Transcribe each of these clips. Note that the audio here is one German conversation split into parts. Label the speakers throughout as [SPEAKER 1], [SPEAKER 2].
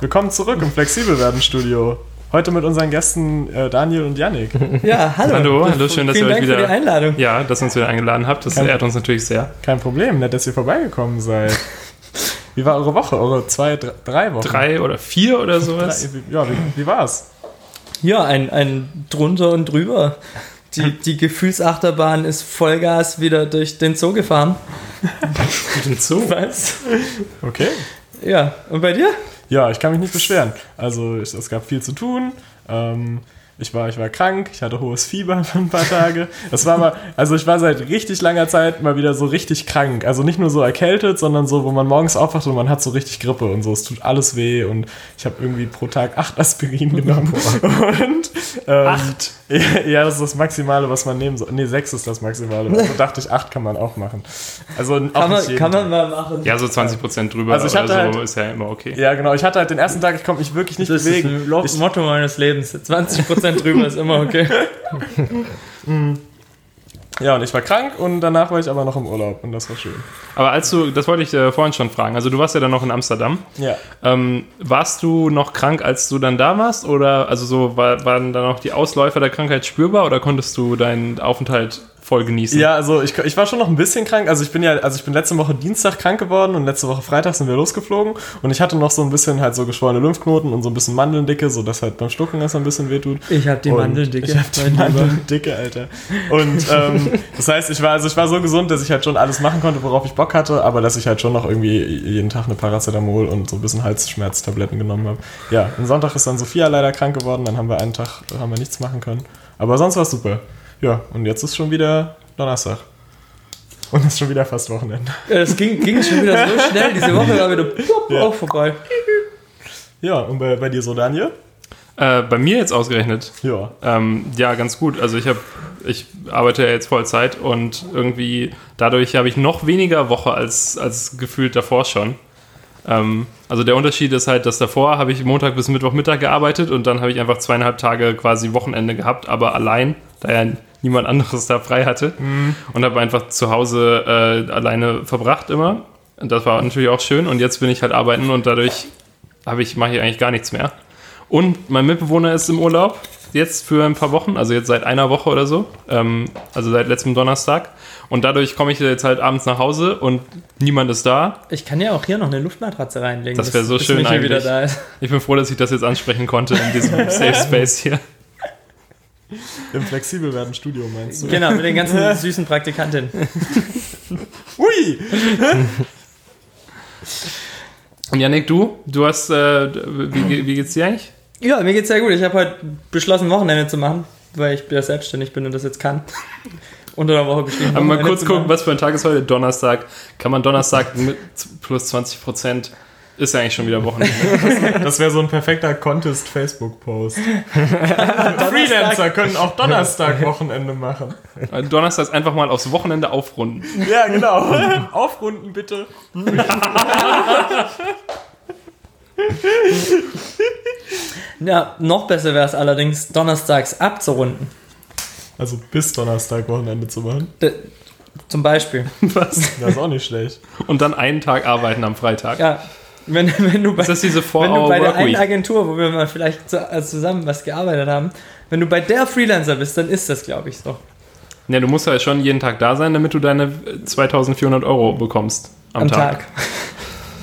[SPEAKER 1] Willkommen zurück im Flexibelwerden-Studio. Heute mit unseren Gästen äh, Daniel und Yannick.
[SPEAKER 2] Ja, hallo.
[SPEAKER 3] Hallo, hallo, schön, dass
[SPEAKER 2] Vielen
[SPEAKER 3] ihr euch
[SPEAKER 2] Dank
[SPEAKER 3] wieder.
[SPEAKER 2] für die Einladung.
[SPEAKER 3] Ja, dass ihr uns wieder eingeladen habt. Das
[SPEAKER 1] Kein-
[SPEAKER 3] ehrt uns natürlich sehr.
[SPEAKER 1] Kein Problem, nett, dass ihr vorbeigekommen seid. Wie war eure Woche? Eure zwei, dr- drei Wochen?
[SPEAKER 3] Drei oder vier oder
[SPEAKER 1] Drei,
[SPEAKER 3] sowas.
[SPEAKER 1] wie- ja, wie, wie war's?
[SPEAKER 2] Ja, ein, ein drunter und drüber. Die, die Gefühlsachterbahn ist Vollgas wieder durch den Zoo gefahren.
[SPEAKER 3] Mit so.
[SPEAKER 2] Was?
[SPEAKER 1] Okay.
[SPEAKER 2] Ja, und bei dir?
[SPEAKER 1] Ja, ich kann mich nicht beschweren. Also es, es gab viel zu tun. Ähm, ich war, ich war krank, ich hatte hohes Fieber für ein paar Tage. Das war mal, also ich war seit richtig langer Zeit mal wieder so richtig krank. Also nicht nur so erkältet, sondern so, wo man morgens aufwacht und man hat so richtig Grippe und so. Es tut alles weh und ich habe irgendwie pro Tag acht Aspirin genommen. und ähm,
[SPEAKER 3] Acht?
[SPEAKER 1] Ja, das ist das Maximale, was man nehmen soll. Nee, sechs ist das Maximale. Also dachte ich, acht kann man auch machen. Also auch
[SPEAKER 2] Kann man, kann man mal machen.
[SPEAKER 3] Ja, so 20 Prozent drüber
[SPEAKER 1] Also ich
[SPEAKER 3] oder
[SPEAKER 1] hatte
[SPEAKER 3] so
[SPEAKER 1] halt-
[SPEAKER 3] ist ja immer okay.
[SPEAKER 1] Ja, genau. Ich hatte halt den ersten Tag, ich konnte mich wirklich nicht
[SPEAKER 2] das ist
[SPEAKER 1] bewegen. Ich,
[SPEAKER 2] Motto meines Lebens. 20% drüber ist immer okay.
[SPEAKER 1] ja, und ich war krank und danach war ich aber noch im Urlaub und das war schön.
[SPEAKER 3] Aber als du, das wollte ich äh, vorhin schon fragen, also du warst ja dann noch in Amsterdam.
[SPEAKER 1] Ja.
[SPEAKER 3] Ähm, warst du noch krank, als du dann da warst? Oder also so war, waren dann auch die Ausläufer der Krankheit spürbar oder konntest du deinen Aufenthalt voll genießen?
[SPEAKER 1] Ja, also ich, ich war schon noch ein bisschen krank. Also ich bin ja, also ich bin letzte Woche Dienstag krank geworden und letzte Woche Freitag sind wir losgeflogen und ich hatte noch so ein bisschen halt so geschwollene Lymphknoten und so ein bisschen Mandeldicke, so dass halt beim Schlucken das ein bisschen wehtut.
[SPEAKER 2] Ich hab die
[SPEAKER 1] Und
[SPEAKER 2] Mandeldicke.
[SPEAKER 1] Ich hab die. Mandeldicke, Alter. Und ähm, das heißt, ich war, also ich war so gesund, dass ich halt schon alles machen konnte, worauf ich Bock hatte, aber dass ich halt schon noch irgendwie jeden Tag eine Paracetamol und so ein bisschen Halsschmerztabletten genommen habe. Ja, am Sonntag ist dann Sophia leider krank geworden, dann haben wir einen Tag, haben wir nichts machen können. Aber sonst war es super. Ja, und jetzt ist schon wieder Donnerstag. Und es ist schon wieder fast Wochenende.
[SPEAKER 2] Es ging, ging schon wieder so schnell. Diese Woche war wieder plopp,
[SPEAKER 1] Ja.
[SPEAKER 2] auch vorbei.
[SPEAKER 1] Ja, und bei, bei dir so, Daniel?
[SPEAKER 3] Äh, bei mir jetzt ausgerechnet.
[SPEAKER 1] Ja.
[SPEAKER 3] Ähm, ja, ganz gut. Also ich habe, ich arbeite ja jetzt Vollzeit und irgendwie dadurch habe ich noch weniger Woche als, als gefühlt davor schon. Ähm, also der Unterschied ist halt, dass davor habe ich Montag bis Mittwochmittag gearbeitet und dann habe ich einfach zweieinhalb Tage quasi Wochenende gehabt, aber allein, da ja niemand anderes da frei hatte und habe einfach zu Hause äh, alleine verbracht immer. Und das war natürlich auch schön und jetzt bin ich halt arbeiten und dadurch habe ich mache ich eigentlich gar nichts mehr. Und mein Mitbewohner ist im Urlaub, jetzt für ein paar Wochen, also jetzt seit einer Woche oder so, ähm, also seit letztem Donnerstag. Und dadurch komme ich jetzt halt abends nach Hause und niemand ist da.
[SPEAKER 2] Ich kann ja auch hier noch eine Luftmatratze reinlegen.
[SPEAKER 3] Das wär so
[SPEAKER 2] bis
[SPEAKER 3] schön
[SPEAKER 2] wieder
[SPEAKER 3] eigentlich.
[SPEAKER 2] da ist.
[SPEAKER 3] Ich bin froh, dass ich das jetzt ansprechen konnte in diesem Safe Space hier.
[SPEAKER 1] Im flexibel Studio meinst du?
[SPEAKER 2] Genau, mit den ganzen süßen Praktikantinnen.
[SPEAKER 1] Ui!
[SPEAKER 3] Und Janik, du? Du hast, äh, wie, wie geht's dir eigentlich?
[SPEAKER 2] Ja, mir geht's sehr gut. Ich habe heute beschlossen, Wochenende zu machen, weil ich ja selbstständig bin und das jetzt kann. Unter der Woche beschrieben.
[SPEAKER 3] Aber mal kurz gucken, was für ein Tag ist heute? Donnerstag. Kann man Donnerstag mit plus 20 Prozent, ist ja eigentlich schon wieder Wochenende.
[SPEAKER 1] Das wäre so ein perfekter Contest-Facebook-Post. Freelancer können auch Donnerstag-Wochenende machen.
[SPEAKER 3] Donnerstag einfach mal aufs Wochenende aufrunden.
[SPEAKER 1] Ja, genau. Aufrunden bitte.
[SPEAKER 2] Ja, noch besser wäre es allerdings, donnerstags abzurunden.
[SPEAKER 1] Also bis Donnerstag-Wochenende zu machen.
[SPEAKER 2] D zum Beispiel.
[SPEAKER 3] Was?
[SPEAKER 1] Das ist auch nicht schlecht.
[SPEAKER 3] Und dann einen Tag arbeiten am Freitag.
[SPEAKER 2] Ja, wenn, wenn du bei,
[SPEAKER 3] Ist das diese
[SPEAKER 2] wenn du bei der einen
[SPEAKER 3] 4-Hour-Workweek?
[SPEAKER 2] Agentur, wo wir mal vielleicht also zusammen was gearbeitet haben, wenn du bei der Freelancer bist, dann ist das, glaube ich, so.
[SPEAKER 3] Ja, du musst ja schon jeden Tag da sein, damit du deine 2400 Euro bekommst am,
[SPEAKER 2] Am
[SPEAKER 3] Tag.
[SPEAKER 2] Tag.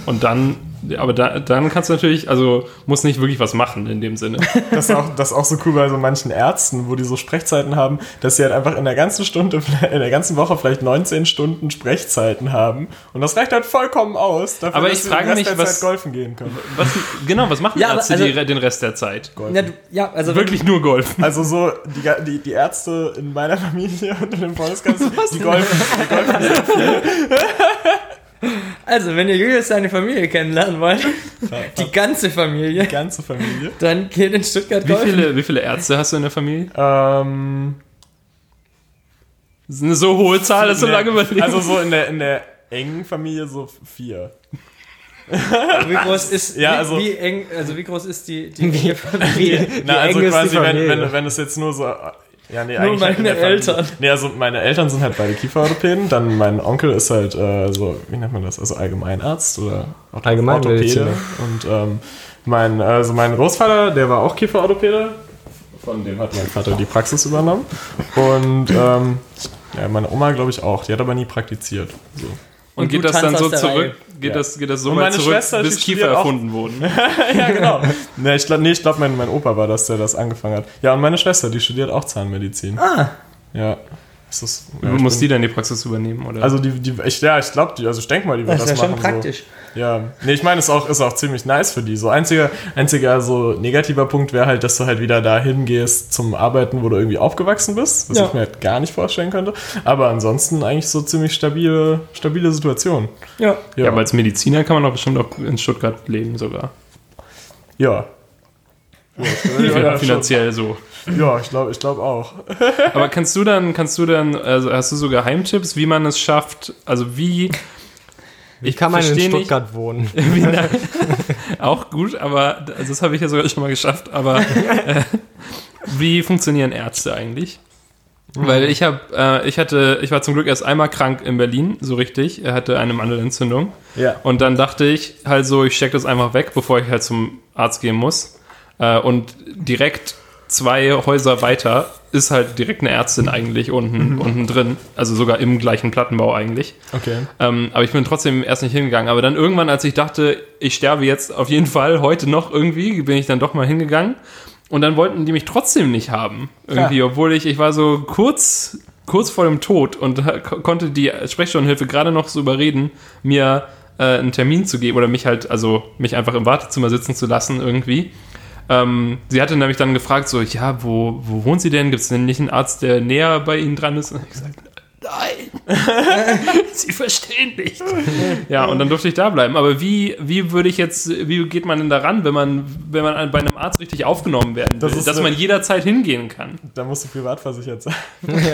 [SPEAKER 3] Und dann, aber da, dann kannst du natürlich, also musst nicht wirklich was machen in dem Sinne.
[SPEAKER 1] Das ist, auch, das ist auch so cool bei so manchen Ärzten, wo die so Sprechzeiten haben, dass sie halt einfach in der ganzen Stunde, in der ganzen Woche vielleicht 19 Stunden Sprechzeiten haben. Und das reicht halt vollkommen aus, dafür,
[SPEAKER 3] Aber
[SPEAKER 1] dass
[SPEAKER 3] ich
[SPEAKER 1] sie
[SPEAKER 3] frage
[SPEAKER 1] den Rest
[SPEAKER 3] mich,
[SPEAKER 1] der
[SPEAKER 3] was-
[SPEAKER 1] Zeit golfen gehen können.
[SPEAKER 3] Was, genau, was machen
[SPEAKER 2] Ja,
[SPEAKER 3] Ärzte
[SPEAKER 2] also-
[SPEAKER 3] die, den Rest der Zeit?
[SPEAKER 2] Ja, du, ja also
[SPEAKER 3] Wirklich nur golfen.
[SPEAKER 1] Also so, die, die, die Ärzte in meiner Familie und in dem Freundeskreis, die golfen, die golfen sehr viel.
[SPEAKER 2] Also, wenn ihr Julius seine Familie kennenlernen wollt, die ganze
[SPEAKER 1] Die
[SPEAKER 2] Familie,
[SPEAKER 1] ganze Familie.
[SPEAKER 2] dann geht in Stuttgart
[SPEAKER 3] Wie viele, wie viele Ärzte hast du in der Familie?
[SPEAKER 1] Ähm,
[SPEAKER 3] Das ist eine so hohe Zahl, dass du
[SPEAKER 1] ne,
[SPEAKER 3] lange überlegst.
[SPEAKER 1] Also so in der, in der engen Familie so vier.
[SPEAKER 2] Wie groß ist,
[SPEAKER 1] Ja,
[SPEAKER 2] wie,
[SPEAKER 1] also-
[SPEAKER 2] wie eng, also wie groß ist die, die enge Familie?
[SPEAKER 1] Na, also
[SPEAKER 2] die
[SPEAKER 1] quasi, wenn, wenn, wenn es jetzt nur so Ja, nee,
[SPEAKER 2] Nur meine. Eltern.
[SPEAKER 1] Nee, also meine Eltern sind halt beide Kieferorthopäden, dann mein Onkel ist halt äh, so, wie nennt man das, also Allgemeinarzt oder
[SPEAKER 4] Allgemeinmediziner.
[SPEAKER 1] Und ähm, mein, also mein Großvater, der war auch Kieferorthopäde, von dem hat mein Vater die Praxis übernommen. Und ähm, ja, meine Oma glaube ich auch, die hat aber nie praktiziert. So.
[SPEAKER 3] Und,
[SPEAKER 2] Und
[SPEAKER 3] geht das dann so zurück?
[SPEAKER 2] Reihe.
[SPEAKER 3] Geht,
[SPEAKER 1] Ja.
[SPEAKER 3] das, geht das so
[SPEAKER 1] Und
[SPEAKER 3] weit
[SPEAKER 1] meine
[SPEAKER 3] zurück,
[SPEAKER 1] Schwester,
[SPEAKER 3] bis
[SPEAKER 1] die
[SPEAKER 3] Kiefer erfunden wurden?
[SPEAKER 1] ja, genau. nee, ich glaube, nee, ich glaub, mein, mein Opa war das, der das angefangen hat. Ja, und meine Schwester, die studiert auch Zahnmedizin.
[SPEAKER 2] Ah,
[SPEAKER 1] Ja. Ist das, ja,
[SPEAKER 3] Muss
[SPEAKER 1] bin-
[SPEAKER 3] die dann die Praxis übernehmen? Oder?
[SPEAKER 1] Also die, die ich, ja, ich glaube, die, also ich denke mal, die wird
[SPEAKER 2] das
[SPEAKER 1] das,
[SPEAKER 2] ist ja
[SPEAKER 1] machen.
[SPEAKER 2] schon praktisch.
[SPEAKER 1] So. Ja, nee, ich meine, es ist auch, ist auch ziemlich nice für die. So einziger, einziger so negativer Punkt wäre halt, dass du halt wieder dahin gehst zum Arbeiten, wo du irgendwie aufgewachsen bist, was
[SPEAKER 2] Ja.
[SPEAKER 1] ich mir halt gar nicht vorstellen könnte. Aber ansonsten eigentlich so ziemlich stabile, stabile Situation.
[SPEAKER 2] Ja.
[SPEAKER 3] ja, aber als Mediziner kann man doch bestimmt auch in Stuttgart leben sogar.
[SPEAKER 1] ja. Ja, ja,
[SPEAKER 3] Finanziell so.
[SPEAKER 1] Ja, ich glaube ich glaub auch.
[SPEAKER 3] Aber kannst du dann, kannst du dann, also hast du so Geheimtipps, wie man es schafft, also wie,
[SPEAKER 4] Wie kann man in
[SPEAKER 3] versteh nicht-
[SPEAKER 4] Stuttgart wohnen?
[SPEAKER 3] wie na, auch gut, aber also das habe ich ja sogar schon mal geschafft, aber äh, wie funktionieren Ärzte eigentlich? Weil ich habe, äh, ich hatte, ich war zum Glück erst einmal krank in Berlin, so richtig. Er hatte eine Mandelentzündung.
[SPEAKER 1] Ja.
[SPEAKER 3] Und dann dachte ich halt so, ich stecke das einfach weg, bevor ich halt zum Arzt gehen muss. Äh, und direkt zwei Häuser weiter ist halt direkt eine Ärztin eigentlich unten, unten drin. Also sogar im gleichen Plattenbau eigentlich.
[SPEAKER 1] Okay.
[SPEAKER 3] Ähm, aber ich bin trotzdem erst nicht hingegangen. Aber dann irgendwann, als ich dachte, ich sterbe jetzt auf jeden Fall, heute noch irgendwie, bin ich dann doch mal hingegangen. Und dann wollten die mich trotzdem nicht haben. Irgendwie, obwohl ich, ich war so kurz, kurz vor dem Tod und konnte die Sprechstundenhilfe gerade noch so überreden, mir äh, einen Termin zu geben oder mich halt, also mich einfach im Wartezimmer sitzen zu lassen irgendwie. Ähm, sie hatte nämlich dann gefragt, so, ja, wo, wo wohnt sie denn? Gibt es denn nicht einen Arzt, der näher bei Ihnen dran ist? Und ich gesagt, nein, Sie verstehen nicht. Ja, und dann durfte ich da bleiben. Aber wie, wie würde ich jetzt, wie geht man denn daran, wenn man, wenn man an- bei einem Arzt richtig aufgenommen werden will,
[SPEAKER 1] Das
[SPEAKER 3] dass
[SPEAKER 1] eine-
[SPEAKER 3] man jederzeit hingehen kann?
[SPEAKER 1] Da musst du privat versichert sein.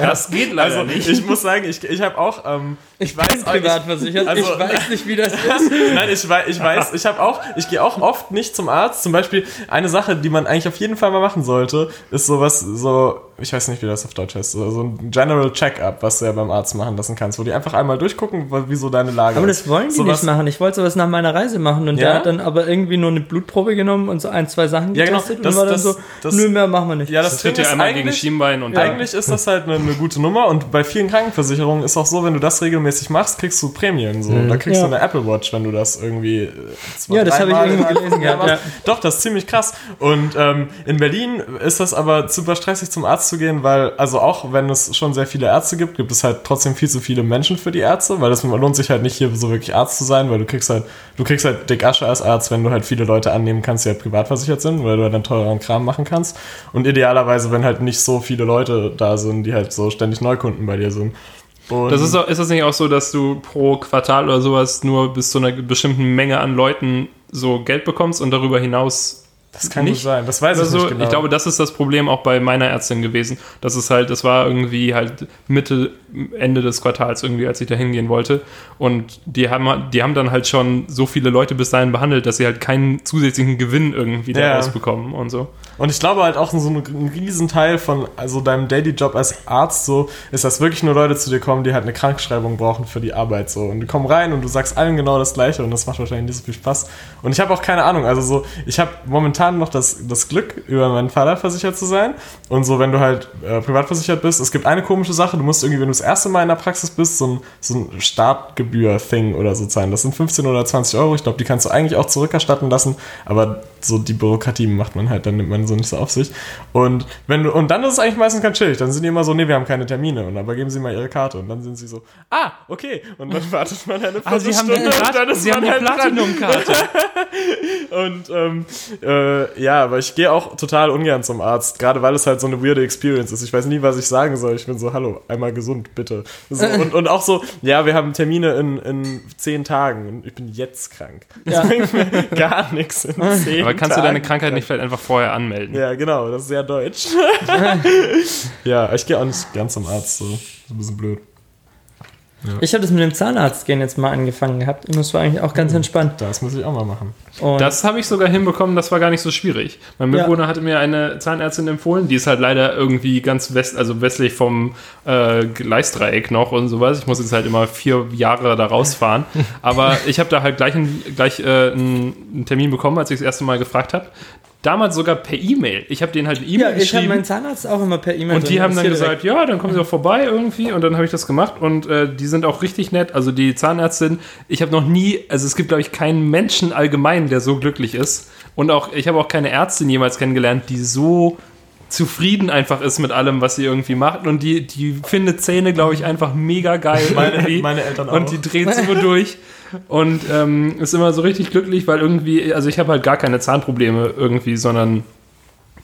[SPEAKER 3] Das geht leider
[SPEAKER 1] Also
[SPEAKER 3] nicht.
[SPEAKER 1] ich muss sagen, ich, ich habe auch, ähm, ich weiß
[SPEAKER 2] privat versichert.
[SPEAKER 1] also-
[SPEAKER 2] ich weiß nicht, wie das ist.
[SPEAKER 1] Nein, ich weiß, ich weiß, ich habe auch, ich gehe auch oft nicht zum Arzt. Zum Beispiel eine Sache, die man eigentlich auf jeden Fall mal machen sollte, ist sowas, so, ich weiß nicht, wie das auf Deutsch heißt, so, ein General Check-up, was du ja beim Arzt machen lassen kannst, wo die einfach einmal durchgucken, wie so deine Lage
[SPEAKER 2] Aber
[SPEAKER 1] ist.
[SPEAKER 2] das wollen die
[SPEAKER 1] Sowas-
[SPEAKER 2] nicht machen. Ich wollte sowas nach meiner Reise machen und
[SPEAKER 1] Ja?
[SPEAKER 2] der hat dann aber irgendwie nur eine Blutprobe genommen und so ein, zwei Sachen
[SPEAKER 1] Ja, genau.
[SPEAKER 2] getestet
[SPEAKER 1] Das-
[SPEAKER 2] und war dann
[SPEAKER 1] das-
[SPEAKER 2] so,
[SPEAKER 1] das-
[SPEAKER 2] nö, mehr machen wir nicht.
[SPEAKER 1] Ja, das,
[SPEAKER 3] Das wird ja einmal gegen
[SPEAKER 1] eigentlich,
[SPEAKER 3] Schienbein und
[SPEAKER 1] eigentlich ist das halt eine, eine gute Nummer und bei vielen Krankenversicherungen ist auch so, wenn du das regelmäßig machst, kriegst du Prämien. So. Da kriegst
[SPEAKER 2] Ja.
[SPEAKER 1] du eine Apple Watch, wenn du das irgendwie. äh, zwei,
[SPEAKER 2] Ja, das habe ich irgendwo gelesen gehabt,
[SPEAKER 1] machst. Doch, das ist ziemlich krass. Und ähm, in Berlin ist das aber super stressig zum Arzt zu gehen, weil, also auch wenn es schon sehr viele Ärzte gibt, gibt es halt trotzdem viel zu viele Menschen für die Ärzte, weil das lohnt sich halt nicht hier so wirklich Arzt zu sein, weil du kriegst halt, du kriegst halt dick Asche als Arzt, wenn du halt viele Leute annehmen kannst, die halt privat versichert sind, weil du halt dann teureren Kram machen kannst. Und idealerweise, wenn halt nicht so viele Leute da sind, die halt so ständig Neukunden bei dir sind. Und
[SPEAKER 3] Das ist, auch, ist das nicht auch so, dass du pro Quartal oder sowas nur bis zu einer bestimmten Menge an Leuten so Geld bekommst und darüber hinaus
[SPEAKER 1] das kann
[SPEAKER 3] nicht?
[SPEAKER 1] sein. Das weiß
[SPEAKER 3] oder
[SPEAKER 1] ich
[SPEAKER 3] so?
[SPEAKER 1] nicht genau.
[SPEAKER 3] Ich glaube, das ist das Problem auch bei meiner Ärztin gewesen. Das ist halt, das war irgendwie halt Mitte, Ende des Quartals irgendwie, als ich da hingehen wollte. Und die haben, die haben dann halt schon so viele Leute bis dahin behandelt, dass sie halt keinen zusätzlichen Gewinn irgendwie
[SPEAKER 1] Ja.
[SPEAKER 3] daraus bekommen und so.
[SPEAKER 1] Und ich glaube halt auch so ein, Riesenteil von also deinem Daily Job als Arzt so, ist, dass wirklich nur Leute zu dir kommen, die halt eine Krankschreibung brauchen für die Arbeit so. Und die kommen rein und du sagst allen genau das Gleiche und das macht wahrscheinlich nicht so viel Spaß. Und ich habe auch keine Ahnung, also so, ich habe momentan noch das, das Glück, über meinen Vater versichert zu sein. Und so, wenn du halt äh, privat versichert bist, es gibt eine komische Sache, du musst irgendwie, wenn du das erste Mal in der Praxis bist, so ein, so ein Startgebühr-Thing oder so zahlen. Das sind 15 oder 20 Euro. Ich glaube, die kannst du eigentlich auch zurückerstatten lassen, aber so die Bürokratie macht man halt, dann nimmt man so nicht so auf sich. Und wenn du, und dann ist es eigentlich meistens ganz chillig. Dann sind die immer so, nee, wir haben keine Termine. Und aber geben sie mal ihre Karte. Und dann sind sie so, ah, okay. Und dann wartet man eine
[SPEAKER 3] Ah, Sie haben
[SPEAKER 1] Viertelstunde
[SPEAKER 3] eine,
[SPEAKER 1] und dann ist
[SPEAKER 3] Sie
[SPEAKER 1] man halt.
[SPEAKER 3] Platinum-Karte.
[SPEAKER 1] Und ähm, äh, ja, aber ich gehe auch total ungern zum Arzt, gerade weil es halt so eine weirde Experience ist. Ich weiß nie, was ich sagen soll. Ich bin so, hallo, einmal gesund, bitte. So, und, und auch so, ja, wir haben Termine in, in zehn Tagen und ich bin jetzt krank. Das
[SPEAKER 2] Ja.
[SPEAKER 1] bringt mir gar nichts in zehn
[SPEAKER 3] Aber kannst du
[SPEAKER 1] Tagen.
[SPEAKER 3] deine Krankheit nicht vielleicht einfach vorher anmelden?
[SPEAKER 1] Ja, genau, das ist sehr deutsch. ja, ich gehe auch nicht gern zum Arzt, so. so ein bisschen blöd.
[SPEAKER 2] Ich habe das mit dem Zahnarzt gehen jetzt mal angefangen gehabt und das war eigentlich auch ganz entspannt.
[SPEAKER 1] Das muss ich auch mal machen.
[SPEAKER 2] Und
[SPEAKER 3] Das habe ich sogar hinbekommen, das war gar nicht so schwierig. Mein
[SPEAKER 2] Ja.
[SPEAKER 3] Mitbewohner hatte mir eine Zahnärztin empfohlen, die ist halt leider irgendwie ganz west, also westlich vom äh, Gleisdreieck noch und sowas. Ich muss jetzt halt immer vier Jahre da rausfahren. Aber ich habe da halt gleich, einen, gleich äh, einen Termin bekommen, als ich das erste Mal gefragt habe. Damals sogar per E-Mail. Ich habe denen halt eine
[SPEAKER 2] ja,
[SPEAKER 3] E-Mail
[SPEAKER 2] ich habe
[SPEAKER 3] geschrieben.
[SPEAKER 2] meinen Zahnarzt auch immer per E-Mail
[SPEAKER 3] Und die haben dann gesagt, ja, dann kommen sie auch vorbei irgendwie. Und dann habe ich das gemacht. Und äh, die sind auch richtig nett. Also die Zahnärztin, ich habe noch nie, also es gibt, glaube ich, keinen Menschen allgemein, der so glücklich ist. Und auch, ich habe auch keine Ärztin jemals kennengelernt, die so zufrieden einfach ist mit allem, was sie irgendwie macht. Und die, die findet Zähne, glaube ich, einfach mega geil.
[SPEAKER 1] Meine, meine Eltern auch.
[SPEAKER 3] Und die dreht so durch und ähm, ist immer so richtig glücklich, weil irgendwie, also ich habe halt gar keine Zahnprobleme irgendwie, sondern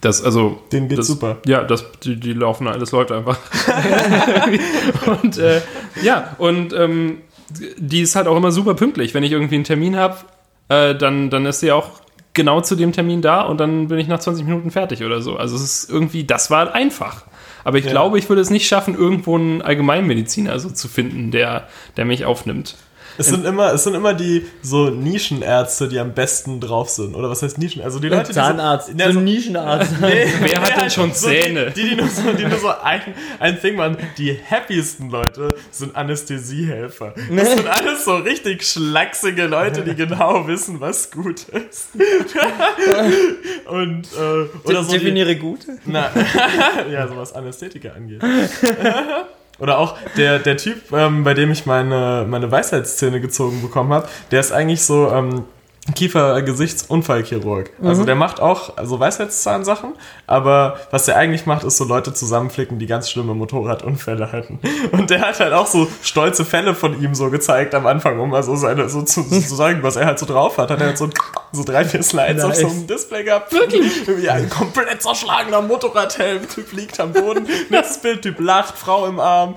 [SPEAKER 3] das, also.
[SPEAKER 1] Denen geht's
[SPEAKER 3] das,
[SPEAKER 1] super.
[SPEAKER 3] Ja, das, die, die laufen, das läuft einfach. und äh, ja, und ähm, die ist halt auch immer super pünktlich. Wenn ich irgendwie einen Termin habe, äh, dann, dann ist sie auch genau zu dem Termin da und dann bin ich nach 20 Minuten fertig oder so. Also es ist irgendwie, das war einfach. Aber ich
[SPEAKER 1] Ja.
[SPEAKER 3] glaube, ich würde es nicht schaffen, irgendwo einen Allgemeinmediziner so zu finden, der, der mich aufnimmt.
[SPEAKER 1] Es sind immer, es sind immer die so Nischenärzte, die am besten drauf sind. Oder was heißt Nischen? Also die Leute,
[SPEAKER 2] Zahnarzt,
[SPEAKER 1] die so,
[SPEAKER 2] so
[SPEAKER 1] so
[SPEAKER 2] ein Nischenarzt.
[SPEAKER 1] Nee,
[SPEAKER 3] Wer hat denn schon
[SPEAKER 1] so
[SPEAKER 3] Zähne?
[SPEAKER 1] Die, die, die nur so, die nur so ein, ein Ding machen. Die happiesten Leute sind Anästhesiehelfer. Das sind alles so richtig schlachsige Leute, die genau wissen, was gut ist. Und, äh, oder so die,
[SPEAKER 2] Definiere gute.
[SPEAKER 1] na, ja, so was Anästhetiker angeht. Oder auch der, der Typ, ähm, bei dem ich meine, meine Weisheitszähne gezogen bekommen habe, der ist eigentlich so ähm, Kiefer-Gesichtsunfallchirurg. Also der macht auch also Weisheitszahnsachen, aber was der eigentlich macht, ist so Leute zusammenflicken, die ganz schlimme Motorradunfälle hatten. Und der hat halt auch so stolze Fälle von ihm so gezeigt am Anfang, um also seine, so zu, zu sagen, was er halt so drauf hat. Hat er halt so, so drei, vier Slides auf so einem Display gehabt. Wirklich? Irgendwie ein komplett zerschlagener Motorradhelm, Typ liegt am Boden, nächstes Bild, Typ lacht, Frau im Arm.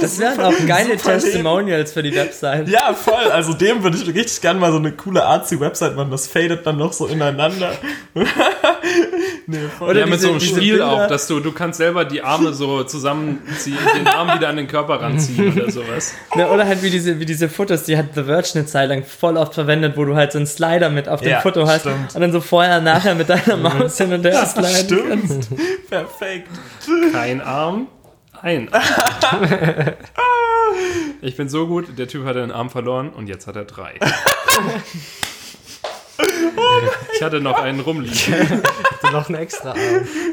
[SPEAKER 2] Das wären auch geile. Testimonials für die Website.
[SPEAKER 1] Ja, voll. Also dem würde ich richtig gerne mal so eine coole artsy-Website machen. Das fadet dann noch so ineinander. nee, voll.
[SPEAKER 2] Oder
[SPEAKER 3] ja, mit
[SPEAKER 2] diese-
[SPEAKER 3] so einem Spiel
[SPEAKER 2] Bilder-
[SPEAKER 3] auch, dass du, du kannst selber die Arme so zusammenziehen, den Arm wieder an den Körper ranziehen oder sowas.
[SPEAKER 2] Ne, oder halt wie diese, wie diese Fotos, die hat The Verge eine Zeit lang voll oft verwendet, wo du halt so einen Slider mit auf dem
[SPEAKER 1] Ja,
[SPEAKER 2] Foto hast
[SPEAKER 1] stimmt.
[SPEAKER 2] und dann so vorher, nachher mit deiner Maus hin und her sliden kannst.
[SPEAKER 1] Stimmt. Perfekt.
[SPEAKER 3] Kein Arm, ein Arm. Ich bin so gut, der Typ hat einen Arm verloren und jetzt hat er drei. Ich hatte noch einen rumliegen.
[SPEAKER 4] noch einen extra Arm.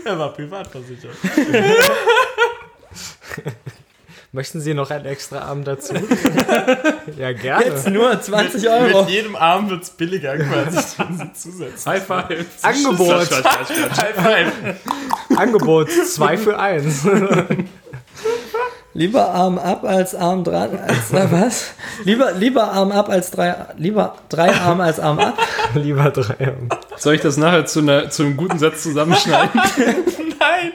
[SPEAKER 1] Er war privat versichert.
[SPEAKER 4] Möchten Sie noch einen extra Arm dazu? ja, gerne.
[SPEAKER 2] Jetzt nur 20
[SPEAKER 1] Mit,
[SPEAKER 2] Euro.
[SPEAKER 1] mit jedem Arm wird es billiger quasi, wenn sie zusetzen.
[SPEAKER 3] High five.
[SPEAKER 4] Angebot.
[SPEAKER 1] High five.
[SPEAKER 4] Angebot 2 für 1.
[SPEAKER 2] Lieber Arm ab als Arm dran. Als, äh, was? Lieber, lieber Arm ab als drei. Lieber drei Arme als Arm ab.
[SPEAKER 4] Lieber 3 Arm.
[SPEAKER 3] Soll ich das nachher zu, einer, zu einem guten Satz zusammenschneiden?
[SPEAKER 1] Nein.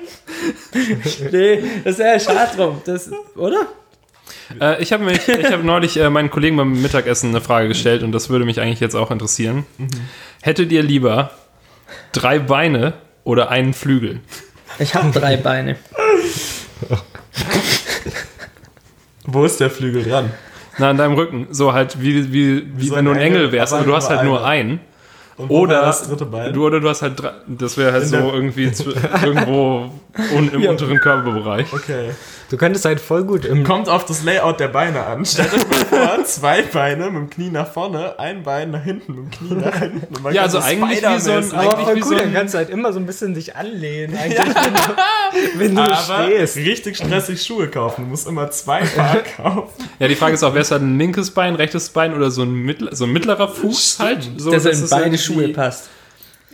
[SPEAKER 2] Nee, das wäre ja schade drum. Das, oder?
[SPEAKER 3] Äh, ich habe mich, ich habe neulich äh, meinen Kollegen beim Mittagessen eine Frage gestellt und das würde mich eigentlich jetzt auch interessieren. Hättet ihr lieber drei Beine oder einen Flügel?
[SPEAKER 2] Ich habe drei Beine.
[SPEAKER 1] Wo ist der Flügel dran?
[SPEAKER 3] Na, an deinem Rücken. So halt, wie, wie, wie
[SPEAKER 1] so
[SPEAKER 3] wenn du
[SPEAKER 1] ein
[SPEAKER 3] Engel
[SPEAKER 1] Engel,
[SPEAKER 3] wärst,
[SPEAKER 1] aber
[SPEAKER 3] du hast halt nur
[SPEAKER 1] eine.
[SPEAKER 3] einen. Oder
[SPEAKER 1] das dritte Bein?
[SPEAKER 3] du, oder du hast halt drei, das wäre halt
[SPEAKER 1] In
[SPEAKER 3] so irgendwie zu, irgendwo un, im
[SPEAKER 2] Ja.
[SPEAKER 3] unteren Körperbereich.
[SPEAKER 1] Okay.
[SPEAKER 4] Du könntest halt voll gut im.
[SPEAKER 1] Kommt auf das Layout der Beine an. Stellt euch mal vor, zwei Beine mit dem Knie nach vorne, ein Bein nach hinten mit dem Knie nach hinten. Und man
[SPEAKER 3] Ja, also eigentlich wie so ein-
[SPEAKER 4] Aber voll
[SPEAKER 3] wie
[SPEAKER 4] cool,
[SPEAKER 3] so ein-
[SPEAKER 4] dann kannst du halt immer so ein bisschen dich anlehnen, eigentlich, wenn du, wenn du
[SPEAKER 1] aber
[SPEAKER 4] stehst.
[SPEAKER 1] richtig stressig Schuhe kaufen. Du musst immer zwei Paar kaufen.
[SPEAKER 3] Ja, die Frage ist auch, wer ist halt ein linkes Bein, rechtes Bein oder so ein, mittler, so ein mittlerer Fuß halt? So,
[SPEAKER 2] dass er
[SPEAKER 3] dass
[SPEAKER 2] in
[SPEAKER 3] es
[SPEAKER 2] beide Schuhe passt.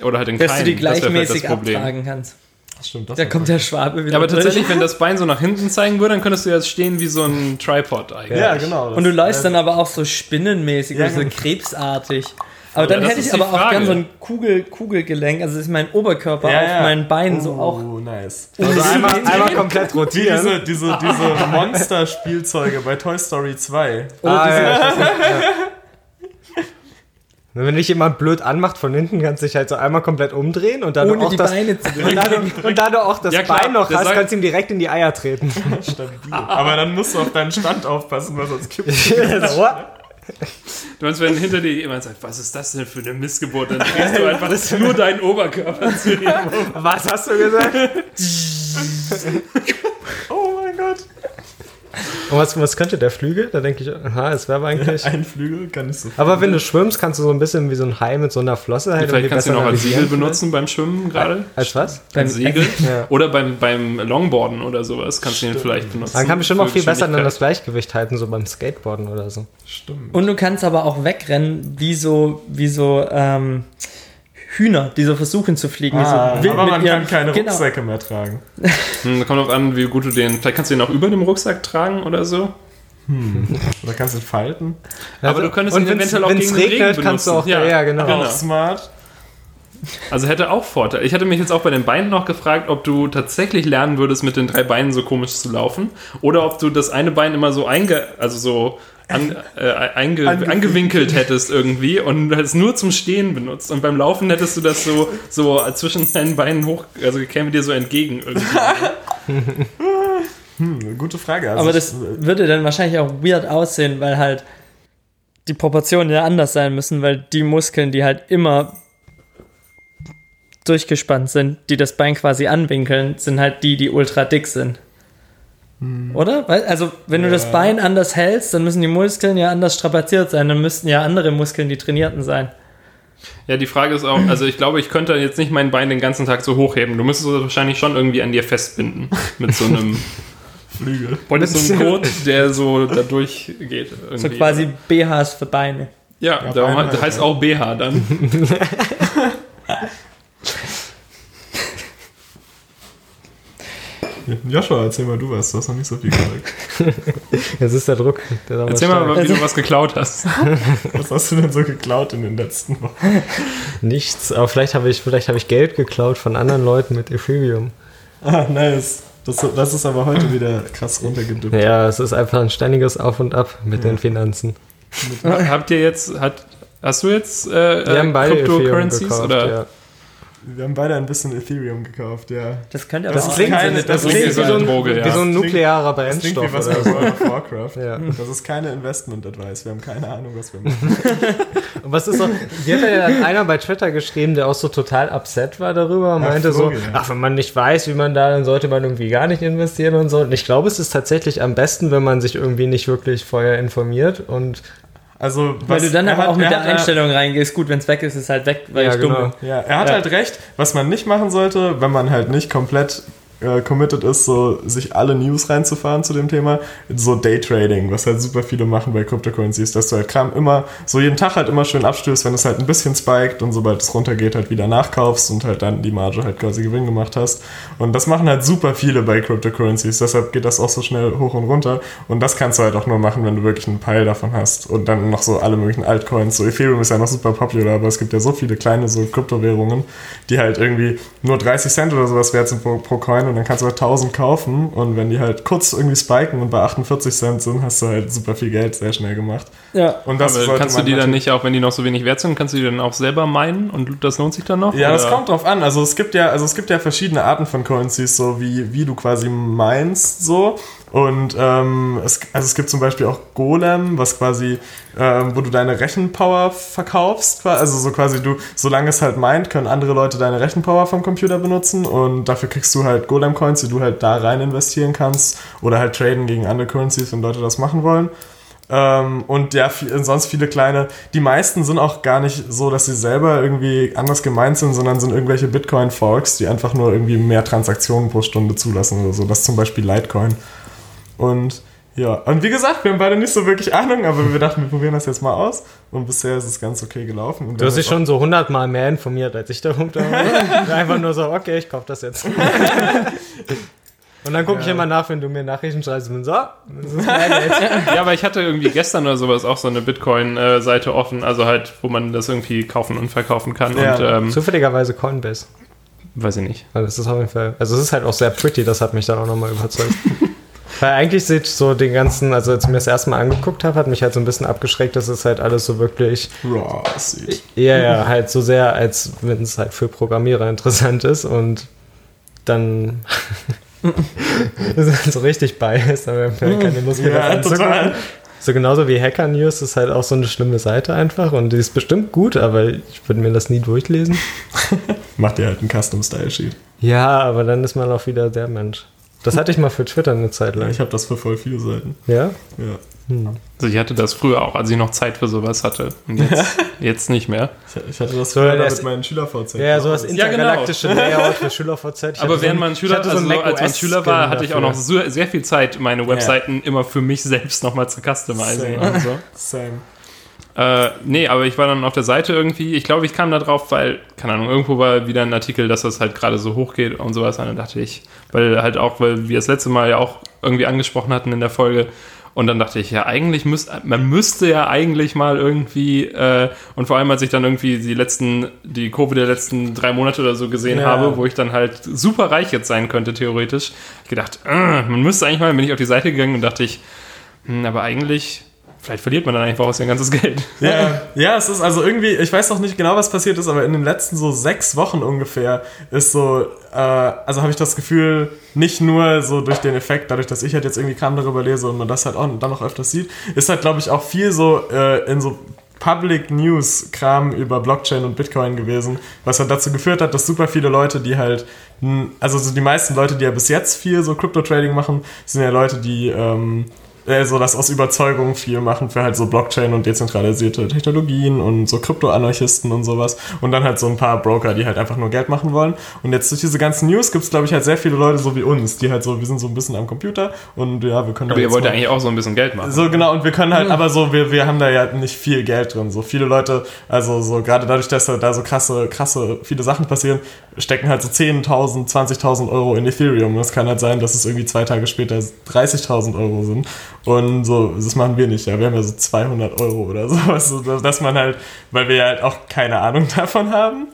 [SPEAKER 3] Oder halt in
[SPEAKER 2] Dass
[SPEAKER 3] keinen.
[SPEAKER 2] du die
[SPEAKER 3] vielleicht
[SPEAKER 2] gleichmäßig
[SPEAKER 3] das Problem.
[SPEAKER 2] abtragen kannst.
[SPEAKER 1] Stimmt, das
[SPEAKER 2] Da kommt der Schwabe wieder
[SPEAKER 3] Ja, aber
[SPEAKER 2] durch.
[SPEAKER 3] tatsächlich, wenn das Bein so nach hinten zeigen würde, dann könntest du jetzt stehen wie so ein Tripod eigentlich.
[SPEAKER 1] Ja, genau.
[SPEAKER 2] Und du läufst dann aber auch so spinnenmäßig
[SPEAKER 1] Ja,
[SPEAKER 2] so
[SPEAKER 1] genau.
[SPEAKER 2] krebsartig. Aber dann
[SPEAKER 3] das
[SPEAKER 2] hätte ich aber auch
[SPEAKER 3] Frage.
[SPEAKER 2] gern so ein Kugel, Kugelgelenk, also ist mein Oberkörper
[SPEAKER 1] ja,
[SPEAKER 2] auf
[SPEAKER 1] ja.
[SPEAKER 2] meinen Beinen so
[SPEAKER 1] oh,
[SPEAKER 2] auch.
[SPEAKER 1] nice.
[SPEAKER 4] Also einmal, einmal komplett
[SPEAKER 1] Wie
[SPEAKER 4] rotieren.
[SPEAKER 1] diese, diese, diese Monster-Spielzeuge bei Toy Story 2.
[SPEAKER 2] Oder
[SPEAKER 4] Ah,
[SPEAKER 2] diese,
[SPEAKER 4] ja, ich weiß nicht, ja. Und wenn dich jemand blöd anmacht von hinten, kannst du dich halt so einmal komplett umdrehen und dann
[SPEAKER 2] Ohne
[SPEAKER 4] auch
[SPEAKER 2] die
[SPEAKER 4] das,
[SPEAKER 2] Beine zu
[SPEAKER 4] und da, du, und da du auch das
[SPEAKER 3] Ja, klar,
[SPEAKER 4] Bein noch hast, kannst du ihm direkt in die Eier treten.
[SPEAKER 1] Stabil. Aber dann musst du auf deinen Stand aufpassen, weil sonst kippt
[SPEAKER 4] what?
[SPEAKER 3] Du meinst, wenn hinter dir jemand sagt, was ist das denn für eine Missgeburt, dann drehst du einfach nur deinen Oberkörper zu ihm um.
[SPEAKER 4] Was hast du gesagt?
[SPEAKER 1] Oh mein Gott.
[SPEAKER 4] Und was, was könnte der Flügel? Da denke ich, aha, es wäre aber eigentlich.
[SPEAKER 1] Ein Flügel kann nicht so.
[SPEAKER 4] Aber wenn du schwimmst, kannst du so ein bisschen wie so ein Hai mit so einer Flosse halt
[SPEAKER 3] Vielleicht kannst du ihn auch als Segel benutzen beim Schwimmen gerade.
[SPEAKER 4] Als was?
[SPEAKER 3] Als Segel.
[SPEAKER 4] Ja.
[SPEAKER 3] Oder beim, beim Longboarden oder sowas kannst du ihn vielleicht benutzen.
[SPEAKER 4] Man kann bestimmt auch viel besser dann das. Gleichgewicht halten, so beim Skateboarden oder so.
[SPEAKER 1] Stimmt.
[SPEAKER 2] Und du kannst aber auch wegrennen, wie so, wie so ähm, Hühner, die so versuchen zu fliegen.
[SPEAKER 1] Ah,
[SPEAKER 2] so
[SPEAKER 1] aber
[SPEAKER 2] mit
[SPEAKER 1] man
[SPEAKER 2] ihren-
[SPEAKER 1] kann keine
[SPEAKER 2] genau.
[SPEAKER 1] Rucksäcke mehr tragen.
[SPEAKER 3] Hm, kommt drauf an, wie gut du den. Vielleicht kannst du den auch über dem Rucksack tragen oder so.
[SPEAKER 1] Oder kannst du ihn falten?
[SPEAKER 3] Aber du könntest ihn eventuell auch gegen den
[SPEAKER 4] regnet,
[SPEAKER 3] Regen
[SPEAKER 4] kannst du auch,
[SPEAKER 3] benutzen.
[SPEAKER 4] ja, ja, genau.
[SPEAKER 3] Genau.
[SPEAKER 1] Auch smart.
[SPEAKER 3] Also hätte auch Vorteil. Ich hatte mich jetzt auch bei den Beinen noch gefragt, ob du tatsächlich lernen würdest, mit den drei Beinen so komisch zu laufen. Oder ob du das eine Bein immer so einge, also so an, äh, einge,
[SPEAKER 1] Angewinkelt.
[SPEAKER 3] hättest irgendwie und es nur zum Stehen benutzt. Und beim Laufen hättest du das so, so zwischen deinen Beinen hoch, also käme dir so entgegen irgendwie.
[SPEAKER 1] Hm, gute Frage. Also
[SPEAKER 2] Aber
[SPEAKER 1] ich-
[SPEAKER 2] das würde dann wahrscheinlich auch weird aussehen, weil halt die Proportionen ja anders sein müssen, weil die Muskeln, die halt immer durchgespannt sind, die das Bein quasi anwinkeln, sind halt die, die ultra dick sind. Oder? Weil, also, wenn du das
[SPEAKER 1] Ja.
[SPEAKER 2] Bein anders hältst, dann müssen die Muskeln ja anders strapaziert sein. Dann müssten ja andere Muskeln die trainierten sein.
[SPEAKER 3] Ja, die Frage ist auch, also ich glaube, ich könnte jetzt nicht mein Bein den ganzen Tag so hochheben. Du müsstest es wahrscheinlich schon irgendwie an dir festbinden. Mit so einem,
[SPEAKER 1] Flügel.
[SPEAKER 3] mit so einem Code, der so da durchgeht.
[SPEAKER 2] So quasi BHs für Beine.
[SPEAKER 3] Ja,
[SPEAKER 1] Ja, Beine
[SPEAKER 3] heißt,
[SPEAKER 1] halt, ja.
[SPEAKER 3] auch BH dann.
[SPEAKER 1] Joshua, erzähl mal du was. Du hast noch nicht so viel gesagt.
[SPEAKER 4] Jetzt ist der Druck. Der
[SPEAKER 3] Erzähl mal, wie du was geklaut hast.
[SPEAKER 1] Was hast du denn so geklaut in den letzten Wochen?
[SPEAKER 4] Nichts, aber vielleicht habe ich, vielleicht habe ich Geld geklaut von anderen Leuten mit Ethereum.
[SPEAKER 1] Ah, nice. Das, das ist aber heute wieder krass runtergedippt.
[SPEAKER 4] Ja, es ist einfach ein ständiges Auf und Ab mit den Finanzen.
[SPEAKER 3] Habt ihr jetzt, hat, hast du jetzt äh,
[SPEAKER 4] Wir haben beide Ethereum
[SPEAKER 3] Cryptocurrencies
[SPEAKER 4] gekauft,
[SPEAKER 3] oder?
[SPEAKER 4] ja.
[SPEAKER 1] Wir haben beide ein bisschen Ethereum gekauft, ja.
[SPEAKER 2] Das könnte aber
[SPEAKER 1] Das
[SPEAKER 2] auch
[SPEAKER 1] klingt-
[SPEAKER 2] sein.
[SPEAKER 1] keine-
[SPEAKER 4] Das
[SPEAKER 1] das
[SPEAKER 4] klingt wie
[SPEAKER 3] klingt
[SPEAKER 4] so ein,
[SPEAKER 3] so Droge, ja.
[SPEAKER 4] wie so ein nuklearer
[SPEAKER 1] Das klingt wie
[SPEAKER 4] Brennstoff
[SPEAKER 1] was
[SPEAKER 4] oder
[SPEAKER 1] aus
[SPEAKER 4] so.
[SPEAKER 1] World of Warcraft.
[SPEAKER 4] Ja.
[SPEAKER 1] Das ist keine Investment-Advice. Wir haben keine Ahnung, was wir machen.
[SPEAKER 4] Und was ist so, die hat ja dann einer bei Twitter geschrieben, der auch so total upset war darüber und
[SPEAKER 1] Ach,
[SPEAKER 4] meinte so,
[SPEAKER 1] Vogel, ja.
[SPEAKER 4] ach, wenn man nicht weiß, wie man da, dann sollte man irgendwie gar nicht investieren und so. Und ich glaube, es ist tatsächlich am besten, wenn man sich irgendwie nicht wirklich vorher informiert und
[SPEAKER 1] Also,
[SPEAKER 2] Weil
[SPEAKER 1] was-
[SPEAKER 2] du dann
[SPEAKER 1] er
[SPEAKER 2] aber
[SPEAKER 1] hat-
[SPEAKER 2] auch mit
[SPEAKER 1] er
[SPEAKER 2] der
[SPEAKER 1] hat da-
[SPEAKER 2] Einstellung reingehst, gut, wenn es weg ist, ist es halt weg, weil
[SPEAKER 4] Ja,
[SPEAKER 2] ich dumm
[SPEAKER 4] genau.
[SPEAKER 2] bin.
[SPEAKER 1] Ja, er hat
[SPEAKER 2] Ja.
[SPEAKER 1] halt recht. Was man nicht machen sollte, wenn man halt nicht komplett äh, committed ist, so sich alle News reinzufahren zu dem Thema, so Daytrading, was halt super viele machen bei Cryptocurrencies, dass du halt Kram immer, so jeden Tag halt immer schön abstößt, wenn es halt ein bisschen spiked und sobald es runtergeht, halt wieder nachkaufst und halt dann die Marge halt quasi Gewinn gemacht hast. Und das machen halt super viele bei Cryptocurrencies, deshalb geht das auch so schnell hoch und runter. Und das kannst du halt auch nur machen, wenn du wirklich einen Peil davon hast. Und dann noch so alle möglichen Altcoins. So Ethereum ist ja noch super popular, aber es gibt ja so viele kleine so Kryptowährungen, die halt irgendwie nur 30 Cent oder sowas wert sind pro, pro Coin und dann kannst du halt 1000 kaufen und wenn die halt kurz irgendwie spiken und bei 48 Cent sind, hast du halt super viel Geld sehr schnell gemacht.
[SPEAKER 2] Ja.
[SPEAKER 1] Und das
[SPEAKER 3] Aber kannst du die dann nicht, auch wenn die noch so wenig wert sind, kannst du die dann auch selber meinen und das lohnt sich dann noch?
[SPEAKER 1] Ja, das
[SPEAKER 3] Oder-
[SPEAKER 1] kommt drauf an. Also es gibt ja, also es gibt ja verschiedene Arten von Currencies, so wie, wie du quasi meinst, so. Und ähm, es, also es gibt zum Beispiel auch Golem, was quasi, ähm, wo du deine Rechenpower verkaufst. Also so quasi du, solange es halt meint, können andere Leute deine Rechenpower vom Computer benutzen und dafür kriegst du halt Golem-Coins, die du halt da rein investieren kannst oder halt traden gegen andere Currencies, wenn Leute das machen wollen. Ähm, und ja, viel, sonst viele kleine. Die meisten sind auch gar nicht so, dass sie selber irgendwie anders gemeint sind, sondern sind irgendwelche Bitcoin-Forks, die einfach nur irgendwie mehr Transaktionen pro Stunde zulassen oder so. Das ist zum Beispiel Litecoin. Und ja, und wie gesagt, wir haben beide nicht so wirklich Ahnung, aber wir dachten, wir probieren das jetzt mal aus. Und bisher ist es ganz okay gelaufen. Und
[SPEAKER 4] du hast dich schon so hundertmal mehr informiert, als ich darum war. Einfach nur so, okay, ich kauf das jetzt. Und dann gucke ich
[SPEAKER 1] Ja.
[SPEAKER 4] immer nach, wenn du mir Nachrichten schreibst und so, das ist mein Geld.
[SPEAKER 3] Ja, aber ich hatte irgendwie gestern oder sowas auch so eine Bitcoin-Seite offen, also halt, wo man das irgendwie kaufen und verkaufen kann.
[SPEAKER 1] Ja.
[SPEAKER 3] Und ähm,
[SPEAKER 4] Zufälligerweise Coinbase.
[SPEAKER 3] weiß ich nicht.
[SPEAKER 4] Weil das ist auf jeden Fall, also es ist halt auch sehr pretty, das hat mich dann auch nochmal überzeugt. Weil eigentlich sieht so den ganzen, also als ich mir das erstmal angeguckt habe, hat mich halt so ein bisschen abgeschreckt, dass es halt alles so wirklich,
[SPEAKER 1] Raw sieht.
[SPEAKER 4] ja, ja, halt so sehr, als wenn es halt für Programmierer interessant ist und dann ist halt so richtig biased, aber ich habe keine Lust mehr
[SPEAKER 1] Ja,
[SPEAKER 4] das
[SPEAKER 1] total.
[SPEAKER 4] So genauso wie Hacker News ist halt auch so eine schlimme Seite einfach und die ist bestimmt gut, aber ich würde mir das nie durchlesen.
[SPEAKER 1] Macht ihr halt einen Custom-Style-Sheet.
[SPEAKER 4] Ja, aber dann ist man auch wieder der Mensch. Das hatte ich mal für Twitter eine Zeit lang.
[SPEAKER 1] Ich habe das für voll viele Seiten.
[SPEAKER 4] Ja?
[SPEAKER 1] Ja.
[SPEAKER 3] Also ich hatte das früher auch, als ich noch Zeit für sowas hatte. Und jetzt, jetzt nicht mehr.
[SPEAKER 1] Ich, hatte das früher
[SPEAKER 4] das-
[SPEAKER 1] mit meinen Schüler-VZ.
[SPEAKER 4] Ja, sowas
[SPEAKER 3] Ja, genau.
[SPEAKER 4] intergalaktische Layout für SchülerVZ.
[SPEAKER 3] Aber während
[SPEAKER 4] so ein-
[SPEAKER 3] man Schüler, also so, als man Schüler war, hatte ich auch noch so, sehr viel Zeit, meine Webseiten immer für mich selbst nochmal zu customizen
[SPEAKER 1] Same.
[SPEAKER 3] und so.
[SPEAKER 1] Same.
[SPEAKER 3] Äh, nee, aber ich war dann auf der Seite irgendwie, ich glaube, ich kam da drauf, weil, keine Ahnung, irgendwo war wieder ein Artikel, dass das halt gerade so hoch geht und sowas. Und dann dachte ich, weil halt auch, weil wir das letzte Mal ja auch irgendwie angesprochen hatten in der Folge. Und dann dachte ich, ja, eigentlich müsste, man müsste ja eigentlich mal irgendwie, äh, und vor allem, als ich dann irgendwie die letzten, die Kurve der letzten drei Monate oder so gesehen
[SPEAKER 4] Ja.
[SPEAKER 3] habe, wo ich dann halt super reich jetzt sein könnte, theoretisch, gedacht, äh, man müsste eigentlich mal, bin ich auf die Seite gegangen und dachte ich, hm, aber eigentlich, vielleicht verliert man dann einfach auch sein ganzes Geld.
[SPEAKER 1] Ja, ja, es ist also irgendwie, ich weiß noch nicht genau, was passiert ist, aber in den letzten so sechs Wochen ungefähr ist so, äh, also habe ich das Gefühl, nicht nur so durch den Effekt, dadurch, dass ich halt jetzt irgendwie Kram darüber lese und man das halt auch dann noch öfters sieht, ist halt, glaube ich, auch viel so äh, in so Public News Kram über Blockchain und Bitcoin gewesen, was halt dazu geführt hat, dass super viele Leute, die halt, also so die meisten Leute, die ja bis jetzt viel so Crypto Trading machen, sind ja Leute, die ähm, äh, so das aus Überzeugung viel machen für halt so Blockchain und dezentralisierte Technologien und so Krypto-Anarchisten und sowas. Und dann halt so ein paar Broker, die halt einfach nur Geld machen wollen. Und jetzt durch diese ganzen News gibt es, glaube ich, halt sehr viele Leute so wie uns, die halt so, wir sind so ein bisschen am Computer und ja, wir können
[SPEAKER 3] Aber
[SPEAKER 1] da
[SPEAKER 3] ihr wollt ja eigentlich auch so ein bisschen Geld machen.
[SPEAKER 1] so genau, und wir können halt, aber so, wir, wir haben da ja nicht viel Geld drin. So viele Leute, also so gerade dadurch, dass da so krasse, krasse, viele Sachen passieren, stecken halt so 10.000, 20.000 Euro in Ethereum. Und es kann halt sein, dass es irgendwie zwei Tage später 30.000 Euro sind. Und so, das machen wir nicht, ja. Wir haben ja so 200 Euro oder sowas, so, dass man halt, weil wir halt auch keine Ahnung davon haben.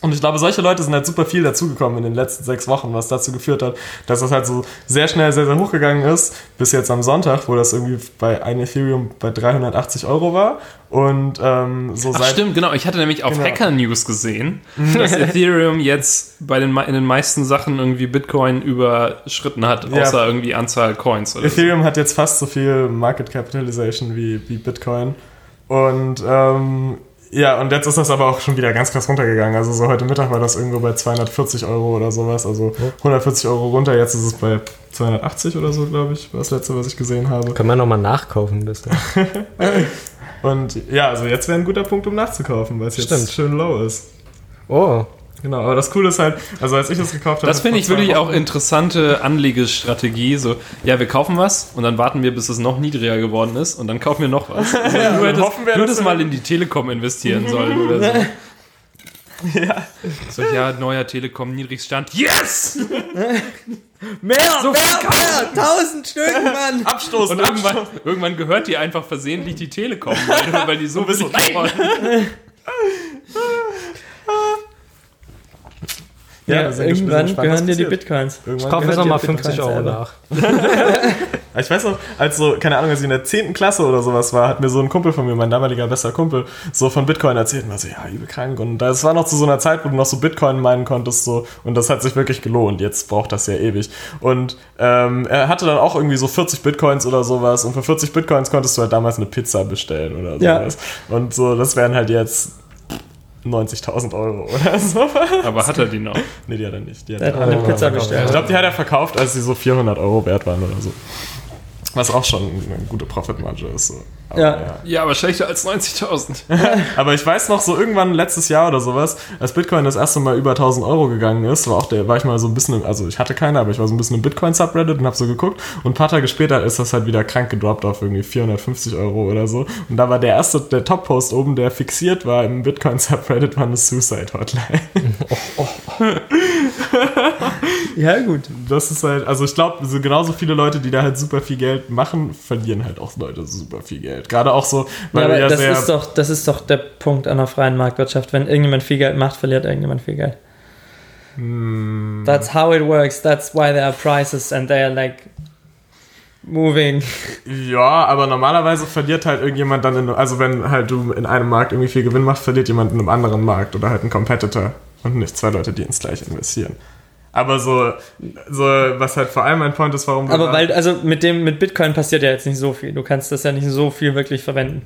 [SPEAKER 1] Und ich glaube, solche Leute sind halt super viel dazugekommen in den letzten sechs Wochen, was dazu geführt hat, dass das halt so sehr schnell sehr, sehr hochgegangen ist, bis jetzt am Sonntag, wo das irgendwie bei ein Ethereum bei 380 Euro war. Und ähm, so
[SPEAKER 3] Ach
[SPEAKER 1] seit.
[SPEAKER 3] stimmt, genau. Ich hatte nämlich auf
[SPEAKER 1] Genau.
[SPEAKER 3] Hacker News gesehen, dass Ethereum jetzt bei den, in den meisten Sachen irgendwie Bitcoin überschritten hat,
[SPEAKER 1] Ja.
[SPEAKER 3] außer irgendwie Anzahl Coins oder so.
[SPEAKER 1] Ethereum hat jetzt fast so viel Market Capitalization wie, wie Bitcoin. Und ähm, ja, und jetzt ist das aber auch schon wieder ganz krass runtergegangen. Also so heute Mittag war das irgendwo bei 240 Euro oder sowas. Also 140 Euro runter, jetzt ist es bei 280 oder so, glaube ich, war das letzte, was ich gesehen habe.
[SPEAKER 4] Kann man nochmal nachkaufen ein bisschen.
[SPEAKER 1] Und ja, also jetzt wäre ein guter Punkt, um nachzukaufen, weil es jetzt schön low ist.
[SPEAKER 4] Oh,
[SPEAKER 1] Genau, aber das Coole ist halt, also als ich das gekauft habe.
[SPEAKER 3] Das finde ich wirklich auch
[SPEAKER 1] Wochen-
[SPEAKER 3] interessante Anlegestrategie. So, ja, wir kaufen was und dann warten wir, bis es noch niedriger geworden ist und dann kaufen wir noch was. Also,
[SPEAKER 1] Ja,
[SPEAKER 3] du
[SPEAKER 1] dann
[SPEAKER 3] hättest,
[SPEAKER 1] hoffen wir,
[SPEAKER 3] hättest
[SPEAKER 1] wir-
[SPEAKER 3] mal in die Telekom investieren sollen oder so.
[SPEAKER 1] Ja.
[SPEAKER 3] So, ja, neuer Telekom, Niedrigstand. Yes!
[SPEAKER 2] Mehr, mehr, mehr! Tausend Stück, Mann!
[SPEAKER 1] Abstoßen,
[SPEAKER 3] Und irgendwann, irgendwann gehört dir einfach versehentlich die Telekom, weil, weil die so
[SPEAKER 1] bist
[SPEAKER 3] billig
[SPEAKER 1] Ja, gespannt,
[SPEAKER 2] irgendwann gehören dir die. Bitcoins.
[SPEAKER 1] Irgendwann
[SPEAKER 4] kauf jetzt
[SPEAKER 2] Gehört
[SPEAKER 4] nochmal
[SPEAKER 2] dir
[SPEAKER 4] 50
[SPEAKER 2] Bitcoin
[SPEAKER 4] Euro
[SPEAKER 2] selber.
[SPEAKER 4] nach.
[SPEAKER 1] Ich weiß noch, als so, keine Ahnung, als ich in der 10. Klasse oder sowas war, hat mir so ein Kumpel von mir, mein damaliger bester Kumpel, so von Bitcoin erzählt und war so, ja, übel krank. Und das war noch zu so einer Zeit, wo du noch so Bitcoin meinen konntest, so, und das hat sich wirklich gelohnt. Jetzt braucht das ja ewig. Und ähm, er hatte dann auch irgendwie so 40 Bitcoins oder sowas. Und für 40 Bitcoins konntest du halt damals eine Pizza bestellen oder
[SPEAKER 2] Ja.
[SPEAKER 1] sowas. Und so, das wären halt jetzt 90.000 Euro oder so.
[SPEAKER 3] Aber hat er die noch?
[SPEAKER 1] nee, die hat er nicht. Die hat
[SPEAKER 2] Der hat
[SPEAKER 1] er
[SPEAKER 2] eine Pizza bestellt.
[SPEAKER 1] ich glaube, die hat er verkauft, als sie so 400 Euro wert waren oder so. Was auch schon eine gute Profitmarge ist. So. Aber,
[SPEAKER 2] Ja.
[SPEAKER 3] Ja, aber schlechter als 90.000.
[SPEAKER 1] Aber ich weiß noch, so irgendwann letztes Jahr oder sowas, als Bitcoin das erste Mal über 1000 Euro gegangen ist, war auch der, war ich mal so ein bisschen, im, also ich hatte keine, aber ich war so ein bisschen im Bitcoin-Subreddit und habe so geguckt. Und ein paar Tage später ist das halt wieder krank gedroppt auf irgendwie 450 Euro oder so. Und da war der erste, der Top-Post oben, der fixiert war im Bitcoin-Subreddit, war eine Suicide-Hotline.
[SPEAKER 2] Ja, gut.
[SPEAKER 1] Das ist halt, also ich glaube, so genauso viele Leute, die da halt super viel Geld machen, verlieren halt auch Leute super viel Geld. Gerade auch so, weil
[SPEAKER 2] Ja,
[SPEAKER 1] ja
[SPEAKER 2] das,
[SPEAKER 1] sehr.
[SPEAKER 2] ist doch, das ist doch der Punkt einer freien Marktwirtschaft. Wenn irgendjemand viel Geld macht, verliert irgendjemand viel Geld.
[SPEAKER 1] Hm.
[SPEAKER 2] That's how it works. That's why there are prices and they are like moving.
[SPEAKER 1] Ja, aber normalerweise verliert halt irgendjemand dann, in, also wenn halt du in einem Markt irgendwie viel Gewinn machst, verliert jemand in einem anderen Markt oder halt ein Competitor und nicht zwei Leute, die ins gleiche investieren. Aber so, so, was halt vor allem mein Point ist, warum
[SPEAKER 2] Aber weil, also mit dem, mit Bitcoin passiert ja jetzt nicht so viel. Du kannst das ja nicht so viel wirklich verwenden.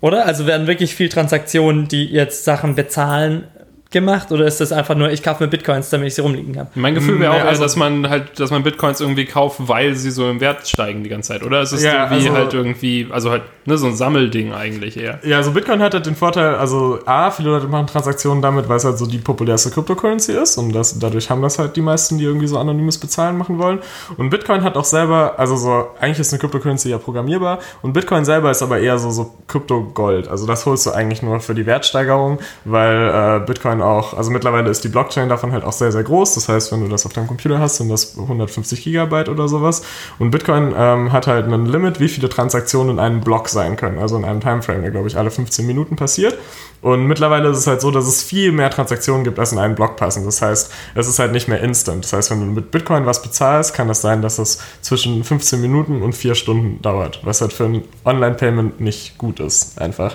[SPEAKER 2] Oder? Also werden wirklich viel Transaktionen, die jetzt Sachen bezahlen, gemacht? Oder ist das einfach nur, ich kaufe mir Bitcoins, damit ich sie rumliegen habe?
[SPEAKER 3] Mein Gefühl wäre
[SPEAKER 1] Nee,
[SPEAKER 3] auch eher,
[SPEAKER 1] also-
[SPEAKER 3] dass man halt, dass man Bitcoins irgendwie kauft, weil sie so im Wert steigen die ganze Zeit, oder? Es ist
[SPEAKER 1] Ja,
[SPEAKER 3] irgendwie
[SPEAKER 1] also-
[SPEAKER 3] halt irgendwie, also halt, ne, so ein Sammelding eigentlich eher.
[SPEAKER 1] Ja, also Bitcoin hat halt den Vorteil, also A, viele Leute machen Transaktionen damit, weil es halt so die populärste Cryptocurrency ist und das, dadurch haben das halt die meisten, die irgendwie so anonymes Bezahlen machen wollen. Und Bitcoin hat auch selber, also so, eigentlich ist eine Cryptocurrency ja programmierbar und Bitcoin selber ist aber eher so, so Krypto-Gold. Also das holst du eigentlich nur für die Wertsteigerung, weil äh, Bitcoin auch, also mittlerweile ist die Blockchain davon halt auch sehr, sehr groß. Das heißt, wenn du das auf deinem Computer hast, sind das 150 Gigabyte oder sowas. Und Bitcoin ähm, hat halt ein Limit, wie viele Transaktionen in einem Block sein können, also in einem Timeframe, der glaube ich alle 15 Minuten passiert. Und mittlerweile ist es halt so, dass es viel mehr Transaktionen gibt, als in einen Block passen. Das heißt, es ist halt nicht mehr instant. Das heißt, wenn du mit Bitcoin was bezahlst, kann es sein, dass es zwischen 15 Minuten und 4 Stunden dauert, was halt für ein Online-Payment nicht gut ist, einfach.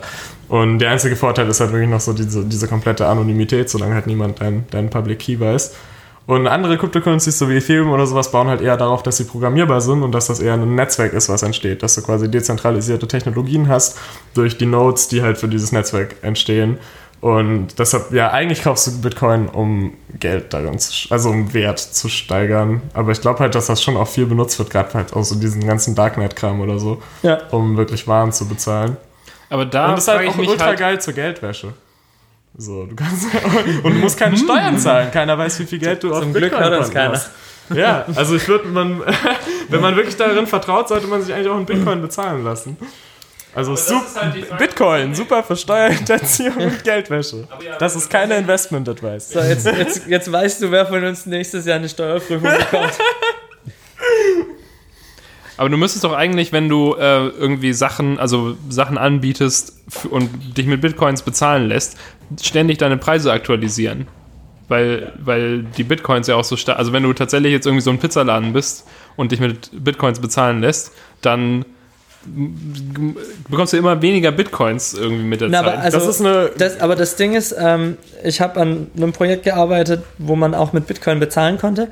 [SPEAKER 1] Und der einzige Vorteil ist halt wirklich noch so diese, diese komplette Anonymität, solange halt niemand deinen dein Public Key weiß. Und andere Cryptocurrencies, so wie Ethereum oder sowas, bauen halt eher darauf, dass sie programmierbar sind und dass das eher ein Netzwerk ist, was entsteht. Dass du quasi dezentralisierte Technologien hast durch die Nodes, die halt für dieses Netzwerk entstehen. Und deshalb, ja, eigentlich kaufst du Bitcoin, um Geld darin zu, also um Wert zu steigern. Aber ich glaube halt, dass das schon auch viel benutzt wird, gerade halt auch so diesen ganzen Darknet-Kram oder so,
[SPEAKER 2] Ja.
[SPEAKER 1] um wirklich Waren zu bezahlen.
[SPEAKER 3] Aber da
[SPEAKER 1] und das ist halt auch ultra
[SPEAKER 3] halt,
[SPEAKER 1] geil zur Geldwäsche. So, du kannst und du musst keine Steuern zahlen. Keiner weiß, wie viel Geld du auf
[SPEAKER 2] Zum Glück hört das keiner.
[SPEAKER 1] hast. Ja, also ich würde man, wenn man wirklich darin vertraut, sollte man sich eigentlich auch in Bitcoin bezahlen lassen. Also
[SPEAKER 3] halt
[SPEAKER 1] Bitcoin, super für Steuerhinterziehung und Geldwäsche. Das ist keine Investment Advice.
[SPEAKER 2] So, jetzt, jetzt, jetzt weißt du, wer von uns nächstes Jahr eine Steuerprüfung bekommt.
[SPEAKER 3] aber du müsstest doch eigentlich, wenn du äh, irgendwie Sachen, also Sachen anbietest und dich mit Bitcoins bezahlen lässt, ständig deine Preise aktualisieren. Weil, weil die Bitcoins ja auch so stark, also wenn du tatsächlich jetzt irgendwie so ein Pizzaladen bist und dich mit Bitcoins bezahlen lässt, dann bekommst du immer weniger Bitcoins irgendwie mit der
[SPEAKER 2] Na,
[SPEAKER 3] Zeit.
[SPEAKER 2] aber also,
[SPEAKER 1] Das ist eine
[SPEAKER 2] das, aber das Ding ist, ähm, ich habe an einem Projekt gearbeitet, wo man auch mit Bitcoin bezahlen konnte.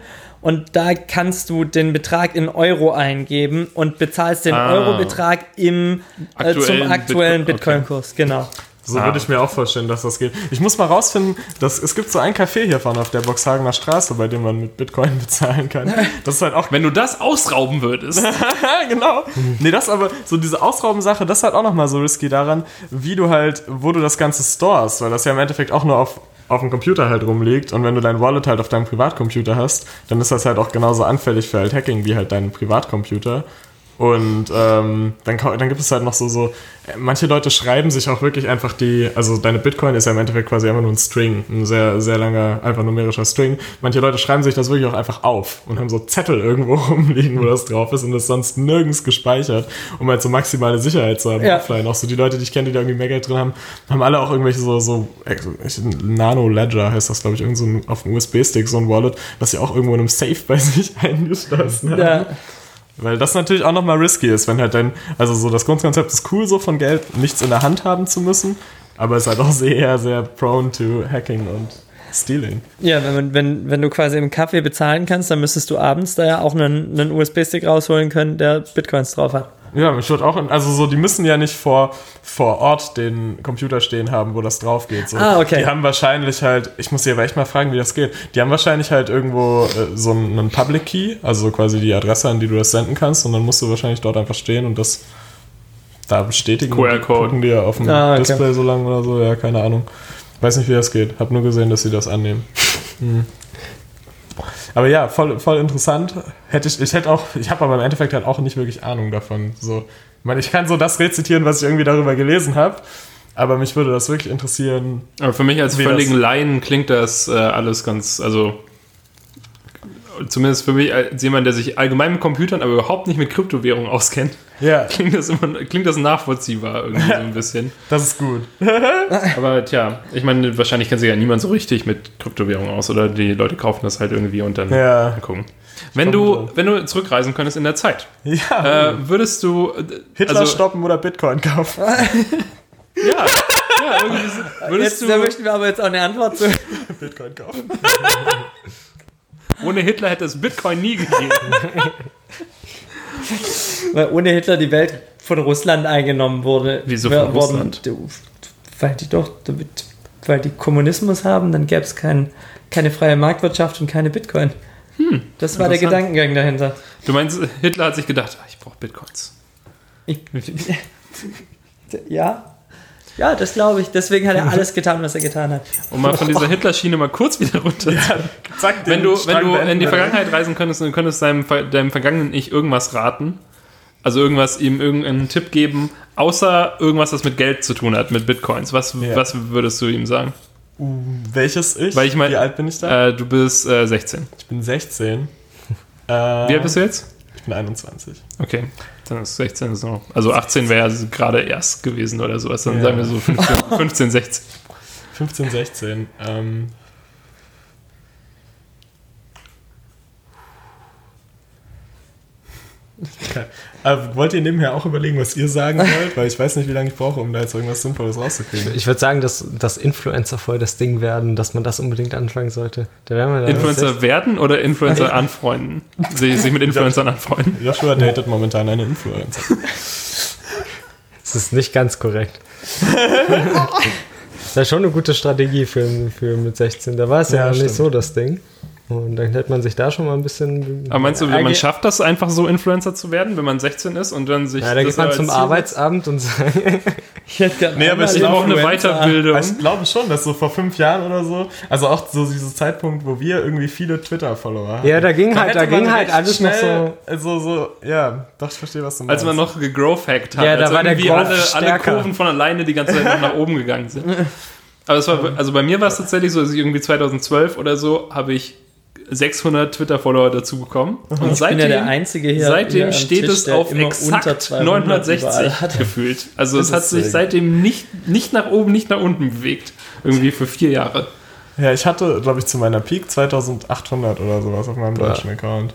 [SPEAKER 2] Und da kannst du den Betrag in Euro eingeben und bezahlst den
[SPEAKER 3] Ah.
[SPEAKER 2] Eurobetrag im, äh, zum
[SPEAKER 3] Aktuellen
[SPEAKER 2] aktuellen
[SPEAKER 3] Bitcoin-
[SPEAKER 2] Bitcoin-Kurs. Genau.
[SPEAKER 1] So
[SPEAKER 3] Ah.
[SPEAKER 1] würde ich mir auch vorstellen, dass das geht. Ich muss mal rausfinden, dass es gibt so ein Café hier vorne auf der Boxhagener Straße, bei dem man mit Bitcoin bezahlen kann. Das ist halt auch
[SPEAKER 3] wenn du das ausrauben würdest,
[SPEAKER 1] genau. Nee, das aber, so diese Ausrauben-Sache, das ist halt auch nochmal so risky daran, wie du halt, wo du das Ganze stores, weil das ja im Endeffekt auch nur auf, auf dem Computer halt rumliegt und wenn du dein Wallet halt auf deinem Privatcomputer hast, dann ist das halt auch genauso anfällig für halt Hacking wie halt dein Privatcomputer. Und ähm, dann, dann gibt es halt noch so, so, äh, manche Leute schreiben sich auch wirklich einfach die, also deine Bitcoin ist ja im Endeffekt quasi einfach nur ein String, ein sehr, sehr langer, einfach numerischer String. Manche Leute schreiben sich das wirklich auch einfach auf und haben so Zettel irgendwo rumliegen, wo das drauf ist und das sonst nirgends gespeichert, um halt so maximale Sicherheit zu haben
[SPEAKER 2] Ja.
[SPEAKER 1] offline. Auch so die Leute, die ich kenne, die da irgendwie mehr Geld drin haben, haben alle auch irgendwelche so, so ex- Nano Ledger heißt das, glaube ich, irgend so ein, auf dem USB-Stick, so ein Wallet, das sie auch irgendwo in einem Safe bei sich eingeschlossen haben.
[SPEAKER 2] Ja.
[SPEAKER 1] Weil das natürlich auch nochmal risky ist, wenn halt dein, also so das Grundkonzept ist cool, so von Geld nichts in der Hand haben zu müssen, aber ist halt auch sehr, sehr prone to Hacking und Stealing.
[SPEAKER 2] Ja, wenn, wenn, wenn du quasi im Kaffee bezahlen kannst, dann müsstest du abends da ja auch einen, einen USB-Stick rausholen können, der Bitcoins drauf hat.
[SPEAKER 1] Ja, ich würde auch, also so, die müssen ja nicht vor, vor Ort den Computer stehen haben, wo das drauf geht. So.
[SPEAKER 2] Ah, okay.
[SPEAKER 1] Die haben wahrscheinlich halt, ich muss sie aber echt mal fragen, wie das geht. Die haben wahrscheinlich halt irgendwo äh, so einen, Public Key, also quasi die Adresse, an die du das senden kannst, und dann musst du wahrscheinlich dort einfach stehen und das da bestätigen.
[SPEAKER 3] QR-Code.
[SPEAKER 1] Ja auf dem
[SPEAKER 2] Ah, okay.
[SPEAKER 1] Display so lang oder so, ja, keine Ahnung. Weiß nicht, wie das geht. Hab nur gesehen, dass sie das annehmen. Hm. Aber ja, voll, voll interessant. Hätte ich, ich hätte auch, ich habe aber im Endeffekt halt auch nicht wirklich Ahnung davon. So, ich meine, ich kann so das rezitieren, was ich irgendwie darüber gelesen habe, aber mich würde das wirklich interessieren.
[SPEAKER 3] Aber für mich als völligen Laien klingt das äh, alles ganz, also zumindest für mich als jemand, der sich allgemein mit Computern, aber überhaupt nicht mit Kryptowährungen auskennt,
[SPEAKER 1] Ja,
[SPEAKER 3] klingt das immer klingt das nachvollziehbar irgendwie so ein bisschen.
[SPEAKER 1] das ist gut.
[SPEAKER 3] Aber tja, ich meine, wahrscheinlich kennt sich ja niemand so richtig mit Kryptowährungen aus oder die Leute kaufen das halt irgendwie und dann
[SPEAKER 1] Ja.
[SPEAKER 3] gucken. Wenn du, wenn du zurückreisen könntest in der Zeit,
[SPEAKER 1] Ja.
[SPEAKER 3] äh, würdest du äh,
[SPEAKER 1] Hitler
[SPEAKER 3] also,
[SPEAKER 1] stoppen oder Bitcoin kaufen?
[SPEAKER 3] Ja, ja irgendwie so- würdest
[SPEAKER 2] Jetzt, da
[SPEAKER 3] du
[SPEAKER 2] möchten wir aber jetzt auch eine Antwort zu.
[SPEAKER 1] Bitcoin kaufen.
[SPEAKER 3] Ohne Hitler hätte es Bitcoin nie gegeben.
[SPEAKER 2] Weil ohne Hitler die Welt von Russland eingenommen wurde.
[SPEAKER 3] Wieso von
[SPEAKER 2] worden-
[SPEAKER 3] Russland?
[SPEAKER 2] Weil die doch, weil die Kommunismus haben, dann gäbe es kein, keine freie Marktwirtschaft und keine Bitcoin. das war der. Gedankengang dahinter.
[SPEAKER 3] Du meinst, Hitler hat sich gedacht, ah, ich brauche Bitcoins.
[SPEAKER 2] Ich, ja. Ja, das glaube ich. Deswegen hat er alles getan, was er getan hat.
[SPEAKER 3] Um mal von dieser Hitler-Schiene mal kurz wieder runter.
[SPEAKER 1] Zack,
[SPEAKER 3] Wenn du, wenn
[SPEAKER 1] Strang
[SPEAKER 3] du in die. Vergangenheit reisen könntest und du könntest deinem, deinem vergangenen Ich irgendwas raten, also irgendwas ihm irgendeinen Tipp geben, außer irgendwas, das mit Geld zu tun hat, mit Bitcoins, was,
[SPEAKER 1] Ja.
[SPEAKER 3] was würdest du ihm sagen?
[SPEAKER 1] Welches ich?
[SPEAKER 3] Weil ich mein-
[SPEAKER 1] Wie alt bin ich da?
[SPEAKER 3] Äh, du bist äh, 16.
[SPEAKER 1] ich bin 16. Äh,
[SPEAKER 3] Wie alt bist du jetzt?
[SPEAKER 1] Bin 21.
[SPEAKER 3] Okay, dann ist 16 ist noch. Also 18 wäre ja gerade erst gewesen oder sowas. Dann
[SPEAKER 1] Ja.
[SPEAKER 3] sagen wir so 15, 15 16.
[SPEAKER 1] 15, 16. Ähm, Aber wollt ihr nebenher auch überlegen, was ihr sagen wollt? Weil ich weiß nicht, wie lange ich brauche, um da jetzt irgendwas Sinnvolles rauszukriegen.
[SPEAKER 4] Ich würde sagen, dass, dass Influencer voll das Ding werden, dass man das unbedingt anfangen sollte. Da wären wir da
[SPEAKER 3] Influencer werden oder Influencer anfreunden? sich, sich mit Influencern anfreunden.
[SPEAKER 1] Joshua datet momentan eine Influencer.
[SPEAKER 4] Das ist nicht ganz korrekt. das ist ja schon eine gute Strategie für, für mit 16. Da war es ja,
[SPEAKER 1] Ja,
[SPEAKER 4] nicht so das Ding. Und dann hätte man sich da schon mal ein bisschen.
[SPEAKER 3] Aber meinst du, man
[SPEAKER 4] Eigentlich-
[SPEAKER 3] schafft das einfach so Influencer zu werden, wenn man 16 ist und dann sich
[SPEAKER 4] Ja, da
[SPEAKER 3] das
[SPEAKER 4] geht man zum
[SPEAKER 3] Ziel?
[SPEAKER 4] Arbeitsamt und sagt,
[SPEAKER 2] Ich hätte gerne
[SPEAKER 1] Nee, aber
[SPEAKER 2] einmal
[SPEAKER 1] ich
[SPEAKER 3] auch eine. Weiterbildung.
[SPEAKER 1] Ich glaube schon, dass so vor fünf Jahren oder so, also auch so dieser Zeitpunkt, wo wir irgendwie viele Twitter-Follower hatten.
[SPEAKER 4] Ja, da ging halt- da
[SPEAKER 1] man
[SPEAKER 4] ging halt alles noch
[SPEAKER 1] schnell, so. so, ja, doch, ich verstehe, was du meinst.
[SPEAKER 3] Als man noch gegrowth-hackt hat.
[SPEAKER 4] Ja, da
[SPEAKER 3] als
[SPEAKER 4] war der Growth
[SPEAKER 3] alle, alle. Kurven von alleine die ganze Zeit noch nach oben gegangen sind. Aber es war, also bei mir war es tatsächlich so, dass ich irgendwie 2012 oder so habe ich 600 Twitter-Follower dazu bekommen. Und
[SPEAKER 2] Ich bin
[SPEAKER 3] seitdem,
[SPEAKER 2] ja der Einzige hier.
[SPEAKER 3] seitdem
[SPEAKER 2] hier
[SPEAKER 3] steht
[SPEAKER 2] Tisch,
[SPEAKER 3] es auf exakt
[SPEAKER 2] 200
[SPEAKER 3] 960
[SPEAKER 2] überall hat.
[SPEAKER 3] gefühlt. Also es
[SPEAKER 1] Das
[SPEAKER 3] hat
[SPEAKER 1] ist
[SPEAKER 3] sich seitdem nicht, nicht nach oben, nicht nach unten bewegt. Irgendwie für vier Jahre.
[SPEAKER 1] Ja, ich hatte, glaube ich, zu meiner Peak 2800 oder sowas auf meinem deutschen Account.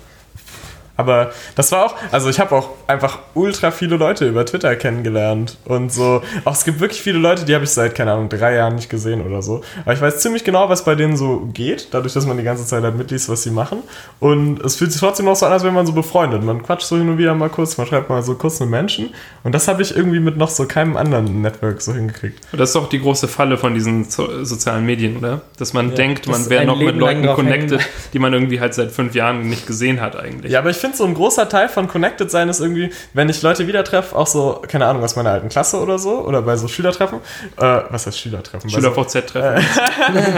[SPEAKER 1] Aber das war auch, also ich habe auch einfach ultra viele Leute über Twitter kennengelernt und so. Auch es gibt wirklich viele Leute, die habe ich seit, keine Ahnung, drei Jahren nicht gesehen oder so. Aber ich weiß ziemlich genau, was bei denen so geht, dadurch, dass man die ganze Zeit halt mitliest, was sie machen. Und es fühlt sich trotzdem auch so an, als wäre man so befreundet. Man quatscht so hin und wieder mal kurz, man schreibt mal so kurz mit Menschen. Und das habe ich irgendwie mit noch so keinem anderen Network so hingekriegt.
[SPEAKER 3] Und das ist doch die große Falle von diesen so sozialen Medien, oder? Dass man denkt,
[SPEAKER 2] das
[SPEAKER 3] man wäre noch mit
[SPEAKER 2] Leben lang
[SPEAKER 3] Leuten connected,
[SPEAKER 2] hängen.
[SPEAKER 3] die man irgendwie halt seit fünf Jahren nicht gesehen hat eigentlich.
[SPEAKER 1] Ja, aber ich finde, so ein großer Teil von Connected sein ist irgendwie, wenn ich Leute wieder treffe, auch so, keine Ahnung, aus meiner alten Klasse oder so, oder bei so Schülertreffen. Äh, was heißt Schülertreffen?
[SPEAKER 3] Schüler-VZ-Treffen.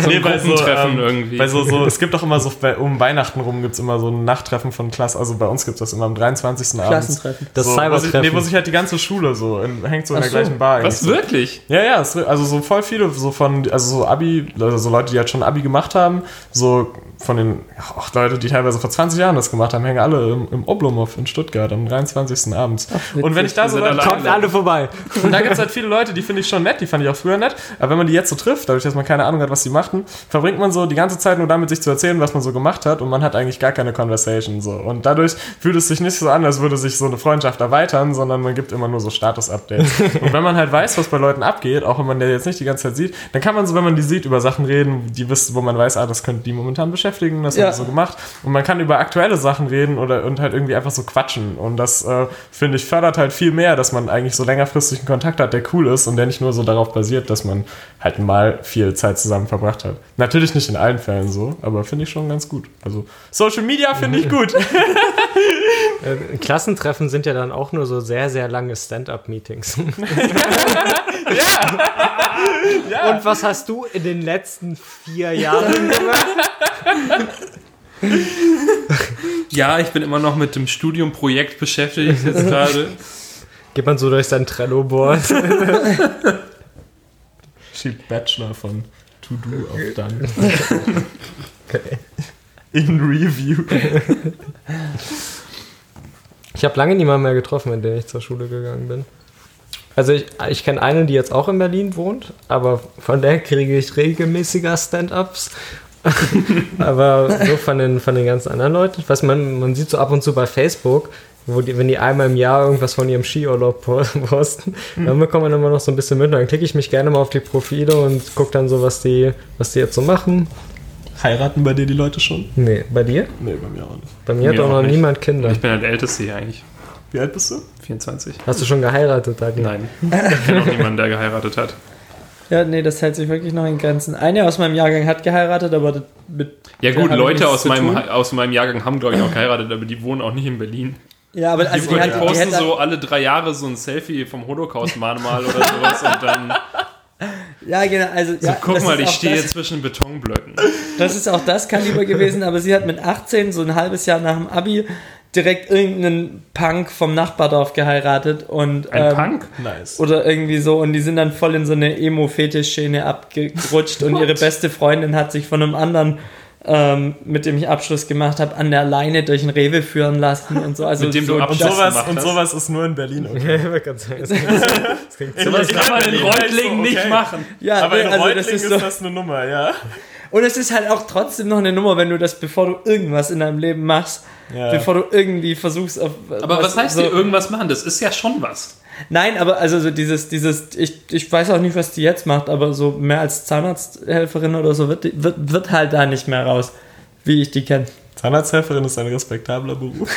[SPEAKER 3] so
[SPEAKER 1] Nee, bei so, ähm,
[SPEAKER 3] irgendwie.
[SPEAKER 1] Bei so, so, es gibt auch immer so, bei, um Weihnachten rum gibt es immer so ein Nachttreffen von Klasse, also bei uns gibt es das immer am 23. abends.
[SPEAKER 2] Klassentreffen.
[SPEAKER 4] das
[SPEAKER 1] so, wo sich,
[SPEAKER 4] Cybertreffen.
[SPEAKER 1] nee, wo sich halt die ganze Schule so, in, hängt so in
[SPEAKER 2] Ach
[SPEAKER 1] der
[SPEAKER 2] so.
[SPEAKER 1] gleichen Bar.
[SPEAKER 3] Was, wirklich?
[SPEAKER 1] Ja, ja, also so voll viele so von, also so Abi, also so Leute, die halt schon Abi gemacht haben, so von den, ja, auch Leute, die teilweise vor 20 Jahren das gemacht haben, hängen alle im, im Oblomov in Stuttgart am 23. abends. und wenn ich da so Leute
[SPEAKER 3] alle
[SPEAKER 4] Kommt alle vorbei.
[SPEAKER 1] und da gibt es halt viele Leute, die finde ich schon nett, die fand ich auch früher nett. Aber wenn man die jetzt so trifft, dadurch, dass man keine Ahnung hat, was sie machten, verbringt man so die ganze Zeit nur damit, sich zu erzählen, was man so gemacht hat und man hat eigentlich gar keine Conversation so. Und dadurch fühlt es sich nicht so an, als würde sich so eine Freundschaft erweitern, sondern man gibt immer nur so Status-Updates. und wenn man halt weiß, was bei Leuten abgeht, auch wenn man der jetzt nicht die ganze Zeit sieht, dann kann man so, wenn man die sieht, über Sachen reden, die wissen, wo man weiß, ah, das könnte die momentan beschäftigen, das
[SPEAKER 2] Ja.
[SPEAKER 1] haben die so gemacht. Und man kann über aktuelle Sachen reden oder und halt irgendwie einfach so quatschen. Und das, äh, finde ich, fördert halt viel mehr, dass man eigentlich so längerfristig einen Kontakt hat, der cool ist und der nicht nur so darauf basiert, dass man halt mal viel Zeit zusammen verbracht hat. Natürlich nicht in allen Fällen so, aber finde ich schon ganz gut. Also Social Media finde ich gut.
[SPEAKER 4] Äh, Klassentreffen sind ja dann auch nur so sehr, sehr lange Stand-up-Meetings.
[SPEAKER 1] ja.
[SPEAKER 4] Und was hast du in den letzten vier Jahren gemacht?
[SPEAKER 3] Ja, ich bin immer noch mit dem Studiumprojekt beschäftigt jetzt gerade.
[SPEAKER 4] Geht man so durch sein Trello-Board?
[SPEAKER 1] Schiebt Bachelor von To Do auf dann. In Review.
[SPEAKER 4] Ich habe lange niemanden mehr getroffen, mit dem ich zur Schule gegangen bin. Also ich, ich kenne eine, die jetzt auch in Berlin wohnt, aber von der kriege ich regelmäßiger Stand-ups. aber so von den, von den ganzen anderen Leuten, was man, man sieht so ab und zu bei Facebook, wo die, wenn die einmal im Jahr irgendwas von ihrem Skiurlaub po- posten, dann bekommt man immer noch so ein bisschen mit. Dann klicke ich mich gerne mal auf die Profile und gucke dann so, was die, was die jetzt so machen.
[SPEAKER 1] Heiraten bei dir die Leute schon?
[SPEAKER 4] Nee, bei dir?
[SPEAKER 1] Nee, bei mir auch nicht.
[SPEAKER 4] Bei mir hat
[SPEAKER 3] Mir
[SPEAKER 4] auch
[SPEAKER 3] auch
[SPEAKER 4] noch
[SPEAKER 3] nicht.
[SPEAKER 4] niemand Kinder.
[SPEAKER 3] Ich bin halt der Älteste hier eigentlich.
[SPEAKER 1] Wie alt bist du?
[SPEAKER 3] 24.
[SPEAKER 4] Hast du schon geheiratet, Dagi?
[SPEAKER 3] Nein. Ich kenne auch niemanden, der geheiratet hat.
[SPEAKER 2] Ja, nee, das hält sich wirklich noch in Grenzen. Eine aus meinem Jahrgang hat geheiratet, aber mit.
[SPEAKER 3] Ja gut, Leute aus meinem, aus meinem Jahrgang haben, glaube ich, auch geheiratet, aber die wohnen auch nicht in Berlin.
[SPEAKER 2] Ja, aber also
[SPEAKER 3] die,
[SPEAKER 2] die, hat, die
[SPEAKER 3] posten
[SPEAKER 2] hätte,
[SPEAKER 3] so alle drei Jahre so ein Selfie vom Holocaust-Mahnmal oder sowas und dann,
[SPEAKER 2] Ja, genau. Also,
[SPEAKER 3] so,
[SPEAKER 2] ja,
[SPEAKER 3] guck mal, ich stehe
[SPEAKER 2] das,
[SPEAKER 3] zwischen Betonblöcken.
[SPEAKER 2] Das ist auch das Kaliber gewesen, aber sie hat mit 18, so ein halbes Jahr nach dem Abi, direkt irgendeinen Punk vom Nachbardorf geheiratet und.
[SPEAKER 3] Ein
[SPEAKER 2] ähm,
[SPEAKER 3] Punk?
[SPEAKER 1] Nice.
[SPEAKER 2] Oder irgendwie so und die sind dann voll in so eine Emo-Fetisch-Szene abgerutscht und ihre beste Freundin hat sich von einem anderen, ähm, mit dem ich Abschluss gemacht habe, an der Leine durch den Rewe führen lassen und so. Also
[SPEAKER 3] Mit dem
[SPEAKER 2] so
[SPEAKER 3] du
[SPEAKER 1] Und
[SPEAKER 3] Abschluss
[SPEAKER 1] sowas,
[SPEAKER 3] gemacht
[SPEAKER 1] und sowas ist nur in Berlin okay.
[SPEAKER 4] Ja, ich wollte gerade sagen, das klingt, das klingt
[SPEAKER 3] Sowas
[SPEAKER 1] In
[SPEAKER 3] kann man in Reutlingen
[SPEAKER 1] ist so,
[SPEAKER 3] nicht
[SPEAKER 1] okay.
[SPEAKER 3] machen.
[SPEAKER 2] Ja,
[SPEAKER 1] Aber in
[SPEAKER 2] also
[SPEAKER 1] Reutlingen
[SPEAKER 2] das ist
[SPEAKER 1] ist
[SPEAKER 2] so.
[SPEAKER 1] das eine Nummer, ja.
[SPEAKER 2] Und es ist halt auch trotzdem noch eine Nummer, wenn du das, bevor du irgendwas in deinem Leben machst,
[SPEAKER 1] Ja.
[SPEAKER 2] bevor du irgendwie versuchst auf.
[SPEAKER 3] Aber was heißt
[SPEAKER 2] so,
[SPEAKER 3] dir irgendwas machen? Das ist ja schon was.
[SPEAKER 2] Nein, aber also so dieses, dieses, ich, ich weiß auch nicht, was die jetzt macht, aber so mehr als Zahnarzthelferin oder so wird, die- wird, wird halt da nicht mehr raus, wie ich die kenne.
[SPEAKER 1] Zahnarzthelferin ist ein respektabler Beruf.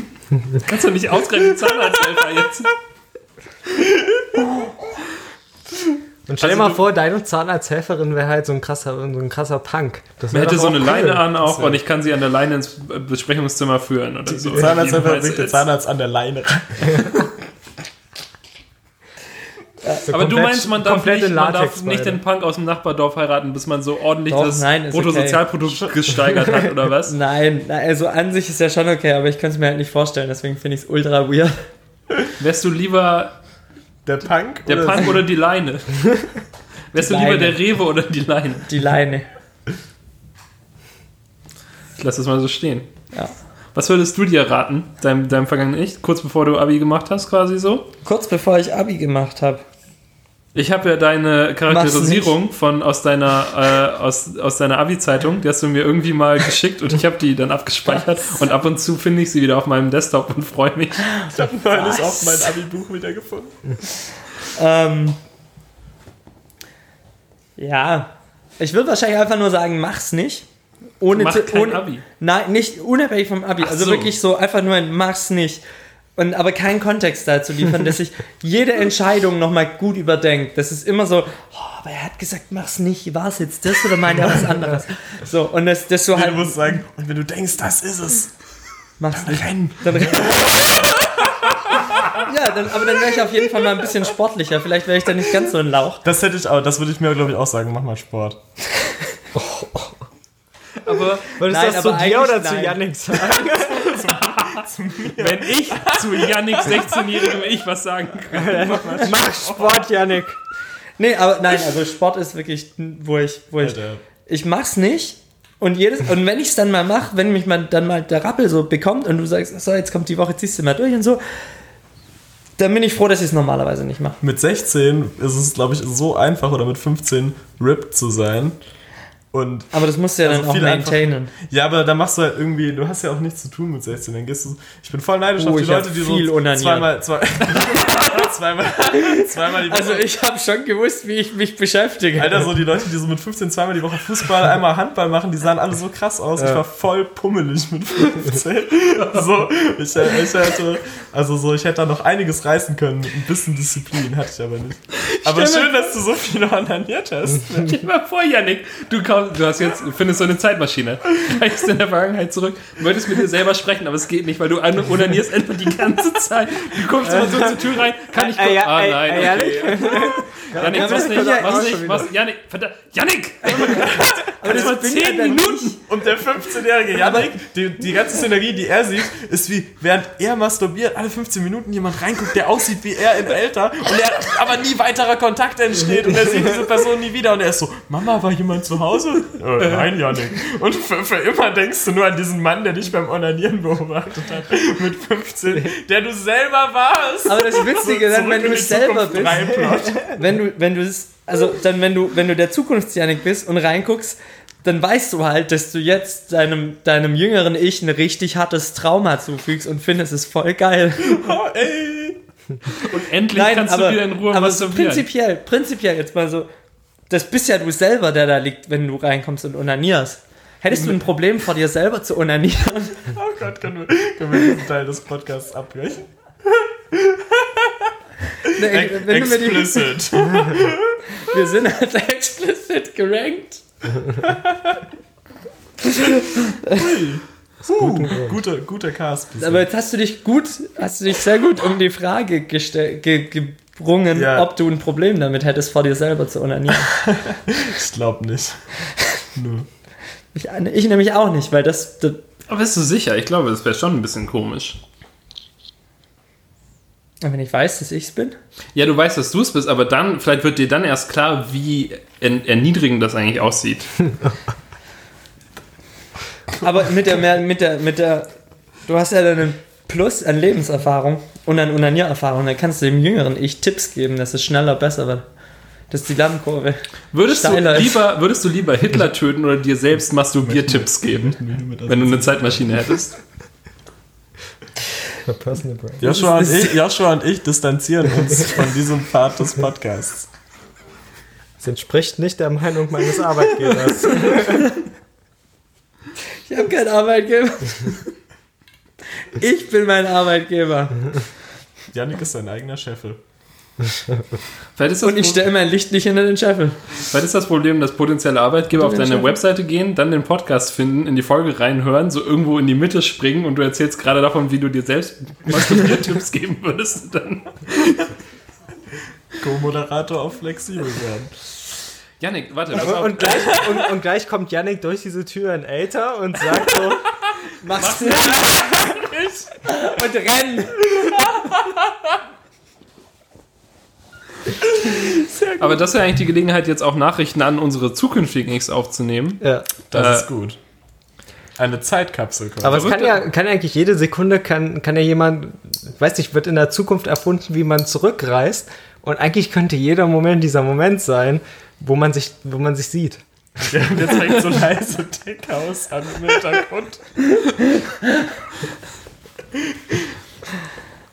[SPEAKER 3] Kannst du nicht ausgerechnet Zahnarzthelfer jetzt?
[SPEAKER 4] Und stell dir
[SPEAKER 3] Also
[SPEAKER 4] mal vor, deine Zahnarzthelferin wäre halt so ein krasser, so ein krasser Punk. Das
[SPEAKER 3] Man hätte so eine
[SPEAKER 4] cool.
[SPEAKER 3] Leine an auch und ich kann sie an der Leine ins Besprechungszimmer führen oder so.
[SPEAKER 1] Die Zahnarzthelferin bringt der
[SPEAKER 3] jetzt.
[SPEAKER 1] Zahnarzt an der Leine.
[SPEAKER 4] So
[SPEAKER 3] Aber du meinst, man darf, nicht, man darf nicht den Punk aus dem Nachbardorf heiraten, bis man so ordentlich
[SPEAKER 2] Doch,
[SPEAKER 3] das
[SPEAKER 2] nein, ist okay.
[SPEAKER 3] Bruttosozialprodukt gesteigert hat, oder was?
[SPEAKER 2] Nein, also an sich ist ja schon okay, aber ich kann es mir halt nicht vorstellen, deswegen finde ich es ultra weird.
[SPEAKER 3] Wärst du lieber
[SPEAKER 1] Der Punk?
[SPEAKER 3] der
[SPEAKER 1] oder
[SPEAKER 3] Punk oder die Leine? Wärst du lieber der Rewe oder die Leine?
[SPEAKER 2] Die Leine.
[SPEAKER 3] Ich lasse das mal so stehen.
[SPEAKER 2] Ja.
[SPEAKER 3] Was würdest du dir raten, deinem, deinem vergangenen Ich, kurz bevor du Abi gemacht hast, quasi so?
[SPEAKER 2] Kurz bevor ich Abi gemacht habe.
[SPEAKER 3] Ich habe ja deine Charakterisierung von aus deiner äh, aus, aus deiner Abi-Zeitung, die hast du mir irgendwie mal geschickt und ich habe die dann abgespeichert und ab und zu finde ich sie wieder auf meinem Desktop und freue mich.
[SPEAKER 1] Ich habe neulich auch mein Abi-Buch wiedergefunden.
[SPEAKER 2] Ähm, ja, ich würde wahrscheinlich einfach nur sagen, mach's nicht. Ohne
[SPEAKER 3] Mach kein
[SPEAKER 2] ohne,
[SPEAKER 3] Abi.
[SPEAKER 2] Nein, nicht unabhängig vom Abi.
[SPEAKER 3] Ach
[SPEAKER 2] also
[SPEAKER 3] so.
[SPEAKER 2] wirklich so einfach nur ein Mach's nicht. Und aber keinen Kontext dazu liefern, dass ich jede Entscheidung nochmal gut überdenkt. Das ist immer so, oh, aber er hat gesagt, mach's nicht. War es jetzt das oder meint er was anderes? So, und das, das so
[SPEAKER 1] Du
[SPEAKER 2] halt.
[SPEAKER 1] musst sagen, und wenn du denkst, das ist es,
[SPEAKER 2] Mach's nicht.
[SPEAKER 1] renn.
[SPEAKER 2] Dann ja, dann, aber dann wäre ich auf jeden Fall mal ein bisschen sportlicher. Vielleicht wäre ich dann nicht ganz so ein Lauch.
[SPEAKER 1] Das hätte ich auch, das würde ich mir, glaube ich, auch sagen, mach mal Sport.
[SPEAKER 3] Aber
[SPEAKER 4] Würdest
[SPEAKER 2] Nein,
[SPEAKER 4] du das zu
[SPEAKER 2] aber
[SPEAKER 4] dir oder
[SPEAKER 2] eigentlich
[SPEAKER 4] zu
[SPEAKER 2] nein.
[SPEAKER 4] Yannick sagen?
[SPEAKER 3] wenn ich zu Yannick 16-jährigem Ich was sagen kann.
[SPEAKER 4] Mach Sport, Yannick.
[SPEAKER 2] Nee, aber nein, also Sport ist wirklich, wo ich, wo ich,
[SPEAKER 1] Alter.
[SPEAKER 2] ich mach's nicht. Und jedes, und wenn ich es dann mal mache, wenn mich mal, dann mal der Rappel so bekommt und du sagst, so, jetzt kommt die Woche, ziehst du mal durch und so, dann bin ich froh, dass ich es normalerweise nicht mache.
[SPEAKER 1] Mit 16 ist es, glaube ich, so einfach oder mit 15 ripped zu sein. Und
[SPEAKER 2] Aber das musst du ja
[SPEAKER 1] Also
[SPEAKER 2] dann auch maintainen.
[SPEAKER 1] ja, aber da machst du halt irgendwie, du hast ja auch nichts zu tun mit 16. Dann gehst du, ich bin voll neidisch
[SPEAKER 2] Oh,
[SPEAKER 1] auf die Leute, die
[SPEAKER 2] viel
[SPEAKER 1] so
[SPEAKER 2] onaniert.
[SPEAKER 1] zweimal, zwei, zweimal, zweimal die Woche.
[SPEAKER 2] Also ich habe schon gewusst, wie ich mich beschäftige.
[SPEAKER 1] Alter, so die Leute, die so mit 15 zweimal die Woche Fußball, einmal Handball machen, die sahen alle so krass aus. Ich war voll pummelig mit 15. So, ich, ich hätte, also so, ich hätte da noch einiges reißen können mit ein bisschen Disziplin, hatte ich aber nicht. Aber
[SPEAKER 3] Stell
[SPEAKER 1] schön, dass du so viel onaniert hast.
[SPEAKER 3] Stell dir mal vor, Yannick, du, du hast jetzt, findest so eine Zeitmaschine, reist in der Vergangenheit zurück, möchtest mit dir selber sprechen, aber es geht nicht, weil du an- onanierst einfach die ganze Zeit. Du kommst immer so zur Tür rein, kann ich
[SPEAKER 4] Äh, ja,
[SPEAKER 3] ah,
[SPEAKER 4] äh,
[SPEAKER 3] nein,
[SPEAKER 4] äh,
[SPEAKER 3] okay. Yannick,
[SPEAKER 2] aber
[SPEAKER 3] was
[SPEAKER 2] das
[SPEAKER 3] nicht,
[SPEAKER 2] ja ich
[SPEAKER 3] nicht,
[SPEAKER 4] schon
[SPEAKER 3] was, Yannick, verdammt, Yannick!
[SPEAKER 2] aber das bin
[SPEAKER 3] 10
[SPEAKER 2] ja dann
[SPEAKER 3] Minuten.
[SPEAKER 2] nicht.
[SPEAKER 1] Und der 15-jährige Janik, die, die ganze Szenerie, die er sieht, ist wie, während er masturbiert, alle 15 Minuten jemand reinguckt, der aussieht wie er in älter und er aber nie weiterer Kontakt entsteht und er sieht diese Person nie wieder und er ist so, Mama, war jemand zu Hause? Oh, nein, Janik. Und für, für immer denkst du nur an diesen Mann, der dich beim Onanieren beobachtet hat. Mit 15, der du selber warst.
[SPEAKER 2] Aber das Witzige,
[SPEAKER 1] So
[SPEAKER 2] dann, wenn du es selber
[SPEAKER 1] Zukunft
[SPEAKER 2] bist, wenn du, wenn du es, also dann, wenn du, wenn du der Zukunftsjanik bist und reinguckst, dann weißt du halt, dass du jetzt deinem, deinem jüngeren Ich ein richtig hartes Trauma zufügst und findest es voll geil.
[SPEAKER 1] Oh, ey.
[SPEAKER 3] Und endlich kannst
[SPEAKER 2] aber,
[SPEAKER 3] du wieder in Ruhe
[SPEAKER 2] aber so prinzipiell, prinzipiell jetzt mal so, das bist ja du selber, der da liegt, wenn du reinkommst und onanierst. Hättest du ein Problem vor dir selber zu onanieren?
[SPEAKER 1] Oh Gott, können wir, können wir diesen Teil des Podcasts abbrechen? Ex
[SPEAKER 2] wenn du mir die,
[SPEAKER 1] explicit.
[SPEAKER 2] wir sind halt explicit gerankt.
[SPEAKER 1] Uh, guter, guter Cast. bisher.
[SPEAKER 2] Aber jetzt hast du dich gut, hast du dich sehr gut um die Frage gestell, ge, gebrungen,
[SPEAKER 1] Ja.
[SPEAKER 2] ob du ein Problem damit hättest, vor dir selber zu onanieren.
[SPEAKER 1] Ich glaube nicht. Nö.
[SPEAKER 2] Ich, ich nämlich auch nicht, weil das, das
[SPEAKER 3] Aber bist du sicher? Ich glaube, das wäre schon ein bisschen komisch.
[SPEAKER 2] wenn ich weiß, dass ich es bin.
[SPEAKER 3] Ja, du weißt, dass du es bist, aber dann, vielleicht wird dir dann erst klar, wie er- erniedrigend das eigentlich aussieht.
[SPEAKER 2] Aber mit der, mit der, mit der, du hast ja dann einen Plus an Lebenserfahrung und an Onaniererfahrung. Dann kannst du dem jüngeren Ich Tipps geben, dass es schneller besser wird. Dass die Lernkurve.
[SPEAKER 3] Würdest du,
[SPEAKER 2] ist.
[SPEAKER 3] lieber, würdest du lieber Hitler töten oder dir selbst Masturbiertipps geben, wenn du eine Zeitmaschine hättest?
[SPEAKER 1] Joshua und, ich, Joshua und ich distanzieren uns von diesem Part des Podcasts.
[SPEAKER 4] Das entspricht nicht der Meinung meines Arbeitgebers.
[SPEAKER 2] Ich habe keinen Arbeitgeber. Ich bin mein Arbeitgeber.
[SPEAKER 1] Janik ist sein eigener Scheffel.
[SPEAKER 2] Und ich stelle mein Licht nicht hinter den Scheffel.
[SPEAKER 3] vielleicht ist das Problem, dass potenzielle Arbeitgeber auf deine
[SPEAKER 2] ich-
[SPEAKER 3] Webseite gehen, dann den Podcast finden, in die Folge reinhören, so irgendwo in die Mitte springen und du erzählst gerade davon, wie du dir selbst Masturbiertipps geben würdest. Dann.
[SPEAKER 1] Co-Moderator auf flexibel werden.
[SPEAKER 3] Janik, warte,
[SPEAKER 4] Und,
[SPEAKER 3] auf.
[SPEAKER 4] und, gleich, und, und gleich kommt Yannick durch diese Tür in Alter und sagt so,
[SPEAKER 2] Mach's nicht. Und rennen.
[SPEAKER 3] Aber das wäre eigentlich die Gelegenheit, jetzt auch Nachrichten an unsere zukünftigen X aufzunehmen.
[SPEAKER 4] ja.
[SPEAKER 1] Das
[SPEAKER 3] Äh,
[SPEAKER 1] ist gut. Eine Zeitkapsel. quasi.
[SPEAKER 4] Aber es kann ja, kann ja eigentlich jede Sekunde, kann, kann ja jemand, weiß nicht, wird in der Zukunft erfunden, wie man zurückreist. Und eigentlich könnte jeder Moment dieser Moment sein, wo man sich, wo man sich sieht.
[SPEAKER 1] Der, der zeigt so leise Deckhaus an im Hintergrund.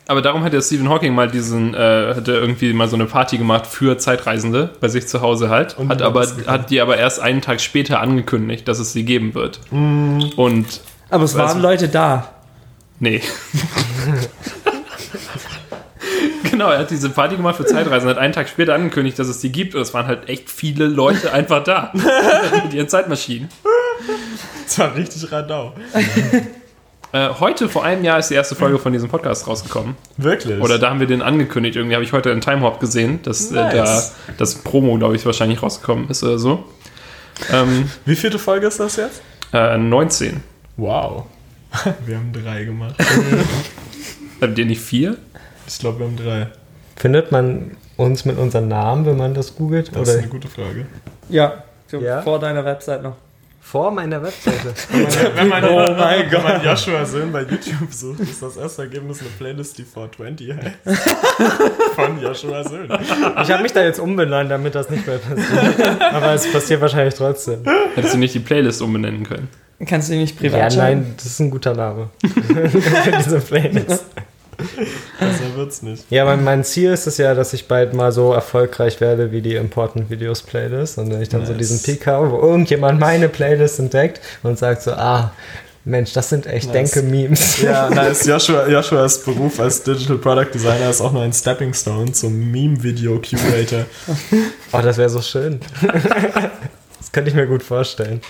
[SPEAKER 3] Aber darum hat ja Stephen Hawking mal diesen, äh, hat er irgendwie mal so eine Party gemacht für Zeitreisende bei sich zu Hause halt.
[SPEAKER 1] Und
[SPEAKER 3] hat, aber, hat die aber erst einen Tag später angekündigt, dass es sie geben wird. Und
[SPEAKER 2] Aber es waren Leute da.
[SPEAKER 3] nee. genau, er hat diese Party gemacht für Zeitreisende, hat einen Tag später angekündigt, dass es die gibt. Und es waren halt echt viele Leute einfach da. mit ihren Zeitmaschinen.
[SPEAKER 1] Das war richtig Radau.
[SPEAKER 3] Äh, heute, vor einem Jahr, ist die erste Folge von diesem Podcast rausgekommen.
[SPEAKER 1] Wirklich?
[SPEAKER 3] Oder da haben wir den angekündigt. Irgendwie habe ich heute einen Timehop gesehen, dass äh, da
[SPEAKER 1] Nice.
[SPEAKER 3] das Promo, glaube ich, wahrscheinlich rausgekommen ist oder so. Ähm,
[SPEAKER 1] Wie vielte Folge ist das jetzt?
[SPEAKER 3] äh, 19.
[SPEAKER 1] Wow. Wir haben drei gemacht.
[SPEAKER 3] Habt ihr nicht vier?
[SPEAKER 1] Ich glaube, wir haben drei.
[SPEAKER 4] Findet man uns mit unserem Namen, wenn man das googelt?
[SPEAKER 1] Das ist
[SPEAKER 4] Oder
[SPEAKER 1] eine gute Frage.
[SPEAKER 2] Ja. So
[SPEAKER 4] Ja?
[SPEAKER 2] Vor deiner Website noch.
[SPEAKER 4] Vor meiner Webseite?
[SPEAKER 1] Wenn man,
[SPEAKER 2] Oh mein
[SPEAKER 1] wenn
[SPEAKER 2] Gott.
[SPEAKER 1] man Joshua Söhn bei YouTube sucht, ist das erste Ergebnis eine Playlist, die 420 heißt. Von Joshua Söhn.
[SPEAKER 4] Ich habe mich da jetzt umbenannt, damit das nicht mehr passiert. Aber es passiert wahrscheinlich trotzdem.
[SPEAKER 3] Hättest du nicht die Playlist umbenennen können?
[SPEAKER 2] Kannst du die nicht privat
[SPEAKER 4] Ja, nein, das ist ein guter Name. Für diese Playlist.
[SPEAKER 1] Besser wird's nicht.
[SPEAKER 4] Ja, mein, mein Ziel ist es ja, dass ich bald mal so erfolgreich werde wie die Important Videos Playlist. Und wenn ich dann so
[SPEAKER 1] Nice.
[SPEAKER 4] diesen Peak habe, wo irgendjemand meine Playlist entdeckt und sagt so, ah, Mensch, das sind echt
[SPEAKER 1] Nice.
[SPEAKER 4] Denke-Memes.
[SPEAKER 1] Ja, nice. Joshua, Joshuas Beruf als Digital Product Designer ist auch nur ein Stepping Stone zum Meme-Video-Curator.
[SPEAKER 4] Oh, das wäre so schön. könnte ich mir gut vorstellen.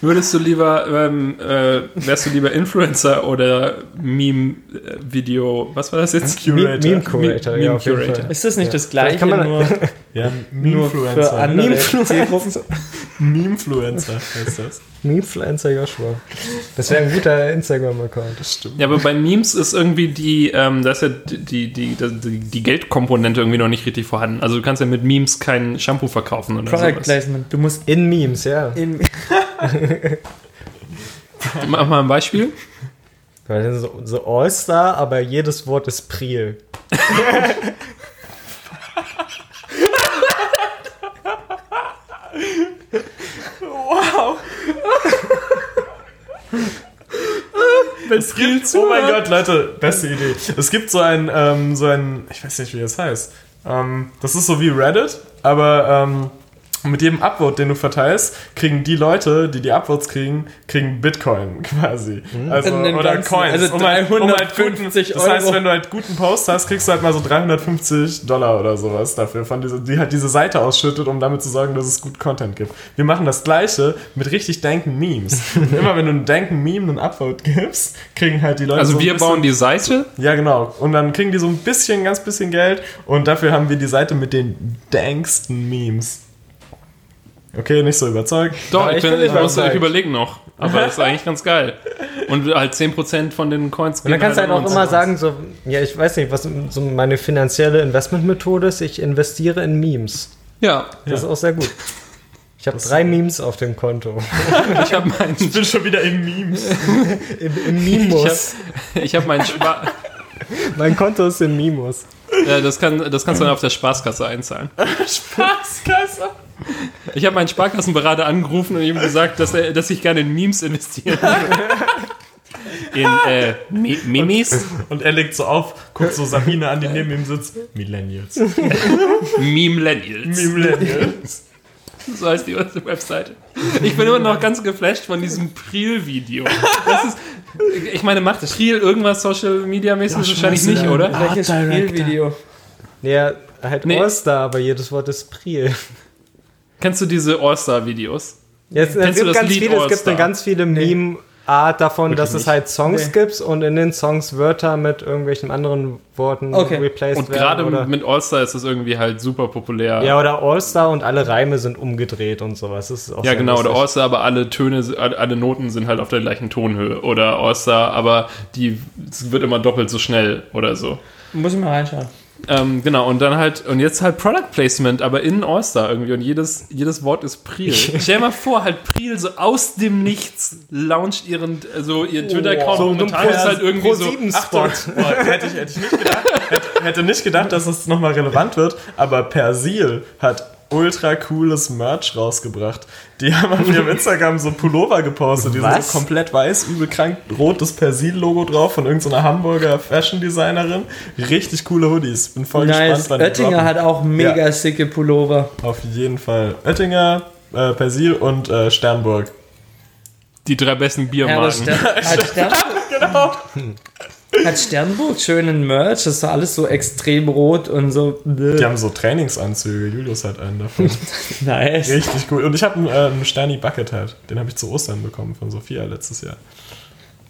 [SPEAKER 3] Würdest du lieber, ähm, äh, wärst du lieber Influencer oder Meme-Video, was war das jetzt?
[SPEAKER 1] Curator.
[SPEAKER 4] Meme Curator,
[SPEAKER 3] Meme
[SPEAKER 4] ja.
[SPEAKER 2] Ist das nicht
[SPEAKER 4] Ja.
[SPEAKER 2] das gleiche,
[SPEAKER 4] Vielleicht kann man-
[SPEAKER 2] nur,
[SPEAKER 1] Ja,
[SPEAKER 2] nur für
[SPEAKER 1] Meme-Influencer.
[SPEAKER 2] andere
[SPEAKER 4] Meme-Influencer.
[SPEAKER 1] Memefluencer heißt das.
[SPEAKER 4] Memefluencer Joshua. Das wäre ein guter Instagram-Account.
[SPEAKER 1] Das stimmt.
[SPEAKER 3] Ja, aber bei Memes ist irgendwie die, ähm, da ist ja die, die, die, die Geldkomponente irgendwie noch nicht richtig vorhanden. Also du kannst ja mit Memes kein Shampoo verkaufen oder
[SPEAKER 2] Product
[SPEAKER 3] sowas.
[SPEAKER 2] Placement. Du musst
[SPEAKER 4] In Memes, ja.
[SPEAKER 2] in,
[SPEAKER 3] Mach mal ein Beispiel.
[SPEAKER 4] Weil das ist So, so All-Star, aber jedes Wort ist Priel.
[SPEAKER 1] Es gibt, oh mein Gott, Leute, beste Idee. Es gibt so ein, ähm, so ein, ich weiß nicht, wie das heißt. Ähm, das ist so wie Reddit, aber ähm, mit jedem Upvote, den du verteilst, kriegen die Leute, die die Upvotes kriegen, kriegen Bitcoin quasi. Also,
[SPEAKER 2] In den
[SPEAKER 1] oder
[SPEAKER 2] ganzen-
[SPEAKER 1] Coins.
[SPEAKER 2] also
[SPEAKER 1] halt- guten,
[SPEAKER 2] 350
[SPEAKER 1] das heißt, wenn du halt guten Post hast, kriegst du halt mal so 350 Dollar oder sowas dafür, von diese, die halt diese Seite ausschüttet, um damit zu sorgen, dass es gut Content gibt. Wir machen das gleiche mit richtig danken Memes. Und immer wenn du einen danken Meme einen Upvote gibst, kriegen halt die Leute
[SPEAKER 3] Also
[SPEAKER 1] so ein
[SPEAKER 3] wir
[SPEAKER 1] bisschen-
[SPEAKER 3] bauen die Seite.
[SPEAKER 1] ja, genau. Und dann kriegen die so ein bisschen, ganz bisschen Geld. Und dafür haben wir die Seite mit den danksten Memes. Okay, nicht so überzeugt.
[SPEAKER 3] Doch,
[SPEAKER 4] Ja,
[SPEAKER 3] ich,
[SPEAKER 4] ich
[SPEAKER 3] bin, ich, muss, ich überlege noch. Aber das ist eigentlich ganz geil. Und halt 10% von den Coins
[SPEAKER 4] Und dann kannst du halt
[SPEAKER 3] an
[SPEAKER 4] auch immer sagen, so, ja, ich weiß nicht, was so meine finanzielle Investmentmethode ist. Ich investiere in Memes.
[SPEAKER 3] Ja,
[SPEAKER 4] Das ist auch sehr gut. Ich habe drei Memes auf dem Konto.
[SPEAKER 3] ich habe meinen
[SPEAKER 1] Ich bin schon wieder im Memes.
[SPEAKER 4] Im, im Mimus.
[SPEAKER 3] ich hab meinen Spa
[SPEAKER 4] mein Konto ist im Mimus.
[SPEAKER 3] Ja, das, kann, das kannst du dann auf der Spaßkasse einzahlen.
[SPEAKER 1] Spaßkasse.
[SPEAKER 3] Ich habe meinen Sparkassenberater angerufen und ihm gesagt, dass, er, dass ich gerne in Memes investieren würde. In äh, Mi- Mimis?
[SPEAKER 1] Und er legt so auf, guckt so Sabine an, die neben ihm sitzt. Millennials.
[SPEAKER 3] Memelenials.
[SPEAKER 1] Millennials.
[SPEAKER 3] So heißt die Webseite. Ich bin immer noch ganz geflasht von diesem Priel-Video. Das ist, ich meine, macht Priel irgendwas Social Media mäßig? Wahrscheinlich nicht, oder?
[SPEAKER 2] welches Spielvideo?
[SPEAKER 4] Ja, halt
[SPEAKER 3] Nee.
[SPEAKER 4] All-Star, aber jedes Wort ist Priel.
[SPEAKER 3] Kennst du diese All-Star-Videos?
[SPEAKER 4] Jetzt, es
[SPEAKER 3] Kennst du
[SPEAKER 4] gibt
[SPEAKER 3] das
[SPEAKER 4] ganz viele, es gibt eine ganz viele Meme-Art davon, dass es
[SPEAKER 3] nicht.
[SPEAKER 4] halt Songs
[SPEAKER 2] Nee.
[SPEAKER 4] gibt und in den Songs Wörter mit irgendwelchen anderen Worten
[SPEAKER 2] Okay.
[SPEAKER 4] replaced
[SPEAKER 3] Und
[SPEAKER 4] werden.
[SPEAKER 3] gerade
[SPEAKER 4] oder,
[SPEAKER 3] mit All-Star ist das irgendwie halt super populär.
[SPEAKER 4] ja, oder All-Star und alle Reime sind umgedreht und sowas. Das ist auch
[SPEAKER 3] Ja, genau, oder
[SPEAKER 4] lustig.
[SPEAKER 3] All-Star, aber alle Töne, alle Noten sind halt auf der gleichen Tonhöhe. Oder All-Star, aber die es wird immer doppelt so schnell oder so.
[SPEAKER 2] Muss ich mal reinschauen.
[SPEAKER 3] Ähm, genau, und dann halt, und jetzt halt Product Placement, aber in All-Star irgendwie. Und jedes, jedes Wort ist Priel. Stell dir mal vor, halt Priel so aus dem Nichts launcht ihren, also ihr Twitter-Account
[SPEAKER 4] So
[SPEAKER 3] momentan ist halt irgendwie so.
[SPEAKER 4] Pro-7-Spot.
[SPEAKER 1] Boah, hätte, ich, hätte ich nicht gedacht, hätte, hätte nicht gedacht, dass es nochmal relevant wird, aber Persil hat ultra cooles Merch rausgebracht. Die haben auf ihrem Instagram so Pullover gepostet, die sind
[SPEAKER 4] Was?
[SPEAKER 1] so komplett weiß, übel krank, rot das Persil-Logo drauf von irgendeiner Hamburger Fashion-Designerin. Richtig coole Hoodies. Bin voll
[SPEAKER 2] Nice.
[SPEAKER 1] gespannt, wann die
[SPEAKER 2] Oettinger
[SPEAKER 1] droppen.
[SPEAKER 2] hat auch mega
[SPEAKER 1] Ja.
[SPEAKER 2] sicke Pullover.
[SPEAKER 1] Auf jeden Fall. Oettinger, äh, Persil und äh, Sternburg.
[SPEAKER 3] Die drei besten
[SPEAKER 2] Ja,
[SPEAKER 3] Biermarken.
[SPEAKER 2] Stern, hat, Sternburg,
[SPEAKER 1] Genau.
[SPEAKER 2] hat Sternburg schönen Merch? Das ist doch alles so extrem rot und so.
[SPEAKER 1] Die haben so Trainingsanzüge. Julius hat einen davon.
[SPEAKER 2] Nice.
[SPEAKER 1] Richtig cool. Und ich habe einen, äh, einen Sterni Bucket Hat. Den habe ich zu Ostern bekommen von Sophia letztes Jahr.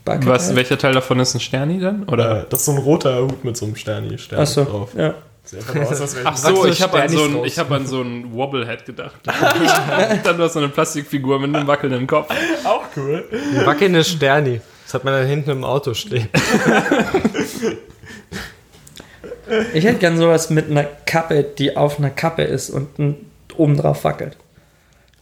[SPEAKER 2] Bucket
[SPEAKER 3] Was,
[SPEAKER 2] Hat.
[SPEAKER 3] welcher Teil davon ist ein Sterni dann? Oder?
[SPEAKER 1] Äh, das ist so ein roter Hut mit so einem Sterni, Stern
[SPEAKER 2] Achso,
[SPEAKER 1] drauf.
[SPEAKER 2] ja.
[SPEAKER 1] Sieht einfach nur aus, als wäre
[SPEAKER 3] Ach
[SPEAKER 1] ich
[SPEAKER 3] so, ich habe an, so ein, ich hab an so ein Wobblehead gedacht. dann du hast so eine Plastikfigur mit einem wackelnden Kopf.
[SPEAKER 1] auch cool.
[SPEAKER 4] Ein wackelndes Sterni. Das hat man dann hinten im Auto stehen.
[SPEAKER 2] Ich hätte gern sowas mit einer Kappe, die auf einer Kappe ist und oben drauf wackelt.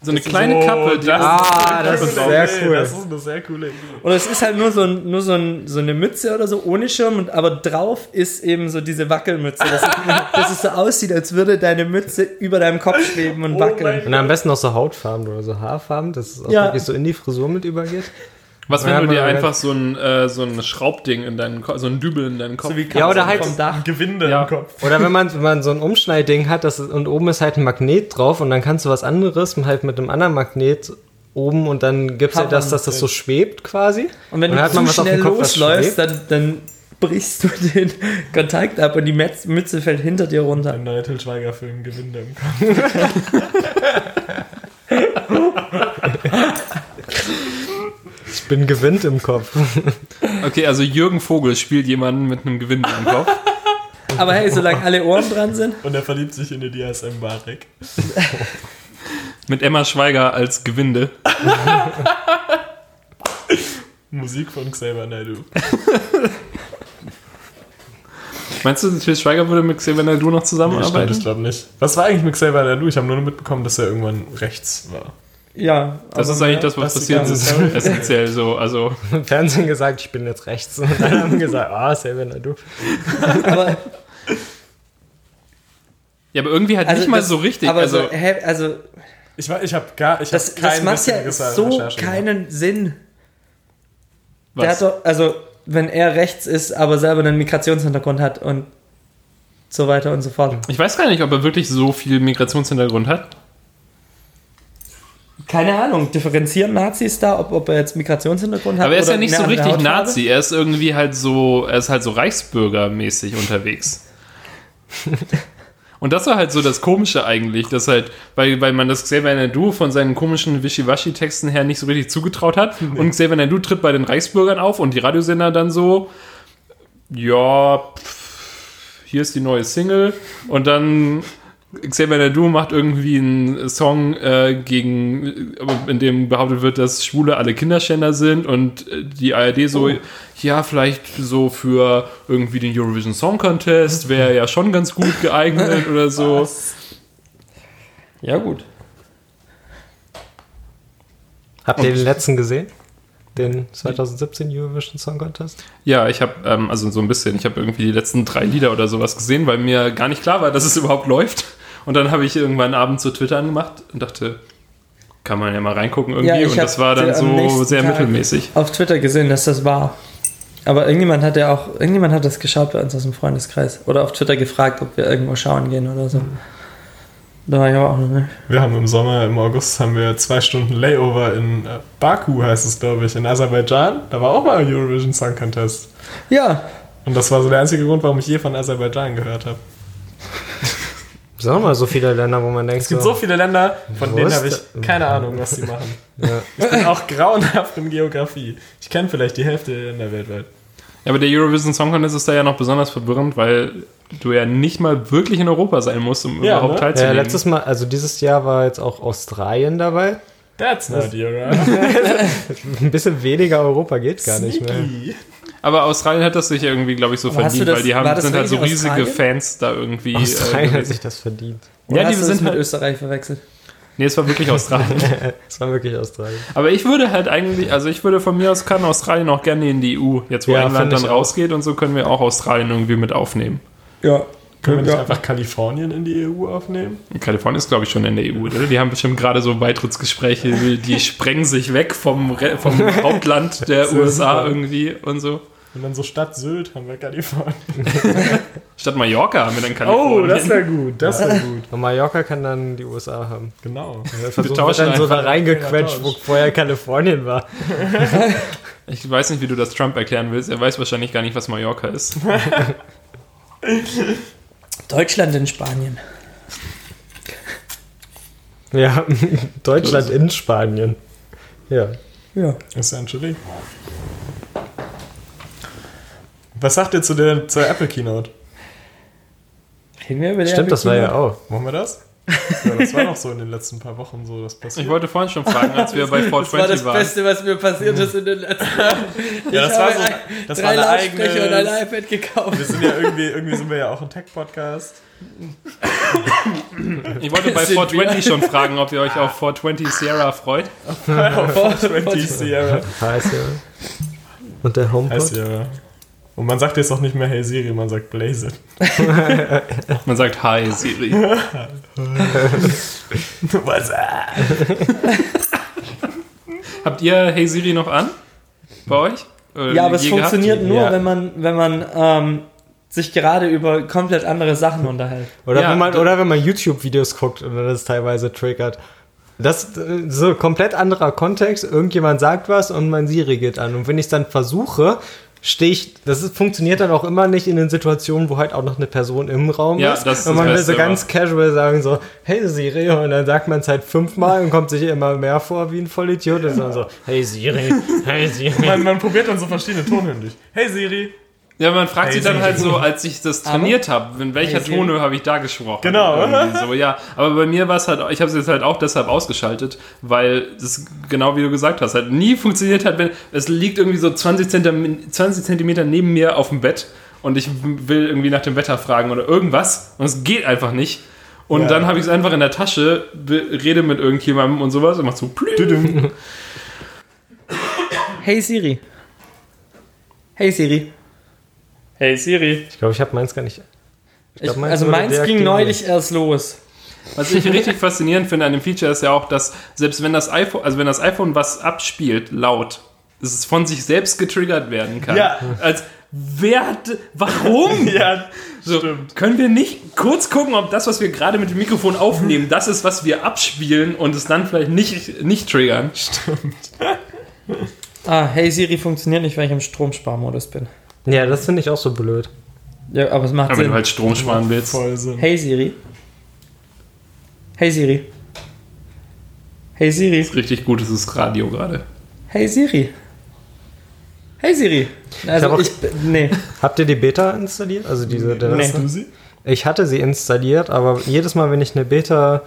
[SPEAKER 3] So eine kleine
[SPEAKER 1] So,
[SPEAKER 3] Kappe, die
[SPEAKER 1] das
[SPEAKER 4] Ah, das ist sehr cool.
[SPEAKER 1] Das ist eine sehr coole Idee.
[SPEAKER 2] Oder es ist halt nur so, ein, nur so, ein, so eine Mütze oder so ohne Schirm, und, aber drauf ist eben so diese Wackelmütze. Dass, es- dass es so aussieht, als würde deine Mütze über deinem Kopf schweben und
[SPEAKER 1] Oh
[SPEAKER 2] wackeln.
[SPEAKER 4] Und am besten noch so Hautfarben oder so Haarfarben, dass es auch
[SPEAKER 2] Ja.
[SPEAKER 4] wirklich so in die Frisur mit übergeht.
[SPEAKER 3] Was, wenn
[SPEAKER 4] Ja,
[SPEAKER 3] du dir einfach so ein, äh, so ein Schraubding in deinen Kopf, so ein Dübel in deinen Kopf.
[SPEAKER 2] So wie
[SPEAKER 4] Ja, oder halt-
[SPEAKER 2] vom Dach.
[SPEAKER 1] Gewinde
[SPEAKER 3] Ja.
[SPEAKER 1] im Kopf.
[SPEAKER 4] Oder wenn man, wenn man so ein Umschneidding hat das ist, und oben ist halt ein Magnet drauf und dann kannst du was anderes halt mit einem anderen Magnet oben und dann gibt es ja das, dass das so schwebt quasi.
[SPEAKER 2] Und wenn
[SPEAKER 4] dann
[SPEAKER 2] du zu
[SPEAKER 4] was auf dem
[SPEAKER 2] schnell
[SPEAKER 4] Kopf,
[SPEAKER 2] losläufst,
[SPEAKER 4] schwebt.
[SPEAKER 2] dann, dann brichst du den Kontakt ab und die Metz Mütze fällt hinter dir runter.
[SPEAKER 1] Ein neuer Til Schweiger-Film, Gewinde im Kopf.
[SPEAKER 4] Ich bin gewinnt im Kopf.
[SPEAKER 3] Okay, also Jürgen Vogel spielt jemanden mit einem Gewinde im Kopf.
[SPEAKER 2] Aber hey, solange alle Ohren dran sind,
[SPEAKER 1] Und er verliebt sich in die DSM Barek.
[SPEAKER 3] Mit Emma Schweiger als Gewinde.
[SPEAKER 1] Musik von Xavier Naidoo.
[SPEAKER 3] Meinst du, Til Schweiger würde mit Xavier Naidoo noch
[SPEAKER 1] Nee, stimmt,
[SPEAKER 3] zusammenarbeiten?
[SPEAKER 1] ich glaube nicht. Was war eigentlich mit Xavier Naidoo? Ich habe nur mitbekommen, dass er irgendwann rechts war.
[SPEAKER 2] Ja.
[SPEAKER 3] das ist eigentlich das, was
[SPEAKER 1] das
[SPEAKER 3] passiert ist. Essentiell so. Also,
[SPEAKER 4] Im Fernsehen gesagt, ich bin jetzt rechts. Und dann haben gesagt, ah, Xavier Naidoo.
[SPEAKER 2] Aber,
[SPEAKER 3] ja, aber irgendwie halt
[SPEAKER 2] also
[SPEAKER 3] nicht mal
[SPEAKER 2] das-
[SPEAKER 3] so richtig.
[SPEAKER 2] Aber
[SPEAKER 3] also,
[SPEAKER 2] so, hä, also
[SPEAKER 1] Ich, war- ich habe gar, ich
[SPEAKER 2] das,
[SPEAKER 1] hab
[SPEAKER 2] das macht ja
[SPEAKER 1] bisschen
[SPEAKER 2] so
[SPEAKER 1] Recherche gemacht.
[SPEAKER 2] keinen Sinn. Der
[SPEAKER 3] was?
[SPEAKER 2] hat doch, also, wenn er rechts ist, aber selber einen Migrationshintergrund hat und so weiter und so fort.
[SPEAKER 3] Ich weiß gar nicht, ob er wirklich so viel Migrationshintergrund hat.
[SPEAKER 2] Keine Ahnung, differenzieren Nazis da, ob, ob er jetzt Migrationshintergrund hat?
[SPEAKER 3] Aber er ist
[SPEAKER 2] oder
[SPEAKER 3] ja nicht so richtig
[SPEAKER 2] Hautfarbe?
[SPEAKER 3] Nazi. Er ist irgendwie halt so, er ist halt so Reichsbürgermäßig unterwegs. Und das war halt so das Komische eigentlich, dass halt, weil, weil man das Xavier Naidoo von seinen komischen Wischiwaschi-Texten her nicht so richtig zugetraut hat. Und Xavier Naidoo tritt bei den Reichsbürgern auf und die Radiosender dann so, ja, pff, hier ist die neue Single. Und dann Xavier Naidoo macht irgendwie einen Song äh, gegen, in dem behauptet wird, dass Schwule alle Kinderschänder sind und äh, die ARD so, ja, vielleicht so für irgendwie den Eurovision Song Contest wäre ja schon ganz gut geeignet oder so.
[SPEAKER 2] Ja, gut.
[SPEAKER 4] Habt ihr den letzten gesehen? Den 2017 Eurovision Song Contest?
[SPEAKER 3] Ja, ich habe, ähm, also so ein bisschen, ich habe irgendwie die letzten drei Lieder oder sowas gesehen, weil mir gar nicht klar war, dass es überhaupt läuft. Und dann habe ich irgendwann abends so Twitter angemacht und dachte, kann man ja mal reingucken irgendwie.
[SPEAKER 2] Ja,
[SPEAKER 3] und das war dann so sehr
[SPEAKER 2] Tag-
[SPEAKER 3] mittelmäßig.
[SPEAKER 2] Auf Twitter gesehen, dass das war. Aber irgendjemand hat ja auch, irgendjemand hat das geschaut bei uns aus dem Freundeskreis. Oder auf Twitter gefragt, ob wir irgendwo schauen gehen oder so. Da war ich aber auch noch nicht.
[SPEAKER 1] Wir haben im Sommer, im August, haben wir zwei Stunden Layover in äh, Baku, heißt es, glaube ich, in Aserbaidschan. Da war auch mal ein Eurovision Song Contest.
[SPEAKER 2] Ja,
[SPEAKER 1] Und das war so der einzige Grund, warum ich je von Aserbaidschan gehört habe.
[SPEAKER 4] Es sind auch mal so viele Länder, wo man denkt,
[SPEAKER 1] Es gibt so viele Länder, von denen habe ich keine Ahnung, was sie machen.
[SPEAKER 4] Ja.
[SPEAKER 1] Ich bin auch grauenhaft in Geografie. Ich kenne vielleicht die Hälfte der Länder weltweit.
[SPEAKER 3] Ja, aber der Eurovision Song Contest ist da ja noch besonders verwirrend, weil du ja nicht mal wirklich in Europa sein musst, um
[SPEAKER 1] Ja,
[SPEAKER 3] überhaupt
[SPEAKER 1] ne?
[SPEAKER 4] Ja,
[SPEAKER 3] teilzunehmen.
[SPEAKER 4] letztes Mal, also dieses Jahr war jetzt auch Australien dabei.
[SPEAKER 1] That's not Europe.
[SPEAKER 4] Ein bisschen weniger Europa geht gar nicht mehr.
[SPEAKER 3] Aber Australien hat das sich irgendwie, glaube ich, so
[SPEAKER 2] Aber
[SPEAKER 3] verdient,
[SPEAKER 2] das-
[SPEAKER 3] weil die haben, sind halt so riesige
[SPEAKER 2] Australien?
[SPEAKER 3] Fans da irgendwie.
[SPEAKER 4] Australien
[SPEAKER 3] äh,
[SPEAKER 4] hat sich das verdient.
[SPEAKER 2] Oder
[SPEAKER 3] Ja, die sind
[SPEAKER 2] das mit
[SPEAKER 3] halt-
[SPEAKER 2] Österreich verwechselt.
[SPEAKER 3] nee, es war wirklich Australien.
[SPEAKER 4] Es war wirklich Australien.
[SPEAKER 3] aber ich würde halt eigentlich, also ich würde von mir aus kann Australien auch gerne in die EU. Jetzt, wo
[SPEAKER 4] Ja,
[SPEAKER 3] England dann rausgeht und so, können wir auch Australien irgendwie mit aufnehmen.
[SPEAKER 2] Ja.
[SPEAKER 1] Können wir nicht
[SPEAKER 2] Ja.
[SPEAKER 1] einfach Kalifornien in die EU aufnehmen?
[SPEAKER 3] Kalifornien ist, glaube ich, schon in der EU, oder? Die haben bestimmt gerade so Beitrittsgespräche, die, sprengen sich weg vom, Re- vom Hauptland der USA irgendwie und so.
[SPEAKER 1] Und dann so Stadt Sylt haben wir Kalifornien.
[SPEAKER 3] Statt Mallorca haben wir dann
[SPEAKER 1] Oh,
[SPEAKER 3] Kalifornien.
[SPEAKER 1] das wäre gut. Das wäre gut.
[SPEAKER 4] Und Mallorca kann dann die USA haben.
[SPEAKER 1] Genau.
[SPEAKER 4] Der Versuch
[SPEAKER 3] tauschen
[SPEAKER 4] wird dann so da reingequetscht, wo vorher Kalifornien war.
[SPEAKER 3] Ich weiß nicht, wie du das Trump erklären willst. Er weiß wahrscheinlich gar nicht, was Mallorca ist.
[SPEAKER 2] Deutschland in Spanien.
[SPEAKER 4] Ja, Deutschland in Spanien. Ja.
[SPEAKER 2] Ja.
[SPEAKER 1] Essentially. Was sagt ihr zu der zur Apple Keynote?
[SPEAKER 2] Reden wir über die
[SPEAKER 4] Stimmt, das war ja
[SPEAKER 2] Apple
[SPEAKER 4] auch.
[SPEAKER 1] Machen wir das? Ja, das war doch so in den letzten paar Wochen so, das passiert.
[SPEAKER 3] Ich wollte vorhin schon fragen, als wir bei
[SPEAKER 2] Keynote? Das war das
[SPEAKER 3] 420 waren.
[SPEAKER 2] Beste, was mir passiert ist in den letzten Jahren.
[SPEAKER 1] Ja, das war so-
[SPEAKER 2] ein-
[SPEAKER 1] das
[SPEAKER 2] drei
[SPEAKER 1] war eine
[SPEAKER 2] Lautsprecher und ein
[SPEAKER 1] eigene-
[SPEAKER 2] iPad gekauft.
[SPEAKER 1] wir sind ja irgendwie, irgendwie sind wir ja auch ein Tech-Podcast.
[SPEAKER 3] Ich wollte bei
[SPEAKER 2] Sind
[SPEAKER 3] 420 schon fragen, ob ihr euch auf 420 Sierra freut.
[SPEAKER 1] Auf 20 Sierra.
[SPEAKER 4] Heißt ja. Und der HomePod?
[SPEAKER 1] Heißt ja. Und man sagt jetzt auch nicht mehr Hey Siri, man sagt Blaze it.
[SPEAKER 3] Man sagt Hi Siri.
[SPEAKER 1] Was?
[SPEAKER 3] Habt ihr Hey Siri noch an? Bei euch? Oder
[SPEAKER 2] Ja, aber es
[SPEAKER 3] je gehabt?
[SPEAKER 2] funktioniert nur,
[SPEAKER 4] Ja.
[SPEAKER 2] wenn man, wenn man ähm, sich gerade über komplett andere Sachen unterhält.
[SPEAKER 4] Oder,
[SPEAKER 3] Ja,
[SPEAKER 4] wenn man, oder wenn man YouTube-Videos guckt und das teilweise triggert. Das äh, so komplett anderer Kontext. Irgendjemand sagt was und mein Siri geht an. Und wenn ich es dann versuche, stehe ich. Das ist, funktioniert dann auch immer nicht in den Situationen, wo halt auch noch eine Person im Raum
[SPEAKER 3] Ja,
[SPEAKER 4] ist.
[SPEAKER 3] das ist
[SPEAKER 4] und man will so ganz casual sagen so, hey Siri, und dann sagt man es halt fünfmal und kommt sich immer mehr vor wie ein Vollidiot und dann so, hey Siri, hey Siri.
[SPEAKER 1] Man, man probiert dann so verschiedene Tonhöhen durch. Hey Siri.
[SPEAKER 3] Ja, man fragt sich dann halt so, als ich das trainiert habe, in welcher
[SPEAKER 2] Hey, Siri.
[SPEAKER 3] Tone habe ich da gesprochen?
[SPEAKER 1] Genau.
[SPEAKER 3] So, ja. Aber bei mir war es halt, ich habe es jetzt halt auch deshalb ausgeschaltet, weil das genau wie du gesagt hast, halt nie funktioniert hat, wenn es liegt irgendwie so 20 Zentimeter, 20 Zentimeter neben mir auf dem Bett und ich will irgendwie nach dem Wetter fragen oder irgendwas und es geht einfach nicht. Und
[SPEAKER 1] Ja.
[SPEAKER 3] dann habe ich es einfach in der Tasche, rede mit irgendjemandem und sowas und mach so plü.
[SPEAKER 1] Düdüm.
[SPEAKER 2] Hey Siri. Hey Siri.
[SPEAKER 3] Hey Siri.
[SPEAKER 4] Ich glaube, ich habe meins gar nicht.
[SPEAKER 2] Ich,
[SPEAKER 4] glaub, meins
[SPEAKER 2] also meins ging neulich erst los.
[SPEAKER 3] Was ich richtig faszinierend finde an dem Feature ist ja auch, dass selbst wenn das iPhone, also wenn das iPhone was abspielt, laut, dass es von sich selbst getriggert werden kann.
[SPEAKER 1] Ja.
[SPEAKER 3] Als wer hat, warum?
[SPEAKER 1] ja,
[SPEAKER 3] So,
[SPEAKER 1] stimmt.
[SPEAKER 3] können wir nicht kurz gucken, ob das, was wir gerade mit dem Mikrofon aufnehmen, das ist, was wir abspielen und es dann vielleicht nicht, nicht triggern?
[SPEAKER 2] Ah, Hey Siri funktioniert nicht, weil ich im Stromsparmodus bin.
[SPEAKER 4] Ja, das finde ich auch so blöd.
[SPEAKER 2] Ja, aber es macht
[SPEAKER 3] Aber wenn
[SPEAKER 2] Sinn.
[SPEAKER 3] du halt Strom sparen willst.
[SPEAKER 1] Voll Sinn.
[SPEAKER 2] Hey Siri. Hey Siri. Hey Siri.
[SPEAKER 3] Richtig gut, es ist Radio gerade.
[SPEAKER 2] Hey Siri. Hey Siri. Also
[SPEAKER 4] auch-
[SPEAKER 2] ich, nee.
[SPEAKER 4] Habt ihr die Beta installiert? Also diese der
[SPEAKER 2] Nee.
[SPEAKER 1] Hast du sie?
[SPEAKER 4] Ich hatte sie installiert, aber jedes Mal, wenn ich eine Beta.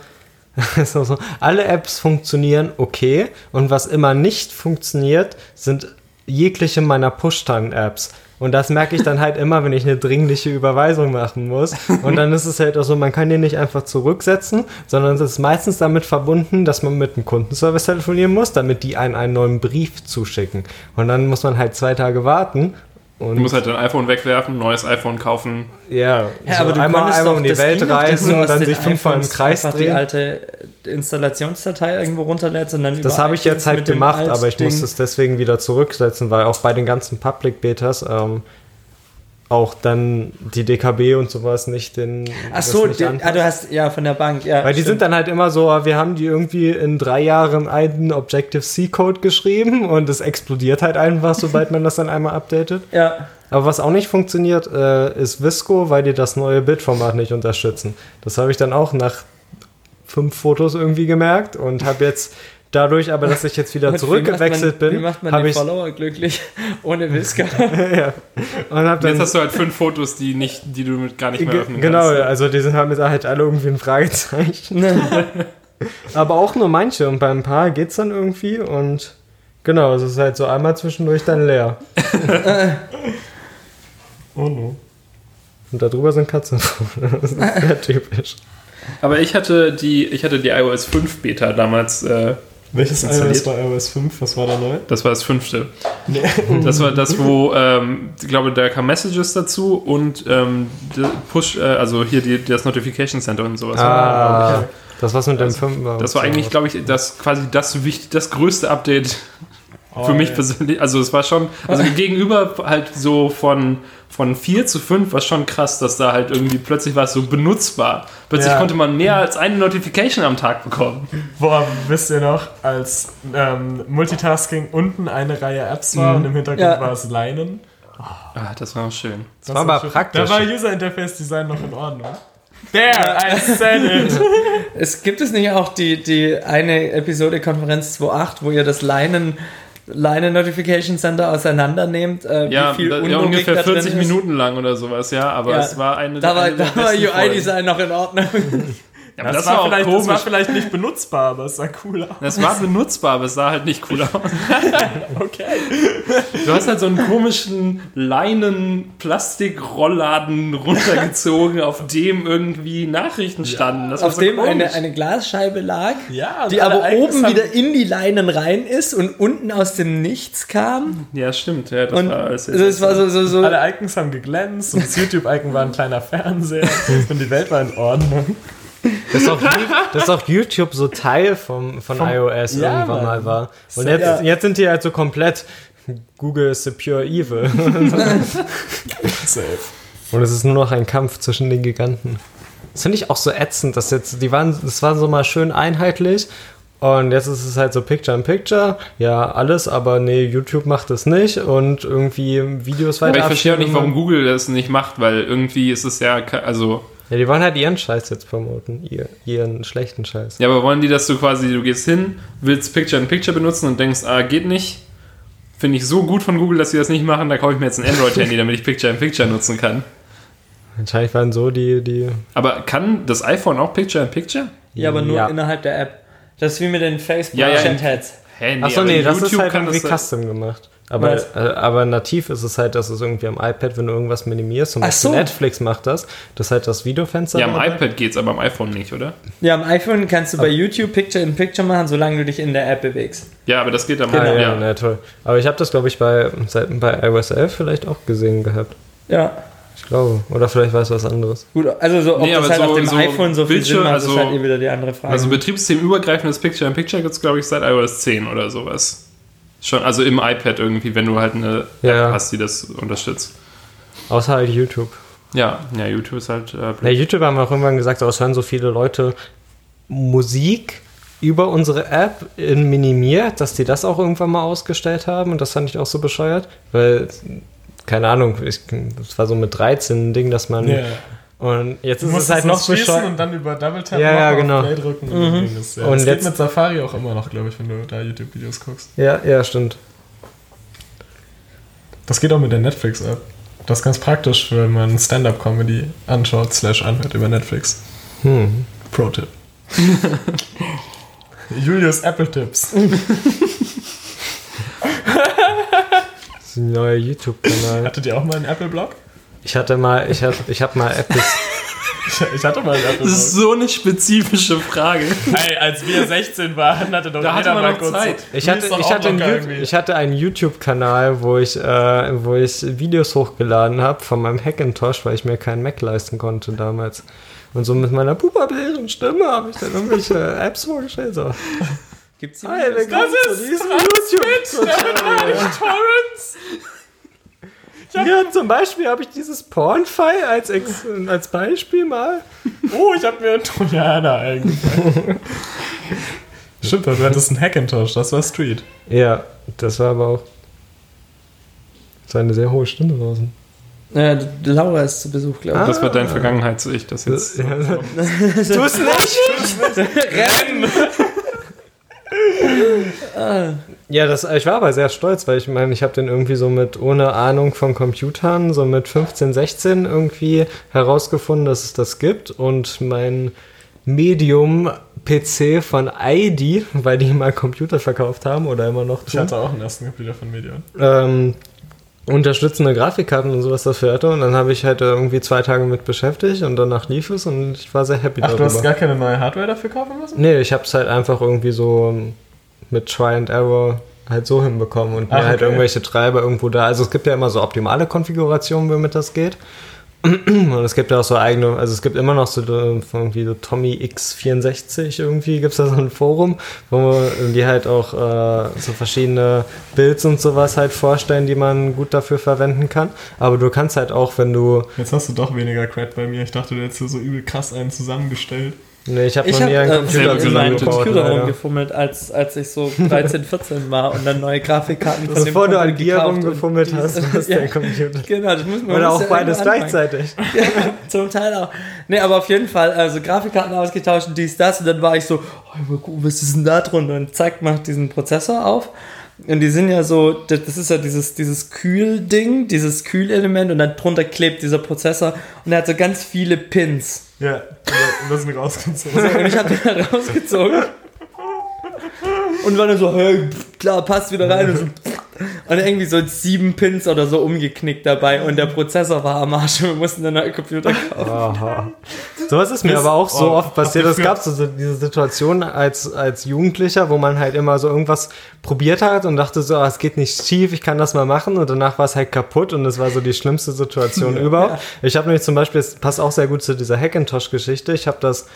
[SPEAKER 4] ist auch so, alle Apps funktionieren okay und was immer nicht funktioniert, sind jegliche meiner Push-Time-Apps. Und das merke ich dann halt immer, wenn ich eine dringliche Überweisung machen muss. Und dann ist es halt auch so, man kann den nicht einfach zurücksetzen, sondern es ist meistens damit verbunden, dass man mit dem Kundenservice telefonieren muss, damit die einen einen neuen Brief zuschicken. Und dann muss man halt zwei Tage warten. Und
[SPEAKER 3] Du musst halt dein iPhone wegwerfen, neues iPhone kaufen.
[SPEAKER 4] ja,
[SPEAKER 2] Ja,
[SPEAKER 4] so
[SPEAKER 2] aber du
[SPEAKER 4] einmal, einmal
[SPEAKER 2] doch,
[SPEAKER 4] um die
[SPEAKER 2] das
[SPEAKER 4] Welt reisen
[SPEAKER 2] du
[SPEAKER 4] und
[SPEAKER 2] aus
[SPEAKER 4] dann sich fünfmal im Kreis
[SPEAKER 2] einfach die
[SPEAKER 4] drehen.
[SPEAKER 2] alte Installationsdatei irgendwo runterlädst und dann
[SPEAKER 4] Das habe ich jetzt halt gemacht, aber ich
[SPEAKER 2] Altding-
[SPEAKER 4] muss es deswegen wieder zurücksetzen, weil auch bei den ganzen Public Betas ähm, auch dann die DKB und sowas nicht den.
[SPEAKER 2] Ach so,
[SPEAKER 4] nicht anpasst.
[SPEAKER 2] ah, du hast, ja, von der Bank, ja.
[SPEAKER 4] weil die sind dann halt immer so, wir haben die irgendwie in drei Jahren einen Objective-C-Code geschrieben und es explodiert halt einfach, sobald man das dann einmal updatet.
[SPEAKER 2] Ja,
[SPEAKER 4] Aber was auch nicht funktioniert, äh, ist Visco, weil die das neue Bildformat nicht unterstützen. Das habe ich dann auch nach fünf Fotos irgendwie gemerkt und habe jetzt dadurch aber, dass ich jetzt wieder
[SPEAKER 2] Und
[SPEAKER 4] zurückgewechselt
[SPEAKER 2] wie macht man,
[SPEAKER 4] bin,
[SPEAKER 2] Wie macht
[SPEAKER 4] ich
[SPEAKER 2] Follower glücklich ohne Whisker?
[SPEAKER 4] ja, und
[SPEAKER 3] Und jetzt
[SPEAKER 4] dann
[SPEAKER 3] hast du halt fünf Fotos, die, nicht, die du gar nicht mehr öffnen
[SPEAKER 4] Genau,
[SPEAKER 3] kannst.
[SPEAKER 4] also die sind halt halt alle irgendwie ein Fragezeichen. Aber auch nur manche und bei ein paar geht's dann irgendwie und genau, es ist halt so einmal zwischendurch dann leer.
[SPEAKER 1] Oh no.
[SPEAKER 4] Und darüber sind Katzen. Das ist sehr typisch.
[SPEAKER 3] Aber ich hatte die, ich hatte die iOS 5 Beta damals, äh,
[SPEAKER 1] Welches
[SPEAKER 3] Installiert.
[SPEAKER 1] iOS war iOS 5? Was war da neu?
[SPEAKER 3] das war das fünfte. Das war das, wo, ähm, ich glaube, da kam Messages dazu und ähm, Push, äh, also hier die, das Notification Center und sowas.
[SPEAKER 4] Ah, das was mit dem Fünfer.
[SPEAKER 3] Das war eigentlich, glaube ich, das quasi das, wichtig, das größte Update
[SPEAKER 1] Oh,
[SPEAKER 3] für mich
[SPEAKER 1] ja.
[SPEAKER 3] persönlich. Also es war schon, also gegenüber halt so von, von 4 zu 5 war schon krass, dass da halt irgendwie plötzlich war es so benutzbar. Plötzlich
[SPEAKER 1] Ja.
[SPEAKER 3] konnte man mehr als eine Notification am Tag bekommen.
[SPEAKER 1] Boah, wisst ihr noch, als ähm, Multitasking unten eine Reihe Apps war und im Hintergrund
[SPEAKER 2] Ja.
[SPEAKER 1] war es Leinen?
[SPEAKER 3] Ah, das war schön.
[SPEAKER 1] Das
[SPEAKER 4] war aber
[SPEAKER 1] schön.
[SPEAKER 4] praktisch.
[SPEAKER 1] Da war User Interface Design noch in Ordnung. There, I said it.
[SPEAKER 2] Es gibt es nicht auch die, die eine Episode Konferenz 2.8, wo ihr das Leinen, Leinen Notification Center auseinandernehmt, äh,
[SPEAKER 3] Ja,
[SPEAKER 2] wie viel
[SPEAKER 3] da, ja ungefähr
[SPEAKER 2] da drin
[SPEAKER 3] 40
[SPEAKER 2] ist?
[SPEAKER 3] Minuten lang oder sowas, ja, aber
[SPEAKER 2] Ja.
[SPEAKER 3] es war eine
[SPEAKER 2] Da war, da war. UI-Design noch in Ordnung.
[SPEAKER 3] Ja, aber
[SPEAKER 1] Das,
[SPEAKER 3] das, war,
[SPEAKER 1] vielleicht, das war vielleicht nicht benutzbar, aber es sah cool aus.
[SPEAKER 3] Das war benutzbar, aber es sah halt nicht cool aus.
[SPEAKER 1] Okay.
[SPEAKER 3] Du hast halt so einen komischen Leinen-Plastik-Rollladen runtergezogen, auf dem irgendwie Nachrichten standen. Das war
[SPEAKER 2] Auf
[SPEAKER 3] so
[SPEAKER 2] dem eine, eine Glasscheibe lag,
[SPEAKER 1] Ja,
[SPEAKER 2] die aber oben wieder in die Leinen rein ist und unten aus dem Nichts kam.
[SPEAKER 3] Ja, stimmt. Ja, das
[SPEAKER 2] Und
[SPEAKER 3] war alles
[SPEAKER 2] also es war so, so, so
[SPEAKER 1] Alle Icons haben geglänzt und das YouTube-Icon war ein kleiner Fernseher und die Welt war in Ordnung.
[SPEAKER 4] Das ist, auch, das ist auch YouTube so Teil vom, von
[SPEAKER 1] Vom-
[SPEAKER 4] iOS
[SPEAKER 1] Ja,
[SPEAKER 4] irgendwann
[SPEAKER 1] Mann.
[SPEAKER 4] mal war. Und jetzt,
[SPEAKER 2] Ja.
[SPEAKER 4] jetzt sind die halt so komplett Google is the pure evil.
[SPEAKER 1] Safe.
[SPEAKER 4] Und es ist nur noch ein Kampf zwischen den Giganten. Das finde ich auch so ätzend, dass jetzt, die waren, das war so mal schön einheitlich und jetzt ist es halt so Picture in Picture, ja, alles, aber nee, YouTube macht es nicht und irgendwie Videos weiter.
[SPEAKER 3] Aber ich verstehe auch nicht, warum. Google das nicht macht, weil irgendwie ist es ja, also,
[SPEAKER 4] Ja, die wollen halt ihren Scheiß jetzt promoten, ihr, ihren schlechten Scheiß.
[SPEAKER 3] ja, aber wollen die, dass du quasi, du gehst hin, willst Picture in Picture benutzen und denkst, ah, geht nicht, finde ich so gut von Google, dass sie das nicht machen. Da kaufe ich mir jetzt ein Android-Handy, damit ich Picture-in-Picture nutzen kann.
[SPEAKER 4] Wahrscheinlich waren so die, die.
[SPEAKER 3] Aber kann das iPhone auch Picture-in-Picture?
[SPEAKER 2] Ja, aber nur
[SPEAKER 4] Ja.
[SPEAKER 2] innerhalb der App. Das ist wie mit den Facebook
[SPEAKER 3] Ja, ja,
[SPEAKER 4] Achso, nee, das ist
[SPEAKER 3] YouTube
[SPEAKER 4] halt
[SPEAKER 3] kann
[SPEAKER 4] irgendwie
[SPEAKER 3] das-
[SPEAKER 4] custom gemacht. Aber, äh, aber nativ ist es halt, dass es irgendwie am iPad, wenn du irgendwas minimierst, zum
[SPEAKER 2] Ach
[SPEAKER 4] Beispiel
[SPEAKER 2] so.
[SPEAKER 4] Netflix macht das, das ist halt das Videofenster.
[SPEAKER 3] Ja, am
[SPEAKER 4] dabei.
[SPEAKER 3] iPad geht's, aber am iPhone nicht, oder?
[SPEAKER 2] Ja, am iPhone kannst du bei YouTube Picture in Picture machen, solange du dich in der App bewegst.
[SPEAKER 3] Ja, aber das geht am
[SPEAKER 4] Ah, ja,
[SPEAKER 3] ja.
[SPEAKER 4] ja, toll. Aber ich habe das, glaube ich, bei, seit, bei iOS 11 vielleicht auch gesehen gehabt.
[SPEAKER 2] Ja.
[SPEAKER 4] Ich glaube. Oder vielleicht weiß was anderes.
[SPEAKER 2] Gut, also so, ob
[SPEAKER 3] Nee,
[SPEAKER 2] das
[SPEAKER 3] aber
[SPEAKER 2] halt
[SPEAKER 3] so-
[SPEAKER 2] auf dem
[SPEAKER 3] so
[SPEAKER 2] iPhone so viel
[SPEAKER 3] Bildschirm,
[SPEAKER 2] Sinn macht,
[SPEAKER 3] also-
[SPEAKER 2] ist halt eh wieder die andere Frage.
[SPEAKER 3] Also betriebssystemübergreifendes Picture-in-Picture gibt's glaube ich, seit iOS 10 oder sowas. Schon, also im iPad irgendwie, wenn du halt eine
[SPEAKER 4] Ja.
[SPEAKER 3] App hast, die das unterstützt.
[SPEAKER 4] Außer halt YouTube.
[SPEAKER 3] Ja, ja, YouTube ist halt. Äh,
[SPEAKER 4] Na. YouTube haben wir auch irgendwann gesagt, aber es hören so viele Leute Musik über unsere App in minimiert, dass die das auch irgendwann mal ausgestellt haben und das fand ich auch so bescheuert, weil keine Ahnung, das war so mit 13 ein Ding, dass man
[SPEAKER 1] Ja.
[SPEAKER 4] Und jetzt ist es halt noch bescheuert.
[SPEAKER 1] und dann über Double Tap
[SPEAKER 4] Ja, ja,
[SPEAKER 1] auf
[SPEAKER 4] genau.
[SPEAKER 1] Play drücken. Und, dann ging das, ja.
[SPEAKER 4] Und
[SPEAKER 1] das geht mit Safari auch immer noch, glaube ich, wenn du da YouTube-Videos guckst.
[SPEAKER 4] Ja, ja, stimmt.
[SPEAKER 1] Das geht auch mit der Netflix-App. Das ist ganz praktisch, wenn man Stand-Up-Comedy anschaut, slash anhört über Netflix.
[SPEAKER 4] Hm.
[SPEAKER 1] Pro-Tipp. Julius Apple-Tipps.
[SPEAKER 4] Das ist ein neuer YouTube-Kanal.
[SPEAKER 1] Hattet ihr auch mal einen Apple-Blog?
[SPEAKER 4] Ich hatte mal, ich hab, ich hab mal Apples.
[SPEAKER 1] Ich, ich hatte mal
[SPEAKER 3] Das ist so eine spezifische Frage.
[SPEAKER 1] Hey, als wir 16 waren, hatte doch
[SPEAKER 3] Da hatte
[SPEAKER 1] jeder
[SPEAKER 3] man
[SPEAKER 1] mal
[SPEAKER 3] noch
[SPEAKER 1] kurz
[SPEAKER 3] Zeit.
[SPEAKER 4] Ich hatte, ich, hatte einen, ich hatte einen YouTube-Kanal, wo ich, äh, wo ich Videos hochgeladen habe von meinem Hackintosh, weil ich mir keinen Mac leisten konnte damals. Und so mit meiner pubertären Stimme habe ich dann irgendwelche Apps vorgestellt. So.
[SPEAKER 2] Gibt's die
[SPEAKER 4] Hi,
[SPEAKER 1] Das ist
[SPEAKER 4] diesem
[SPEAKER 1] Transmit,
[SPEAKER 4] YouTube-Tutorial.
[SPEAKER 1] Torrents.
[SPEAKER 4] Ja, zum Beispiel habe ich dieses Porn-File als, Ex als Beispiel mal.
[SPEAKER 1] Oh, ich habe mir einen Trojaner eingefallen. Stimmt, du hattest einen Hackintosh, das war Street.
[SPEAKER 4] Ja, das war aber auch. Das war eine sehr hohe Stimme draußen.
[SPEAKER 2] Äh, Laura ist zu Besuch, glaube ich.
[SPEAKER 3] Das war dein Vergangenheits-Ich, das jetzt.
[SPEAKER 4] Ja. Tu es nicht!
[SPEAKER 2] Rennen!
[SPEAKER 4] Ja, das, ich war aber sehr stolz, weil ich meine, ich habe den irgendwie so mit ohne Ahnung von Computern, so mit 15, 16 irgendwie herausgefunden, dass es das gibt und mein Medium-PC von ID, weil die mal Computer verkauft haben oder immer noch
[SPEAKER 1] Ich
[SPEAKER 4] tun,
[SPEAKER 1] hatte auch einen ersten Computer von Medion.
[SPEAKER 4] ähm, unterstützende Grafikkarten und sowas dafür hatte und dann habe ich halt irgendwie zwei Tage mit beschäftigt und danach lief es und ich war sehr happy
[SPEAKER 1] Ach, du
[SPEAKER 4] darüber.
[SPEAKER 1] hast gar keine neue Hardware dafür kaufen müssen?
[SPEAKER 4] Nee, ich habe es halt einfach irgendwie so mit Try and Error halt so hinbekommen und
[SPEAKER 1] Ach,
[SPEAKER 4] halt
[SPEAKER 1] okay.
[SPEAKER 4] irgendwelche Treiber irgendwo da. Also es gibt ja immer so optimale Konfigurationen, womit das geht. Und es gibt ja auch so eigene, also es gibt immer noch so irgendwie so Tommy X64 irgendwie, gibt es da so ein Forum, wo die halt auch äh, so verschiedene Builds und sowas halt vorstellen, die man gut dafür verwenden kann. Aber du kannst halt auch, wenn du,
[SPEAKER 1] Jetzt hast du doch weniger Cred bei mir. Ich dachte, du hättest so übel krass einen zusammengestellt.
[SPEAKER 4] Nee, ich habe noch nie einen
[SPEAKER 2] äh,
[SPEAKER 4] Computer
[SPEAKER 2] meinem
[SPEAKER 3] zusammengebaut,
[SPEAKER 2] Computer rumgefummelt, als, als ich so 13, 14 war und dann neue Grafikkarten von dem
[SPEAKER 4] Bevor du an dir rumgefummelt hast, was
[SPEAKER 2] ja,
[SPEAKER 4] dein Computer.
[SPEAKER 2] Genau, das muss man
[SPEAKER 4] Oder auch
[SPEAKER 2] ja
[SPEAKER 4] beides gleichzeitig.
[SPEAKER 2] Ja, zum Teil auch. Nee, aber auf jeden Fall, also Grafikkarten ausgetauscht und dies, das. Und dann war ich so, oh, was ist denn da drunter? Und zack, macht diesen Prozessor auf. Und die sind ja so, das das ist ja dieses, dieses Kühlding, dieses Kühlelement und dann drunter klebt dieser Prozessor und er hat so ganz viele Pins.
[SPEAKER 1] Ja, ein bisschen rausgezogen.
[SPEAKER 2] Und ich habe den rausgezogen. Und war dann so, hey, klar, passt wieder rein. Und, so. Und irgendwie so sieben Pins oder so umgeknickt dabei. Und der Prozessor war am Arsch und wir mussten einen neuen Computer kaufen.
[SPEAKER 4] Aha. Sowas ist mir
[SPEAKER 1] Bis-
[SPEAKER 4] aber auch so
[SPEAKER 1] oh,
[SPEAKER 4] oft passiert. Es gab so so diese Situation als, als Jugendlicher, wo man halt immer so irgendwas probiert hat und dachte so, ah, es geht nicht schief, ich kann das mal machen. Und danach war es halt kaputt und es war so die schlimmste Situation überhaupt. Ich habe nämlich zum Beispiel, es passt auch sehr gut zu dieser Hackintosh-Geschichte, ich habe das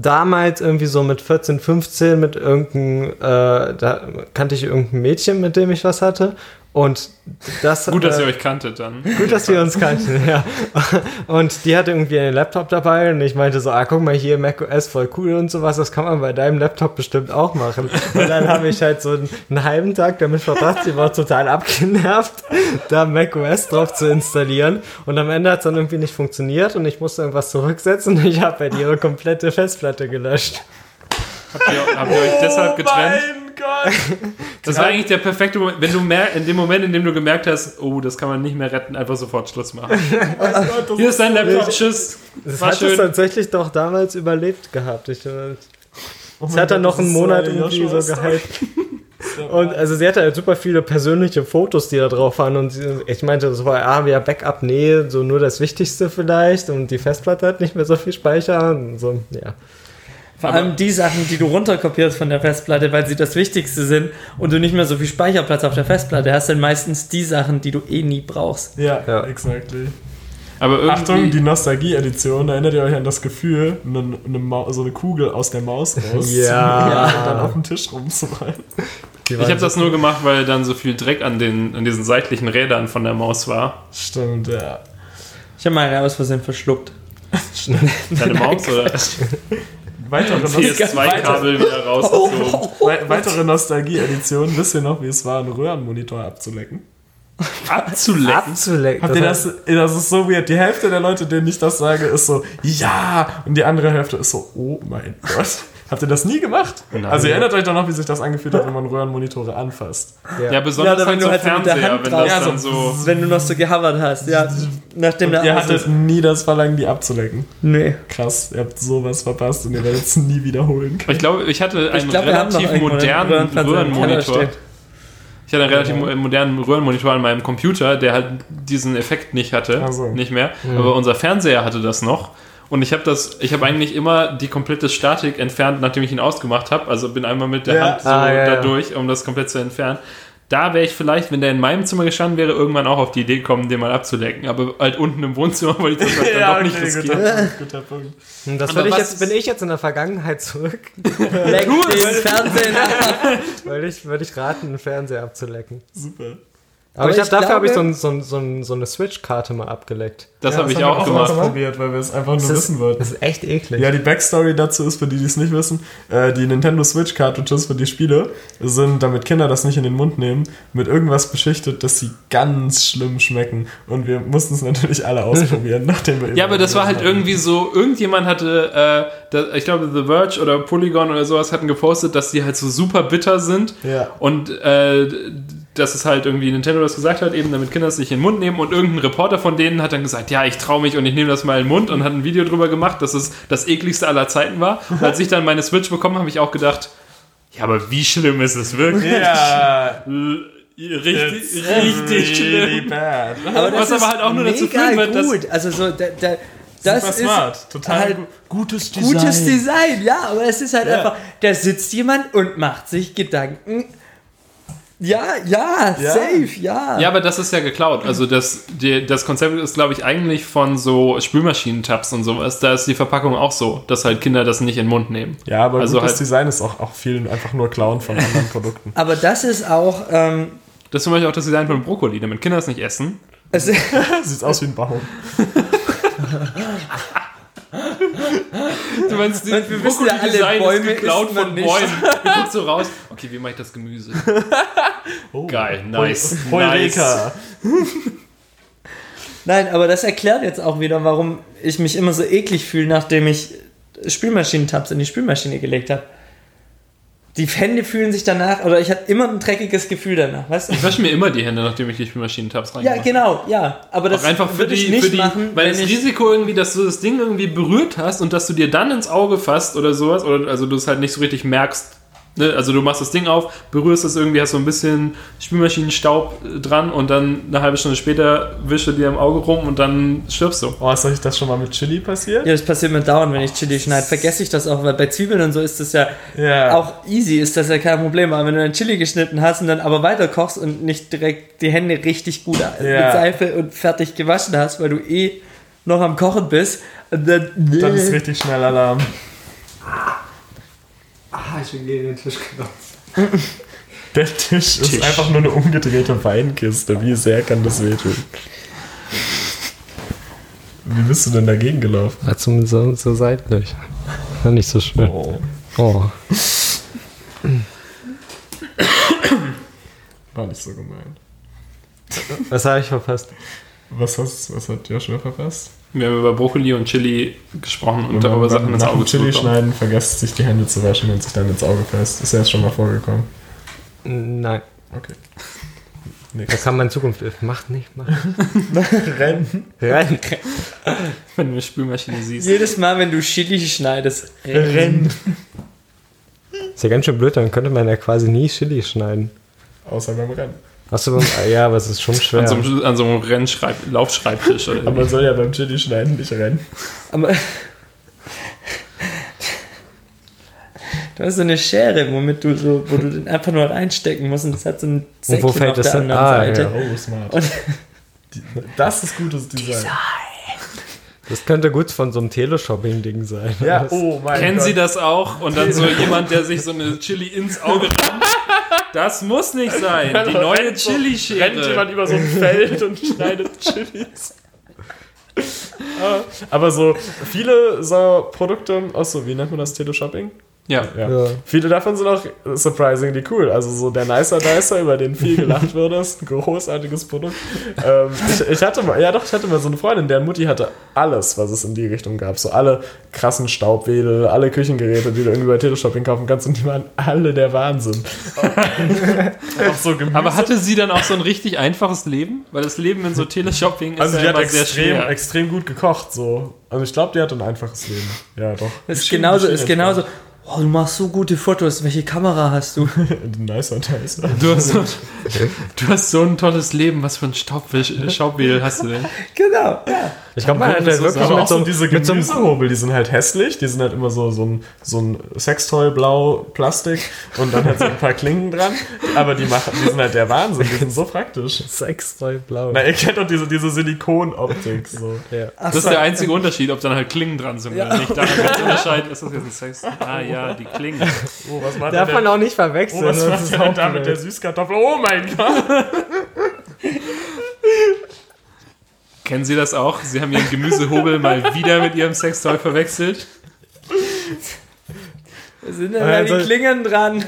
[SPEAKER 4] damals irgendwie so mit 14, 15 mit irgendeinem, äh, da kannte ich irgendein Mädchen, mit dem ich was hatte. Und das
[SPEAKER 3] Gut, dass
[SPEAKER 4] äh,
[SPEAKER 3] ihr euch kanntet dann.
[SPEAKER 4] Gut, dass wir uns kannten, ja. Und die hatte irgendwie einen Laptop dabei und ich meinte so, ah, guck mal hier, macOS voll cool und sowas, das kann man bei deinem Laptop bestimmt auch machen. Und dann habe ich halt so einen, einen halben Tag damit verbracht, sie war total abgenervt, da macOS drauf zu installieren. Und am Ende hat es dann irgendwie nicht funktioniert und ich musste irgendwas zurücksetzen und ich habe halt ihre komplette Festplatte gelöscht.
[SPEAKER 3] Habt ihr, habt ihr euch deshalb getrennt?
[SPEAKER 1] Gott!
[SPEAKER 3] Das war eigentlich der perfekte Moment, wenn du mer in dem Moment, in dem du gemerkt hast, oh, das kann man nicht mehr retten, einfach sofort Schluss machen.
[SPEAKER 1] Oh mein Gott, das
[SPEAKER 3] Hier ist dein Laptop, tschüss.
[SPEAKER 4] Das
[SPEAKER 3] War
[SPEAKER 4] hat es
[SPEAKER 3] schön.
[SPEAKER 4] tatsächlich doch damals überlebt gehabt. Ich, äh,
[SPEAKER 1] Oh
[SPEAKER 4] es hat dann noch einen Monat
[SPEAKER 1] eine
[SPEAKER 4] irgendwie so
[SPEAKER 1] Joshua-Story.
[SPEAKER 4] gehalten. Und also sie hatte halt super viele persönliche Fotos, die da drauf waren. Und ich meinte, das war ah, ja Backup, nee, so nur das Wichtigste vielleicht. Und die Festplatte hat nicht mehr so viel Speicher. Und so, ja.
[SPEAKER 2] Vor allem die Sachen, die du runterkopierst von der Festplatte, weil sie das Wichtigste sind und du nicht mehr so viel Speicherplatz auf der Festplatte hast, sind meistens die Sachen, die du eh nie brauchst.
[SPEAKER 1] Ja,
[SPEAKER 4] Ja.
[SPEAKER 1] exactly.
[SPEAKER 3] Aber
[SPEAKER 1] Achtung, die Nostalgie-Edition, erinnert ihr euch an das Gefühl, eine, eine so eine Kugel aus der Maus raus
[SPEAKER 4] Ja.
[SPEAKER 1] und dann auf den Tisch rumzurollen.
[SPEAKER 4] Die
[SPEAKER 3] ich habe das nur gemacht, weil dann so viel Dreck an, den, an diesen seitlichen Rädern von der Maus war.
[SPEAKER 1] Stimmt, ja.
[SPEAKER 2] Ich habe meine aus Versehen verschluckt.
[SPEAKER 3] Deine Maus oder
[SPEAKER 1] Weitere, Nost
[SPEAKER 3] PS2-Kabel wieder rausgezogen.
[SPEAKER 1] wei- weitere Nostalgie-Edition. Wisst ihr noch, wie es war, einen Röhrenmonitor abzulecken?
[SPEAKER 3] Abzulecken.
[SPEAKER 4] abzulecken.
[SPEAKER 1] Habt ihr das, das ist so weird. Die Hälfte der Leute, denen ich das sage, ist so, ja. Und die andere Hälfte ist so, oh mein Gott. Habt ihr das nie gemacht?
[SPEAKER 3] Nein.
[SPEAKER 1] Also ihr erinnert euch doch noch, wie sich das angefühlt hat, wenn man Röhrenmonitore anfasst.
[SPEAKER 3] Ja, besonders
[SPEAKER 2] Ja,
[SPEAKER 3] halt
[SPEAKER 2] wenn
[SPEAKER 3] so
[SPEAKER 2] du halt so mit der
[SPEAKER 3] Fernseher,
[SPEAKER 2] Hand
[SPEAKER 3] wenn
[SPEAKER 2] drauf-
[SPEAKER 3] das
[SPEAKER 1] Ja,
[SPEAKER 3] dann
[SPEAKER 1] so-
[SPEAKER 3] so...
[SPEAKER 2] Wenn du noch so gehavert hast, ja. Nachdem der
[SPEAKER 1] Ihr hattet
[SPEAKER 2] ist.
[SPEAKER 1] nie das Verlangen, die abzulecken.
[SPEAKER 2] Nee.
[SPEAKER 1] Krass, ihr habt sowas verpasst und ihr werdet es nie wiederholen können.
[SPEAKER 3] Ich glaube, ich hatte einen
[SPEAKER 2] Ich noch
[SPEAKER 3] relativ
[SPEAKER 2] einen
[SPEAKER 3] modernen
[SPEAKER 2] Keller
[SPEAKER 3] Röhrenmonitor. Ich hatte einen relativ mo- modernen Röhrenmonitor an meinem Computer, der halt diesen Effekt nicht hatte,
[SPEAKER 1] Ach so.
[SPEAKER 3] nicht mehr. Aber unser Fernseher hatte das noch. Und ich habe das, ich habe eigentlich immer die komplette Statik entfernt, nachdem ich ihn ausgemacht habe. Also bin einmal mit der
[SPEAKER 1] Ja.
[SPEAKER 3] Hand so
[SPEAKER 4] Ah, ja,
[SPEAKER 3] da
[SPEAKER 4] ja.
[SPEAKER 3] durch, um das komplett zu entfernen. Da wäre ich vielleicht, wenn der in meinem Zimmer gestanden wäre, irgendwann auch auf die Idee gekommen, den mal abzulecken. Aber halt unten im Wohnzimmer wollte ich das halt dann doch nicht riskieren.
[SPEAKER 1] guter, guter Punkt.
[SPEAKER 4] Und das will ich jetzt, bin ich jetzt in der Vergangenheit zurück,
[SPEAKER 2] Leck den Fernsehen ab.
[SPEAKER 4] weil ich würde ich raten, einen Fernseher abzulecken.
[SPEAKER 1] Super.
[SPEAKER 4] Aber,
[SPEAKER 2] Aber
[SPEAKER 4] ich hab,
[SPEAKER 2] ich
[SPEAKER 4] dafür habe ich so, ein, so, ein, so, ein, so eine Switch-Karte mal abgeleckt.
[SPEAKER 3] Das
[SPEAKER 1] Ja,
[SPEAKER 3] habe ich auch
[SPEAKER 1] wir
[SPEAKER 3] gemacht.
[SPEAKER 1] ausprobiert, weil wir es einfach nur
[SPEAKER 4] Das ist,
[SPEAKER 1] wissen wollten.
[SPEAKER 4] das ist echt eklig.
[SPEAKER 1] Ja, die Backstory dazu ist, für die, die es nicht wissen, äh, die Nintendo Switch Cartridges für die Spiele sind, damit Kinder das nicht in den Mund nehmen, mit irgendwas beschichtet, dass sie ganz schlimm schmecken. Und wir mussten es natürlich alle ausprobieren, nachdem wir
[SPEAKER 3] Ja, aber das war halt irgendwie so, irgendjemand hatte, äh, da, ich glaube The Verge oder Polygon oder sowas hatten gepostet, dass die halt so super bitter sind.
[SPEAKER 1] Ja.
[SPEAKER 3] Und äh, dass es halt irgendwie Nintendo das gesagt hat, eben damit Kinder es nicht in den Mund nehmen. Und irgendein Reporter von denen hat dann gesagt, ja, ich traue mich und ich nehme das mal in den Mund und hat ein Video drüber gemacht, dass es das ekligste aller Zeiten war. Und als ich dann meine Switch bekommen habe, ich auch gedacht, ja, aber wie schlimm ist es wirklich?
[SPEAKER 1] Ja,
[SPEAKER 3] Richtig,
[SPEAKER 1] it's
[SPEAKER 3] richtig
[SPEAKER 1] really
[SPEAKER 3] schlimm.
[SPEAKER 1] bad.
[SPEAKER 2] Aber
[SPEAKER 3] Was aber halt auch nur dazu führen wird, dass-
[SPEAKER 2] gut. Also so, da, da, das
[SPEAKER 1] Super
[SPEAKER 2] ist
[SPEAKER 1] smart. Total
[SPEAKER 2] halt
[SPEAKER 1] gu- gutes Design.
[SPEAKER 2] gutes Design, ja, aber es ist halt
[SPEAKER 1] Ja.
[SPEAKER 2] einfach, da sitzt jemand und macht sich Gedanken. Ja, ja,
[SPEAKER 1] Ja.
[SPEAKER 2] safe, ja.
[SPEAKER 3] Ja, aber das ist ja geklaut. Also das, die, das Konzept ist, glaube ich, eigentlich von so Spülmaschinentabs und sowas. Da ist die Verpackung auch so, dass halt Kinder das nicht in den Mund nehmen.
[SPEAKER 1] Ja, aber
[SPEAKER 3] Also halt-
[SPEAKER 1] Design ist auch, auch viel einfach nur Klauen von anderen Produkten.
[SPEAKER 2] Aber das ist auch, ähm,
[SPEAKER 3] Das ist zum Beispiel auch das Design von Brokkoli, damit Kinder es nicht essen.
[SPEAKER 2] es,
[SPEAKER 1] Sieht aus wie ein Baum.
[SPEAKER 3] Du meinst, die
[SPEAKER 2] wir wissen ja alle,
[SPEAKER 3] Brokkoli-Design
[SPEAKER 2] Bäume
[SPEAKER 3] ist geklaut von
[SPEAKER 2] nicht.
[SPEAKER 3] Bäumen. Du guckst so raus, okay, wie mache ich das Gemüse?
[SPEAKER 1] Oh.
[SPEAKER 3] Geil, nice.
[SPEAKER 1] Heureka.
[SPEAKER 2] nein, aber das erklärt jetzt auch wieder, warum ich mich immer so eklig fühle, nachdem ich Spülmaschinentabs in die Spülmaschine gelegt habe. Die Hände fühlen sich danach, oder ich hatte immer ein dreckiges Gefühl danach, weißt du?
[SPEAKER 3] Ich wasche mir immer die Hände, nachdem ich die Spülmaschinentabs
[SPEAKER 2] Ja,
[SPEAKER 3] reingemacht
[SPEAKER 2] genau, ja. Aber das
[SPEAKER 3] Auch einfach für
[SPEAKER 2] würde
[SPEAKER 3] die,
[SPEAKER 2] ich nicht
[SPEAKER 3] für die
[SPEAKER 2] machen,
[SPEAKER 3] weil das Risiko irgendwie, dass du das Ding irgendwie berührt hast und dass du dir dann ins Auge fasst oder sowas, oder also du es halt nicht so richtig merkst. Ne? Also du machst das Ding auf, berührst es irgendwie, hast so ein bisschen Spülmaschinenstaub äh, dran und dann eine halbe Stunde später wischst du dir im Auge rum und dann stirbst du.
[SPEAKER 1] Oh, ist euch das schon mal mit Chili passiert?
[SPEAKER 2] Ja, das passiert mir dauernd, wenn ich Chili schneide. Vergesse ich das auch, weil bei Zwiebeln und so ist das ja
[SPEAKER 1] Ja.
[SPEAKER 2] auch easy, ist das ja kein Problem. Aber wenn du einen Chili geschnitten hast und dann aber weiter kochst und nicht direkt die Hände richtig gut mit
[SPEAKER 1] Ja.
[SPEAKER 2] Seife und fertig gewaschen hast, weil du eh noch am Kochen bist, dann,
[SPEAKER 1] Dann ist richtig schnell Alarm.
[SPEAKER 4] Ah, ich bin gegen den Tisch gelaufen.
[SPEAKER 1] Der Tisch, ist
[SPEAKER 3] Tisch.
[SPEAKER 1] einfach nur eine umgedrehte Weinkiste. Wie sehr kann das wehtun? Wie bist du denn dagegen gelaufen?
[SPEAKER 4] Also so, so seitlich. War nicht so schön.
[SPEAKER 1] Oh,
[SPEAKER 4] Oh.
[SPEAKER 1] war nicht so gemein.
[SPEAKER 4] Was habe ich verpasst?
[SPEAKER 1] Was, hast, was hat Joshua verpasst?
[SPEAKER 3] Wir haben über Brokkoli und Chili gesprochen und
[SPEAKER 1] Wenn
[SPEAKER 3] darüber
[SPEAKER 1] man
[SPEAKER 3] Sachen ins Auge
[SPEAKER 1] Chili schneiden vergesst sich die Hände zu waschen und sich dann ins Auge fest. Ist ja jetzt schon mal vorgekommen.
[SPEAKER 4] Nein,
[SPEAKER 1] Okay.
[SPEAKER 4] da
[SPEAKER 1] Nix.
[SPEAKER 4] kann man in Zukunft. Mach nicht, mach
[SPEAKER 1] Rennen.
[SPEAKER 4] Rein.
[SPEAKER 3] Wenn du eine Spülmaschine siehst.
[SPEAKER 2] Jedes Mal, wenn du Chili schneidest,
[SPEAKER 1] Rennen.
[SPEAKER 4] Ist ja ganz schön blöd, dann könnte man ja quasi nie Chili schneiden.
[SPEAKER 1] Außer beim Rennen.
[SPEAKER 4] Hast du beim, ja, aber es ist schon schwer.
[SPEAKER 3] An so einem, an so einem Rennschreib Laufschreibtisch oder
[SPEAKER 1] Aber man soll ja beim Chili schneiden nicht rennen.
[SPEAKER 2] Aber. Du hast so eine Schere, womit du so, wo du den einfach nur reinstecken musst und das hat so ein
[SPEAKER 4] Und wo
[SPEAKER 2] Säckchen
[SPEAKER 4] fällt
[SPEAKER 2] auf
[SPEAKER 4] das
[SPEAKER 2] der
[SPEAKER 4] denn?
[SPEAKER 2] anderen
[SPEAKER 4] Ah,
[SPEAKER 2] Seite.
[SPEAKER 4] ja.
[SPEAKER 1] Oh, smart.
[SPEAKER 2] Und-
[SPEAKER 1] das ist gutes Design.
[SPEAKER 4] Das könnte gut von so einem Teleshopping-Ding sein.
[SPEAKER 1] Ja,
[SPEAKER 4] Das-
[SPEAKER 1] oh mein
[SPEAKER 3] Kennen
[SPEAKER 1] Gott.
[SPEAKER 3] Sie das auch? Und dann so jemand, der sich so eine Chili ins Auge rammt. Das muss nicht sein. Die neue
[SPEAKER 1] Rennt so- Rennt jemand
[SPEAKER 3] Chili-Schere.
[SPEAKER 1] über so ein Feld und schneidet Chilis. Ah, Aber so viele so Produkte aus so, wie nennt man das, Teleshopping?
[SPEAKER 3] Ja.
[SPEAKER 1] Ja.
[SPEAKER 4] Ja.
[SPEAKER 1] Viele davon sind auch surprisingly cool. Also so der Nicer Dicer, über den viel gelacht wurde, ist ein großartiges Produkt. Ähm, ich, ich hatte mal, ja doch, ich hatte mal so eine Freundin, deren Mutti hatte alles, was es in die Richtung gab. So alle krassen Staubwedel, alle Küchengeräte, die du irgendwie bei Teleshopping kaufen kannst und die waren alle der Wahnsinn. auch so.
[SPEAKER 3] Aber hatte sie dann auch so ein richtig einfaches Leben? Weil das Leben in so Teleshopping ist
[SPEAKER 1] also
[SPEAKER 3] ja
[SPEAKER 1] die hat
[SPEAKER 3] immer sehr
[SPEAKER 1] extrem,
[SPEAKER 3] schwer.
[SPEAKER 1] extrem gut gekocht, so. Also ich glaube, die hat ein einfaches Leben. Ja, doch.
[SPEAKER 2] Ist genauso, ist genauso. Oh, du machst so gute Fotos. Welche Kamera hast du?
[SPEAKER 1] Nicer Dicer.
[SPEAKER 3] Du hast, so, du hast so ein tolles Leben. Was für ein Staubwisch, Staubwedel hast du denn?
[SPEAKER 2] genau, ja.
[SPEAKER 4] Ich glaube, man hat
[SPEAKER 3] das
[SPEAKER 4] ja
[SPEAKER 3] so
[SPEAKER 4] wirklich
[SPEAKER 1] Aber
[SPEAKER 4] mit
[SPEAKER 1] auch
[SPEAKER 4] so,
[SPEAKER 1] so diese
[SPEAKER 4] mit
[SPEAKER 1] Gemüsehobel, die sind halt hässlich, die sind halt immer so, so ein, so ein Sextoy blau Plastik und dann halt so ein paar Klingen dran, aber die machen, die sind halt der Wahnsinn, die sind so praktisch.
[SPEAKER 4] Sextoy blau.
[SPEAKER 1] Na, ihr kennt doch diese, diese Silikonoptik, so.
[SPEAKER 4] Ja.
[SPEAKER 3] Das ist der einzige Unterschied, ob dann halt Klingen dran sind oder nicht. Daran kannst du unterscheiden, ist das jetzt ein Sex? Ah ja, die Klingen.
[SPEAKER 1] Oh, was macht
[SPEAKER 4] Darf man auch nicht
[SPEAKER 1] oh,
[SPEAKER 4] verwechseln.
[SPEAKER 1] was
[SPEAKER 4] das
[SPEAKER 1] macht denn da mit der. Süßkartoffel? Oh mein Gott!
[SPEAKER 3] Kennen Sie das auch? Sie haben Ihren Gemüsehobel mal wieder mit Ihrem Sextoy verwechselt.
[SPEAKER 2] Wo sind denn da
[SPEAKER 4] Also-
[SPEAKER 2] die Klingen dran?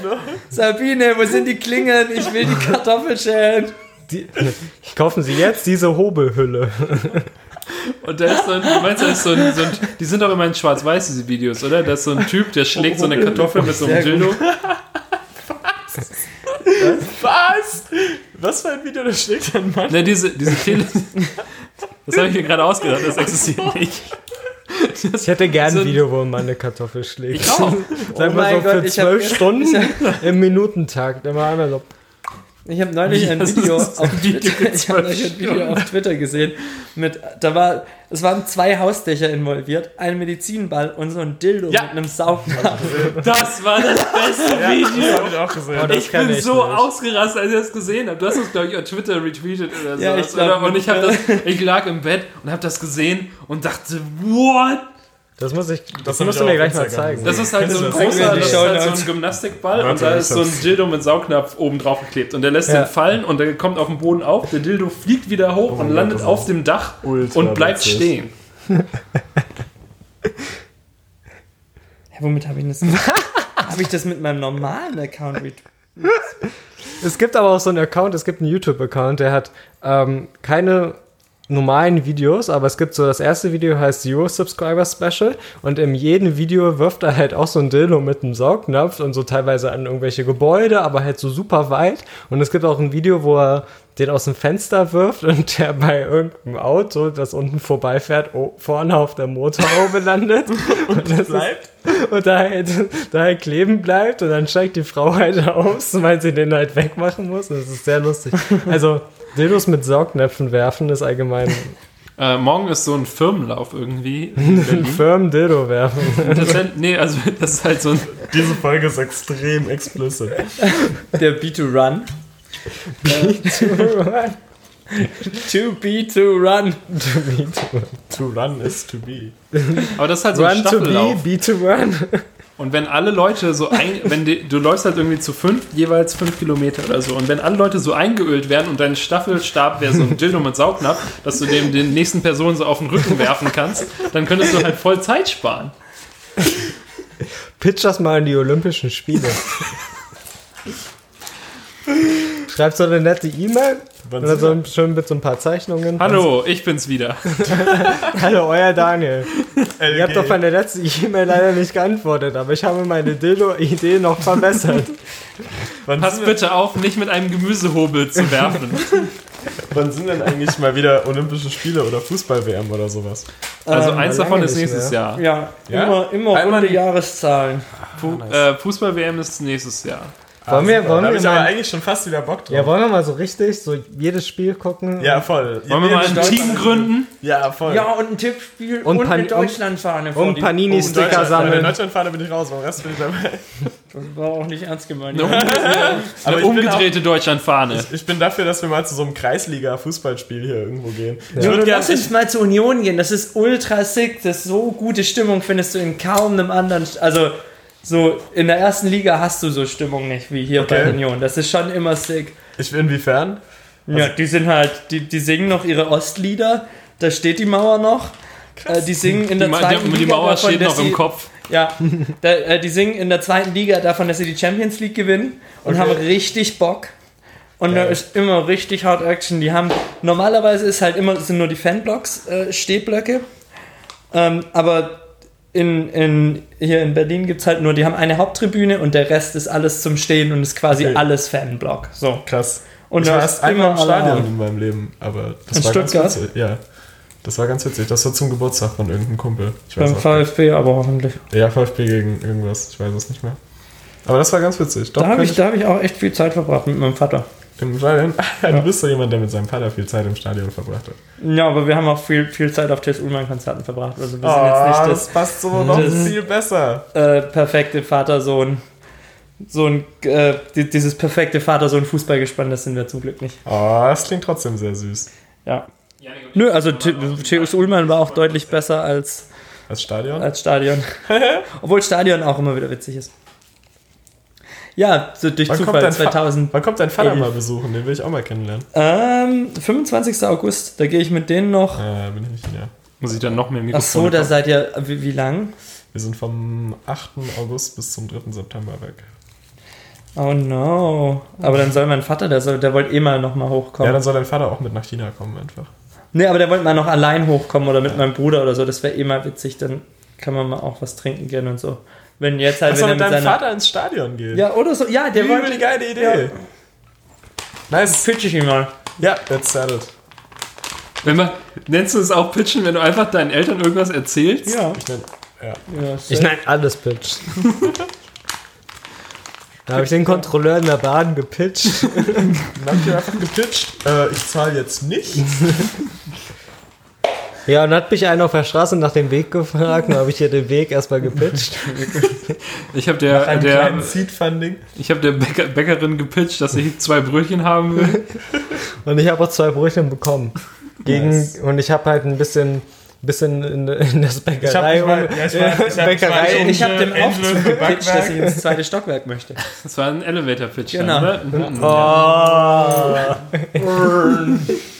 [SPEAKER 2] Sabine, wo sind die Klingen? Ich will die Kartoffel schälen.
[SPEAKER 4] Die, kaufen Sie jetzt diese Hobelhülle.
[SPEAKER 3] Und da ist so ein, du meinst, da ist so ein, so ein die sind doch immer in schwarz-weiß, diese Videos, oder? Da ist so ein Typ, der schlägt so eine Kartoffel mit so einem Dildo.
[SPEAKER 1] Was? Was für ein Video, da schlägt ein Mann?
[SPEAKER 3] Ne, diese, diese Tele... Das habe ich mir gerade ausgedacht, das existiert nicht.
[SPEAKER 4] Ich hätte gern
[SPEAKER 3] So
[SPEAKER 4] ein Video, wo man eine Kartoffel schlägt.
[SPEAKER 3] Ich auch.
[SPEAKER 4] Sag
[SPEAKER 2] Oh
[SPEAKER 4] mal so
[SPEAKER 2] mein Gott,
[SPEAKER 4] für zwölf Stunden im Minutentakt. Immer einmal so.
[SPEAKER 2] Ich habe neulich ein
[SPEAKER 3] Das
[SPEAKER 2] Video auf
[SPEAKER 3] Video
[SPEAKER 2] ich hab neulich ein Video auf Twitter gesehen. Mit, da war, es waren zwei Hausdächer involviert, ein Medizinball und so ein Dildo
[SPEAKER 1] Ja.
[SPEAKER 2] mit einem Saugnapf.
[SPEAKER 3] Das war das beste
[SPEAKER 1] Das
[SPEAKER 3] Video.
[SPEAKER 1] habe ich auch gesehen.
[SPEAKER 4] Oh, das
[SPEAKER 3] Ich bin
[SPEAKER 4] ich
[SPEAKER 3] so
[SPEAKER 4] nicht.
[SPEAKER 3] ausgerastet, als ich das gesehen habe. Du hast es, glaube ich, auf Twitter retweetet oder so.
[SPEAKER 2] Ja, ich glaub,
[SPEAKER 3] oder? Und ich, hab das, ich lag im Bett und habe das gesehen und dachte, what?
[SPEAKER 4] Das muss ich. Das,
[SPEAKER 1] hab
[SPEAKER 4] musst du mir gleich mal zeigen.
[SPEAKER 3] Das ist halt so ein
[SPEAKER 1] das?
[SPEAKER 3] Großer, das ist halt so ein Gymnastikball und da ist so ein. Dildo mit Saugnapf oben drauf geklebt. Und der lässt
[SPEAKER 2] Ja.
[SPEAKER 3] den fallen und der kommt auf den Boden auf, der Dildo fliegt wieder hoch
[SPEAKER 1] mein
[SPEAKER 3] und landet
[SPEAKER 1] Gott, das
[SPEAKER 3] auf dem Dach und bleibt
[SPEAKER 1] witzig.
[SPEAKER 3] stehen.
[SPEAKER 2] Hä, womit habe ich das? habe ich das mit meinem normalen Account?
[SPEAKER 4] Es gibt aber auch so einen Account, es gibt einen YouTube-Account, der hat ähm, keine normalen Videos, aber es gibt so, das erste Video heißt Zero Subscriber Special und in jedem Video wirft er halt auch so ein Dildo mit einem Saugnapf und so teilweise an irgendwelche Gebäude, aber halt so super weit und es gibt auch ein Video, wo er den aus dem Fenster wirft und der bei irgendeinem Auto, das unten vorbeifährt, oh, vorne auf der Motorhaube landet und, das
[SPEAKER 1] Bleibt?
[SPEAKER 4] Ist, und da halt, da halt kleben bleibt und dann steigt die Frau halt aus, weil sie den halt wegmachen muss. Und das ist sehr lustig. Also Dildos mit Saugnäpfen werfen ist allgemein
[SPEAKER 3] Äh, morgen ist so ein Firmenlauf irgendwie. in
[SPEAKER 4] ein
[SPEAKER 3] Berlin.
[SPEAKER 4] firmen Dildo werfen.
[SPEAKER 3] Das ist nee, also das ist halt so ein.
[SPEAKER 1] Diese Folge ist extrem explicit.
[SPEAKER 2] Der B2Run. To be to run.
[SPEAKER 1] To run is to be.
[SPEAKER 3] Aber das ist halt so ein
[SPEAKER 4] run to be,
[SPEAKER 3] Staffellauf.
[SPEAKER 4] be to run.
[SPEAKER 3] Und wenn alle Leute so ein, wenn die, du läufst halt irgendwie zu fünf, jeweils fünf Kilometer oder so. Und wenn alle Leute so eingeölt werden und dein Staffelstab wäre so ein Dildo mit Saugnapf, dass du dem den nächsten Person so auf den Rücken werfen kannst, dann könntest du halt voll Zeit sparen.
[SPEAKER 4] Pitch das mal in die Olympischen Spiele. Schreib schreibst so eine nette E-Mail oder so schön mit so ein paar Zeichnungen.
[SPEAKER 3] Hallo, ich bin's wieder.
[SPEAKER 4] Hallo, euer Daniel.
[SPEAKER 1] LG.
[SPEAKER 4] Ihr habt auf meine letzte E-Mail leider nicht geantwortet, aber ich habe meine Dildo-Idee noch verbessert.
[SPEAKER 1] Wann
[SPEAKER 3] Pass bitte auf, nicht mit einem Gemüsehobel zu werfen.
[SPEAKER 1] wann sind denn eigentlich mal wieder Olympische Spiele oder Fußball-WM oder sowas?
[SPEAKER 3] Also
[SPEAKER 2] Ähm,
[SPEAKER 3] eins davon ist nächstes
[SPEAKER 4] mehr.
[SPEAKER 3] Jahr.
[SPEAKER 2] Ja,
[SPEAKER 1] Ja?
[SPEAKER 2] immer, immer
[SPEAKER 1] Einmal
[SPEAKER 2] runde
[SPEAKER 1] die-
[SPEAKER 2] Jahreszahlen.
[SPEAKER 3] Fu äh, Fußball-WM ist nächstes Jahr.
[SPEAKER 4] Wollen wir-
[SPEAKER 1] super.
[SPEAKER 4] wollen
[SPEAKER 1] da hab
[SPEAKER 4] wir
[SPEAKER 1] ich aber eigentlich schon fast wieder Bock drauf.
[SPEAKER 4] Ja, wollen wir mal so richtig so jedes Spiel gucken?
[SPEAKER 1] Ja, voll.
[SPEAKER 3] Wollen wir mal ein Team gründen?
[SPEAKER 1] Ja, voll.
[SPEAKER 2] Ja, und ein Tippspiel
[SPEAKER 4] Und
[SPEAKER 2] und,
[SPEAKER 4] Pan-
[SPEAKER 2] eine Deutschlandfahne
[SPEAKER 4] Und
[SPEAKER 2] die-
[SPEAKER 4] Panini-Sticker
[SPEAKER 1] der
[SPEAKER 4] sammeln.
[SPEAKER 1] Deutschlandfahne bin ich raus, beim Rest bin ich dabei.
[SPEAKER 2] Das war auch nicht ernst gemeint.
[SPEAKER 3] Eine,
[SPEAKER 1] Aber
[SPEAKER 3] eine
[SPEAKER 1] ich
[SPEAKER 3] umgedrehte Deutschlandfahne.
[SPEAKER 1] Ich bin dafür, dass wir mal zu so einem Kreisliga-Fußballspiel hier irgendwo gehen. Ich
[SPEAKER 2] Ja,
[SPEAKER 1] würde
[SPEAKER 2] lass uns mal zur Union gehen. Das ist ultra sick. Das ist so gute Stimmung findest du in kaum einem anderen. Also so in der ersten Liga hast du so Stimmung nicht wie hier
[SPEAKER 1] Okay.
[SPEAKER 2] bei Union. Das ist schon immer sick.
[SPEAKER 1] Ich inwiefern?
[SPEAKER 2] ja, die sind halt, die, die singen noch ihre Ostlieder. Da steht die Mauer noch. Äh, die singen in der
[SPEAKER 3] Die,
[SPEAKER 2] zweiten
[SPEAKER 3] die, die
[SPEAKER 2] Liga
[SPEAKER 3] Mauer
[SPEAKER 2] davon,
[SPEAKER 3] steht
[SPEAKER 2] dass
[SPEAKER 3] noch im
[SPEAKER 2] sie,
[SPEAKER 3] Kopf.
[SPEAKER 2] Ja, da, äh, die singen in der zweiten Liga davon, dass sie die Champions League gewinnen und
[SPEAKER 1] Okay.
[SPEAKER 2] haben richtig Bock. Und da
[SPEAKER 1] Geil.
[SPEAKER 2] ist immer richtig hart Action. Die haben normalerweise ist halt immer sind nur die Fanblocks äh, Stehblöcke, ähm, aber in, in, hier in Berlin gibt es halt nur, die haben eine Haupttribüne und der Rest ist alles zum Stehen und ist quasi
[SPEAKER 1] Okay.
[SPEAKER 2] alles Fanblock. So.
[SPEAKER 1] Krass.
[SPEAKER 2] Und
[SPEAKER 1] ich war erst einmal im Stadion in meinem Leben, aber das
[SPEAKER 2] In
[SPEAKER 1] war
[SPEAKER 2] Stuttgart?
[SPEAKER 1] ganz witzig. Ja. Das war ganz witzig. Das war zum Geburtstag von irgendeinem Kumpel. Ich
[SPEAKER 2] Beim VfB aber hoffentlich.
[SPEAKER 1] nicht. Ja, VfB gegen irgendwas. Ich weiß es nicht mehr. Aber das war ganz witzig. Doch,
[SPEAKER 2] Da habe ich, da hab ich auch echt viel Zeit verbracht mit meinem Vater.
[SPEAKER 1] Im Stadion? Du bist doch jemand, der mit seinem Vater viel Zeit im Stadion verbracht hat.
[SPEAKER 2] Ja, aber wir haben auch viel, viel Zeit auf T.S. Ullmann-Konzerten verbracht. Also wir sind
[SPEAKER 1] Oh,
[SPEAKER 2] jetzt nicht
[SPEAKER 1] das passt so noch
[SPEAKER 2] das-
[SPEAKER 1] viel besser.
[SPEAKER 2] äh, perfekte Vater-Sohn. So ein, äh, die- dieses perfekte Vater-Sohn-Fußballgespann, das sind wir zum Glück nicht.
[SPEAKER 1] Oh, das klingt trotzdem sehr süß.
[SPEAKER 2] Ja. Nö, also T- T.S. Ullmann war auch deutlich besser als,
[SPEAKER 1] Als Stadion?
[SPEAKER 2] als Stadion. Obwohl Stadion auch immer wieder witzig ist. Ja, so durch
[SPEAKER 1] Wann
[SPEAKER 2] Zufall
[SPEAKER 1] dein Fa-
[SPEAKER 2] 2000.
[SPEAKER 1] Wann kommt dein Vater mal besuchen? Den will ich auch mal kennenlernen.
[SPEAKER 2] Ähm, 25. August, da gehe ich mit denen noch.
[SPEAKER 1] Äh, bin ich nicht ja.
[SPEAKER 3] Muss ich dann noch mehr
[SPEAKER 2] Ach
[SPEAKER 3] Mikrofone
[SPEAKER 2] so, da
[SPEAKER 3] kaufen?
[SPEAKER 2] seid ihr. Wie, wie lang?
[SPEAKER 1] Wir sind vom 8. August bis zum 3. September weg.
[SPEAKER 2] Oh no. Aber dann soll mein Vater, der, soll, der wollte eh mal nochmal hochkommen.
[SPEAKER 1] Ja, dann soll dein Vater auch mit nach China kommen einfach.
[SPEAKER 2] Nee, aber der wollte mal noch allein hochkommen oder mit meinem Bruder oder so. Das wäre eh mal witzig. Dann kann man mal auch was trinken gehen und so. Wenn jetzt halt,
[SPEAKER 1] Lass
[SPEAKER 2] wenn er
[SPEAKER 1] mit deinem
[SPEAKER 2] seiner.
[SPEAKER 1] Vater ins Stadion gehen.
[SPEAKER 2] Ja, oder so. Ja, der
[SPEAKER 1] Übel die
[SPEAKER 2] wollte.
[SPEAKER 1] geile Idee.
[SPEAKER 2] Ja.
[SPEAKER 1] Nice.
[SPEAKER 2] Pitch ich ihn mal.
[SPEAKER 1] Ja, that's settled.
[SPEAKER 3] Wenn man, nennst du es auch Pitchen, wenn du einfach deinen Eltern irgendwas erzählst?
[SPEAKER 2] Ja.
[SPEAKER 1] Ich mein, ja.
[SPEAKER 2] ja
[SPEAKER 4] Ich nenne alles Pitch. da habe ich den Kontrolleur in der Bahn gepitcht.
[SPEAKER 1] Dann hab ich einfach gepitcht. Äh, ich zahle jetzt nicht.
[SPEAKER 4] Ja, und hat mich einer auf der Straße nach dem Weg gefragt. Dann habe ich ihr den Weg erstmal gepitcht.
[SPEAKER 3] Ich habe der, der,
[SPEAKER 1] Seed-Funding.
[SPEAKER 3] ich hab der Bäcker, Bäckerin gepitcht, dass ich zwei Brötchen haben will.
[SPEAKER 4] Und ich habe auch zwei Brötchen bekommen. Gegen,
[SPEAKER 1] Nice.
[SPEAKER 4] Und ich habe halt ein bisschen, bisschen in, in das
[SPEAKER 1] hab
[SPEAKER 4] Bäckerei.
[SPEAKER 1] ja, ich war- ich hab- Ich
[SPEAKER 2] habe dem auch
[SPEAKER 1] Angel
[SPEAKER 2] gepitcht, dass ich ins zweite Stockwerk möchte.
[SPEAKER 3] Das war ein Elevator-Pitch.
[SPEAKER 2] Genau.
[SPEAKER 3] Dann, ne? Mhm.
[SPEAKER 4] Oh.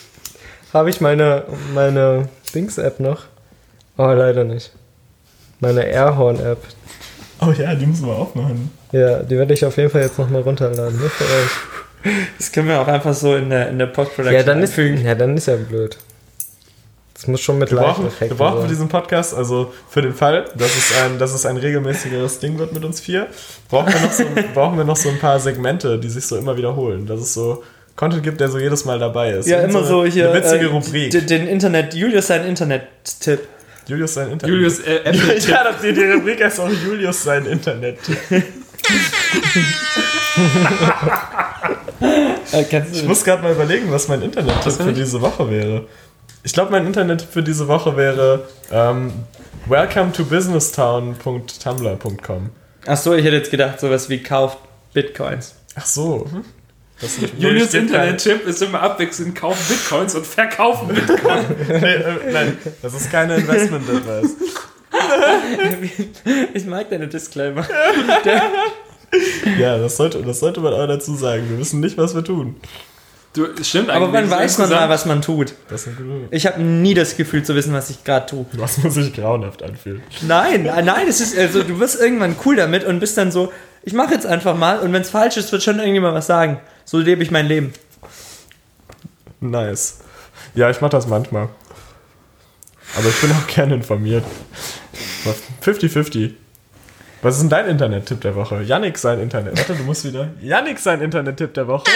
[SPEAKER 4] habe ich meine, meine Dings-App noch? Oh, leider nicht. Meine Airhorn-App.
[SPEAKER 1] Oh ja, die müssen wir aufmachen.
[SPEAKER 4] Ja, die werde ich auf jeden Fall jetzt nochmal runterladen. Nur für euch.
[SPEAKER 2] Das können wir auch einfach so in der, in der Post-Production
[SPEAKER 4] Ja, dann ist,
[SPEAKER 2] einfügen.
[SPEAKER 4] ja, dann ist ja blöd. Das muss schon mit
[SPEAKER 1] Wir brauchen, wir brauchen für diesen Podcast, also für den Fall, dass es ein, dass es ein regelmäßigeres Ding wird mit uns vier, brauchen wir, noch so, brauchen wir noch so ein paar Segmente, die sich so immer wiederholen. Dass es so Content gibt, der so jedes Mal dabei ist.
[SPEAKER 2] Ja,
[SPEAKER 1] Und
[SPEAKER 2] immer so
[SPEAKER 1] eine,
[SPEAKER 2] hier.
[SPEAKER 1] Eine witzige
[SPEAKER 2] äh,
[SPEAKER 1] Rubrik.
[SPEAKER 2] Den Internet, Julius sein Internet-Tipp.
[SPEAKER 1] Julius sein Internet.
[SPEAKER 3] Julius äh, Apple
[SPEAKER 1] ja, das- die, die Rubrik heißt auch Julius sein Internet.
[SPEAKER 2] Äh,
[SPEAKER 1] Ich muss gerade mal überlegen, was mein Internet-Tipp für diese Woche wäre. Ich glaube, mein Internet für diese Woche wäre ähm, welcome to businesstown.tumblr.com.
[SPEAKER 2] Achso, ich hätte jetzt gedacht, sowas wie kauft Bitcoins.
[SPEAKER 1] Ach so. hm? Das ist
[SPEAKER 3] Julius Internet-Tipp ist immer abwechselnd kaufen Bitcoins und verkaufen Bitcoins.
[SPEAKER 1] keine- Nee, äh, nein, das ist keine Investment-Advice.
[SPEAKER 2] Ich mag deine Disclaimer.
[SPEAKER 1] Ja, das sollte, das sollte man auch dazu sagen. Wir wissen nicht, was wir tun.
[SPEAKER 3] Du, stimmt eigentlich.
[SPEAKER 2] Aber wann
[SPEAKER 3] so
[SPEAKER 2] weiß man mal, was man tut? Ich habe nie das Gefühl zu wissen, was ich gerade tue.
[SPEAKER 1] was man sich grauenhaft anfühlt.
[SPEAKER 2] Nein, äh, nein, es ist also du wirst irgendwann cool damit und bist dann so ich mache jetzt einfach mal und wenn es falsch ist, wird schon irgendjemand was sagen. So lebe ich mein Leben.
[SPEAKER 1] Nice. Ja, ich mache das manchmal. Aber ich bin auch gerne informiert. 50-50. Was ist denn dein Internet-Tipp der Woche? Yannick sein Internet. Warte, du musst wieder. Yannick sein Internet-Tipp der Woche.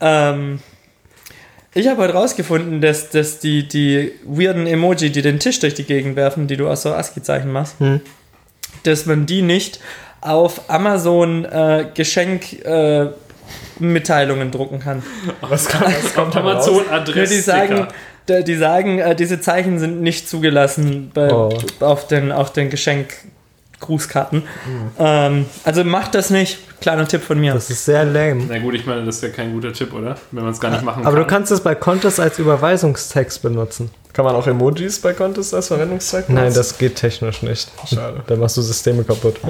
[SPEAKER 2] Ähm, ich habe heute rausgefunden, dass, dass die, die weirden Emoji, die den Tisch durch die Gegend werfen, die du aus so ASCII-Zeichen machst,
[SPEAKER 4] Hm.
[SPEAKER 2] Dass man die nicht auf Amazon äh, Geschenk äh, Mitteilungen drucken kann.
[SPEAKER 1] Was, kann, was kommt dann raus?
[SPEAKER 2] Nur
[SPEAKER 3] Amazon-Adresse.
[SPEAKER 2] die sagen, die sagen, äh, diese Zeichen sind nicht zugelassen bei,
[SPEAKER 4] Oh.
[SPEAKER 2] auf den, auf den Geschenk-Grußkarten.
[SPEAKER 1] Hm.
[SPEAKER 2] Ähm, also macht das nicht. Kleiner Tipp von mir.
[SPEAKER 4] Das ist sehr lame.
[SPEAKER 3] Na gut, ich meine, das ist ja kein guter Tipp, oder? Wenn man es gar nicht machen
[SPEAKER 4] Aber
[SPEAKER 3] kann.
[SPEAKER 4] du kannst es bei Contest als Überweisungstext benutzen.
[SPEAKER 1] Kann man auch Emojis bei Contest als Verwendungszweck
[SPEAKER 4] Nein,
[SPEAKER 1] benutzen?
[SPEAKER 4] das geht technisch nicht.
[SPEAKER 1] Schade.
[SPEAKER 4] Da machst du Systeme kaputt.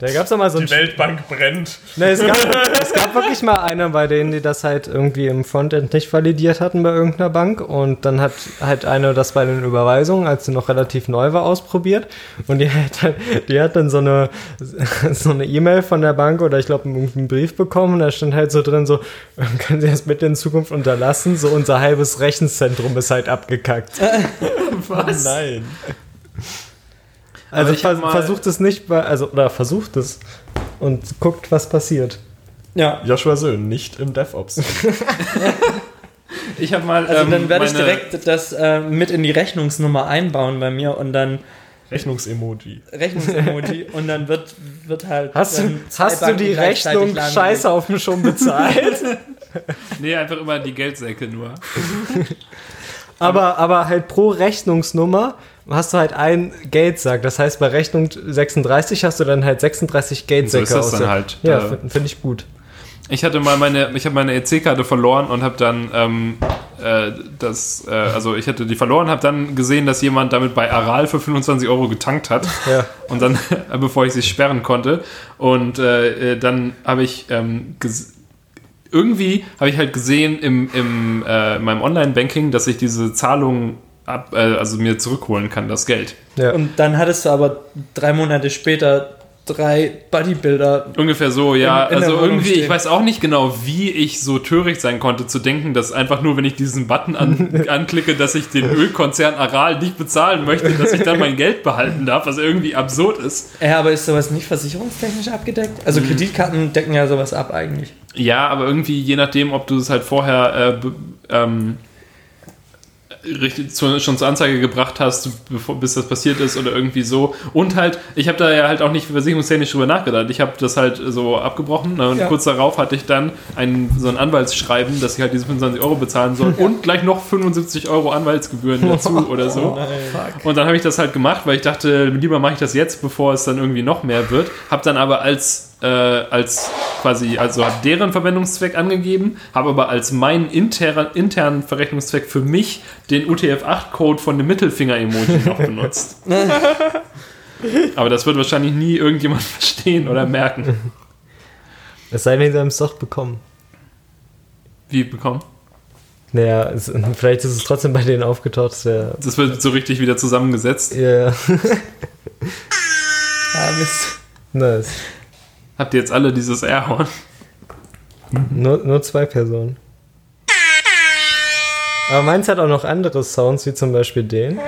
[SPEAKER 4] Da gab es mal so ein
[SPEAKER 1] Die Weltbank brennt.
[SPEAKER 4] Ne, es, gab, es gab wirklich mal eine, bei denen die das halt irgendwie im Frontend nicht validiert hatten bei irgendeiner Bank und dann hat halt eine das bei den Überweisungen, als sie noch relativ neu war, ausprobiert und die hat, dann- die hat dann so eine so eine E-Mail von der Bank oder ich glaube einen Brief bekommen und da stand halt so drin so, können Sie das bitte in Zukunft unterlassen, so unser halbes Rechenzentrum ist halt abgekackt.
[SPEAKER 3] Was?
[SPEAKER 1] Nein.
[SPEAKER 4] Also vers
[SPEAKER 3] mal-
[SPEAKER 4] versucht es nicht, bei, also oder versucht es und guckt, was passiert.
[SPEAKER 2] Ja.
[SPEAKER 1] Joshua Söhn, nicht im DevOps.
[SPEAKER 3] Ich habe mal.
[SPEAKER 2] Also
[SPEAKER 3] ähm,
[SPEAKER 2] dann werde ich direkt das äh, mit in die Rechnungsnummer einbauen bei mir und dann
[SPEAKER 1] Rechnungsemoji.
[SPEAKER 2] Rechnungsemoji und dann wird, wird halt.
[SPEAKER 4] Hast du, hast du die Rechnung scheiße auf mich schon bezahlt?
[SPEAKER 3] Nee, einfach immer die Geldsäcke nur.
[SPEAKER 4] aber, aber halt pro Rechnungsnummer hast du halt ein Geldsack. Das heißt, bei Rechnung 36 hast du dann halt 36 Geldsäcke.
[SPEAKER 3] So ist das dann
[SPEAKER 4] der-
[SPEAKER 3] halt.
[SPEAKER 4] Ja,
[SPEAKER 3] Äh,
[SPEAKER 4] finde find ich gut.
[SPEAKER 3] Ich hatte mal meine, ich habe meine EC-Karte verloren und habe dann ähm, äh, das, äh, also ich hatte die verloren, habe dann gesehen, dass jemand damit bei Aral für 25 Euro getankt hat
[SPEAKER 4] Ja.
[SPEAKER 3] und dann, bevor ich sie sperren konnte und äh, äh, dann habe ich ähm, irgendwie habe ich halt gesehen im, im äh, in meinem Online-Banking, dass ich diese Zahlung ab, äh, also mir zurückholen kann, das Geld.
[SPEAKER 4] Ja.
[SPEAKER 2] Und dann hattest du aber drei Monate später drei Bodybuilder.
[SPEAKER 3] Ungefähr so, ja.
[SPEAKER 2] In- in
[SPEAKER 3] also irgendwie, ich
[SPEAKER 2] stehen.
[SPEAKER 3] weiß auch nicht genau, wie ich so töricht sein konnte, zu denken, dass einfach nur, wenn ich diesen Button an, anklicke, dass ich den Ölkonzern Aral nicht bezahlen möchte, dass ich dann mein Geld behalten darf, was irgendwie absurd ist.
[SPEAKER 2] Ja, aber ist sowas nicht versicherungstechnisch abgedeckt? Also
[SPEAKER 3] Mhm.
[SPEAKER 2] Kreditkarten decken ja sowas ab eigentlich.
[SPEAKER 3] Ja, aber irgendwie, je nachdem, ob du es halt vorher äh, ähm, richtig zu, schon zur Anzeige gebracht hast, bevor, bis das passiert ist oder irgendwie so. Und halt, ich habe da ja halt auch nicht versicherungstechnisch drüber nachgedacht. Ich habe das halt so abgebrochen ne? und
[SPEAKER 2] Ja.
[SPEAKER 3] kurz darauf hatte ich dann ein, so ein Anwaltsschreiben, dass ich halt diese 25 Euro bezahlen soll und gleich noch 75 Euro Anwaltsgebühren dazu oder so. Und dann habe ich das halt gemacht, weil ich dachte, lieber mache ich das jetzt, bevor es dann irgendwie noch mehr wird. Habe dann aber als, äh, als quasi, also habe deren Verwendungszweck angegeben, habe aber als meinen internen, internen Verrechnungszweck für mich den UTF-8-Code von dem Mittelfinger-Emoji noch benutzt. aber das wird wahrscheinlich nie irgendjemand verstehen oder merken.
[SPEAKER 4] Es sei denn, sie haben es doch bekommen.
[SPEAKER 3] Wie bekommen?
[SPEAKER 4] Naja, es, vielleicht ist es trotzdem bei denen aufgetaucht. Das wär,
[SPEAKER 3] Das wird so richtig wieder zusammengesetzt.
[SPEAKER 4] ja,
[SPEAKER 2] Ah, Mist.
[SPEAKER 4] nice.
[SPEAKER 3] Habt ihr jetzt alle dieses Airhorn?
[SPEAKER 4] Nur, nur zwei Personen. Aber meins hat auch noch andere Sounds, wie zum Beispiel den.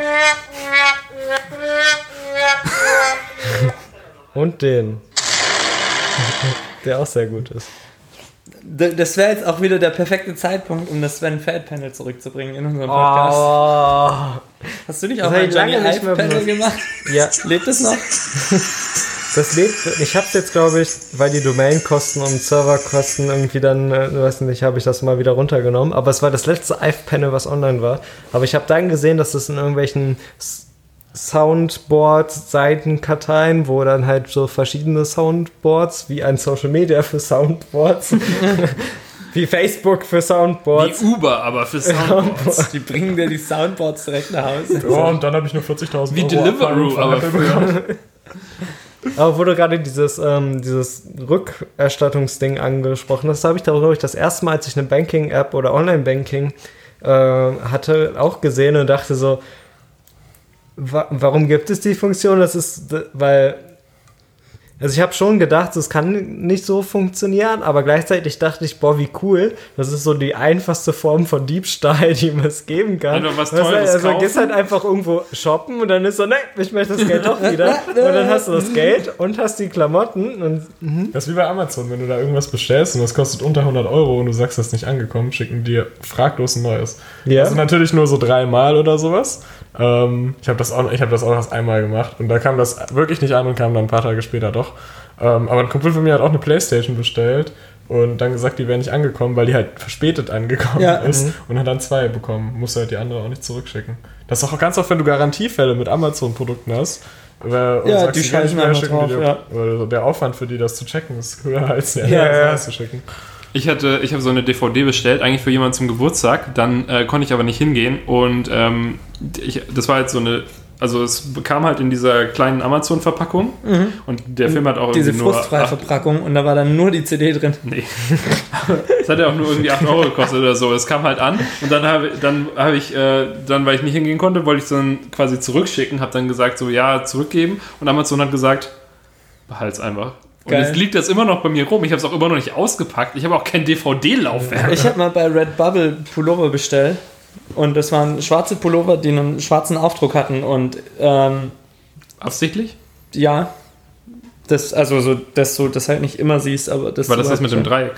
[SPEAKER 4] Und den. Der auch sehr gut ist.
[SPEAKER 2] Das wäre jetzt auch wieder der perfekte Zeitpunkt, um das Sven Feld Panel zurückzubringen in unserem Podcast.
[SPEAKER 4] Oh.
[SPEAKER 2] Hast du nicht
[SPEAKER 4] Das
[SPEAKER 2] auch mal
[SPEAKER 4] ich
[SPEAKER 2] Johnny Hive
[SPEAKER 4] mehr
[SPEAKER 2] Panel gemacht?
[SPEAKER 4] Ja,
[SPEAKER 2] Lebt es noch?
[SPEAKER 4] das lebt. Ich hab's jetzt, glaube ich, weil die Domainkosten und Serverkosten irgendwie dann, äh, weiß nicht, habe ich das mal wieder runtergenommen. Aber es war das letzte IVE-Panel, was online war. Aber ich habe dann gesehen, dass das in irgendwelchen S- Soundboards, Seitenkarteien, wo dann halt so verschiedene Soundboards, wie ein Social Media für Soundboards, wie Facebook für Soundboards.
[SPEAKER 3] Wie Uber, aber für Soundboards.
[SPEAKER 2] Die bringen dir die Soundboards direkt nach Hause.
[SPEAKER 1] Ja, und dann habe ich nur 40.000
[SPEAKER 3] Wie
[SPEAKER 1] Euro
[SPEAKER 3] Deliveroo,
[SPEAKER 1] Abfragen von
[SPEAKER 3] aber
[SPEAKER 1] bekommen.
[SPEAKER 4] Aber wo du gerade dieses, ähm, dieses Rückerstattungsding angesprochen hast, habe ich da, glaube ich, das erste Mal, als ich eine Banking-App oder Online-Banking äh, hatte, auch gesehen und dachte so, wa warum gibt es die Funktion? Das ist, weil Also ich habe schon gedacht, es kann nicht so funktionieren, aber gleichzeitig dachte ich, boah, wie cool. Das ist so die einfachste Form von Diebstahl, die man es geben kann.
[SPEAKER 3] Einfach was Teures
[SPEAKER 4] also
[SPEAKER 3] kaufen.
[SPEAKER 4] gehst halt einfach irgendwo shoppen und dann ist so, ne, ich möchte das Geld doch wieder. Und dann hast du das Geld und hast die Klamotten und
[SPEAKER 1] Das ist wie bei Amazon, wenn du da irgendwas bestellst und das kostet unter 100 Euro und du sagst, das ist nicht angekommen, schicken die dir fraglos ein neues.
[SPEAKER 4] Ja.
[SPEAKER 1] Das ist natürlich nur so dreimal oder sowas. Ähm, ich habe das, auch- ich hab das auch erst einmal gemacht und da kam das wirklich nicht an und kam dann ein paar Tage später doch. Ähm, aber ein Kumpel von mir hat auch eine Playstation bestellt und dann gesagt, die wäre nicht angekommen, weil die halt verspätet angekommen
[SPEAKER 2] Ja.
[SPEAKER 1] ist und hat dann zwei bekommen. Musst du halt die andere auch nicht zurückschicken. Das ist auch ganz oft, wenn du Garantiefälle mit Amazon-Produkten hast. äh, und
[SPEAKER 2] Ja,
[SPEAKER 1] sagst,
[SPEAKER 2] die
[SPEAKER 1] mehr
[SPEAKER 2] einfach
[SPEAKER 1] die
[SPEAKER 2] drauf,
[SPEAKER 1] dir- Weil der Aufwand für die, das zu checken, ist höher als der
[SPEAKER 4] Ja, ja.
[SPEAKER 1] Zu schicken.
[SPEAKER 3] Ich hatte, ich habe so eine DVD bestellt, eigentlich für jemanden zum Geburtstag. Dann äh, konnte ich aber nicht hingehen und ähm, ich, das war halt so eine, also es kam halt in dieser kleinen Amazon-Verpackung und der Film hat auch
[SPEAKER 2] Mhm. Diese
[SPEAKER 3] irgendwie nur
[SPEAKER 2] frustfreie Verpackung und da war dann nur die CD drin.
[SPEAKER 3] Nee. Es hat ja auch nur irgendwie 8 Euro gekostet oder so. Es kam halt an und dann habe dann habe ich, äh, dann, weil ich nicht hingehen konnte, wollte ich es dann quasi zurückschicken, habe dann gesagt, so ja, zurückgeben und Amazon hat gesagt, behalt's einfach. Und
[SPEAKER 2] Geil.
[SPEAKER 3] jetzt liegt das immer noch bei mir rum. Ich habe es auch immer noch nicht ausgepackt. Ich habe auch kein DVD-Laufwerk.
[SPEAKER 2] Ich habe mal bei Redbubble Pullover bestellt und das waren schwarze Pullover, die einen schwarzen Aufdruck hatten und ähm,
[SPEAKER 3] Absichtlich?
[SPEAKER 2] ja, das, also so, dass du das halt nicht immer siehst, aber das
[SPEAKER 3] War das das mit dem Dreieck?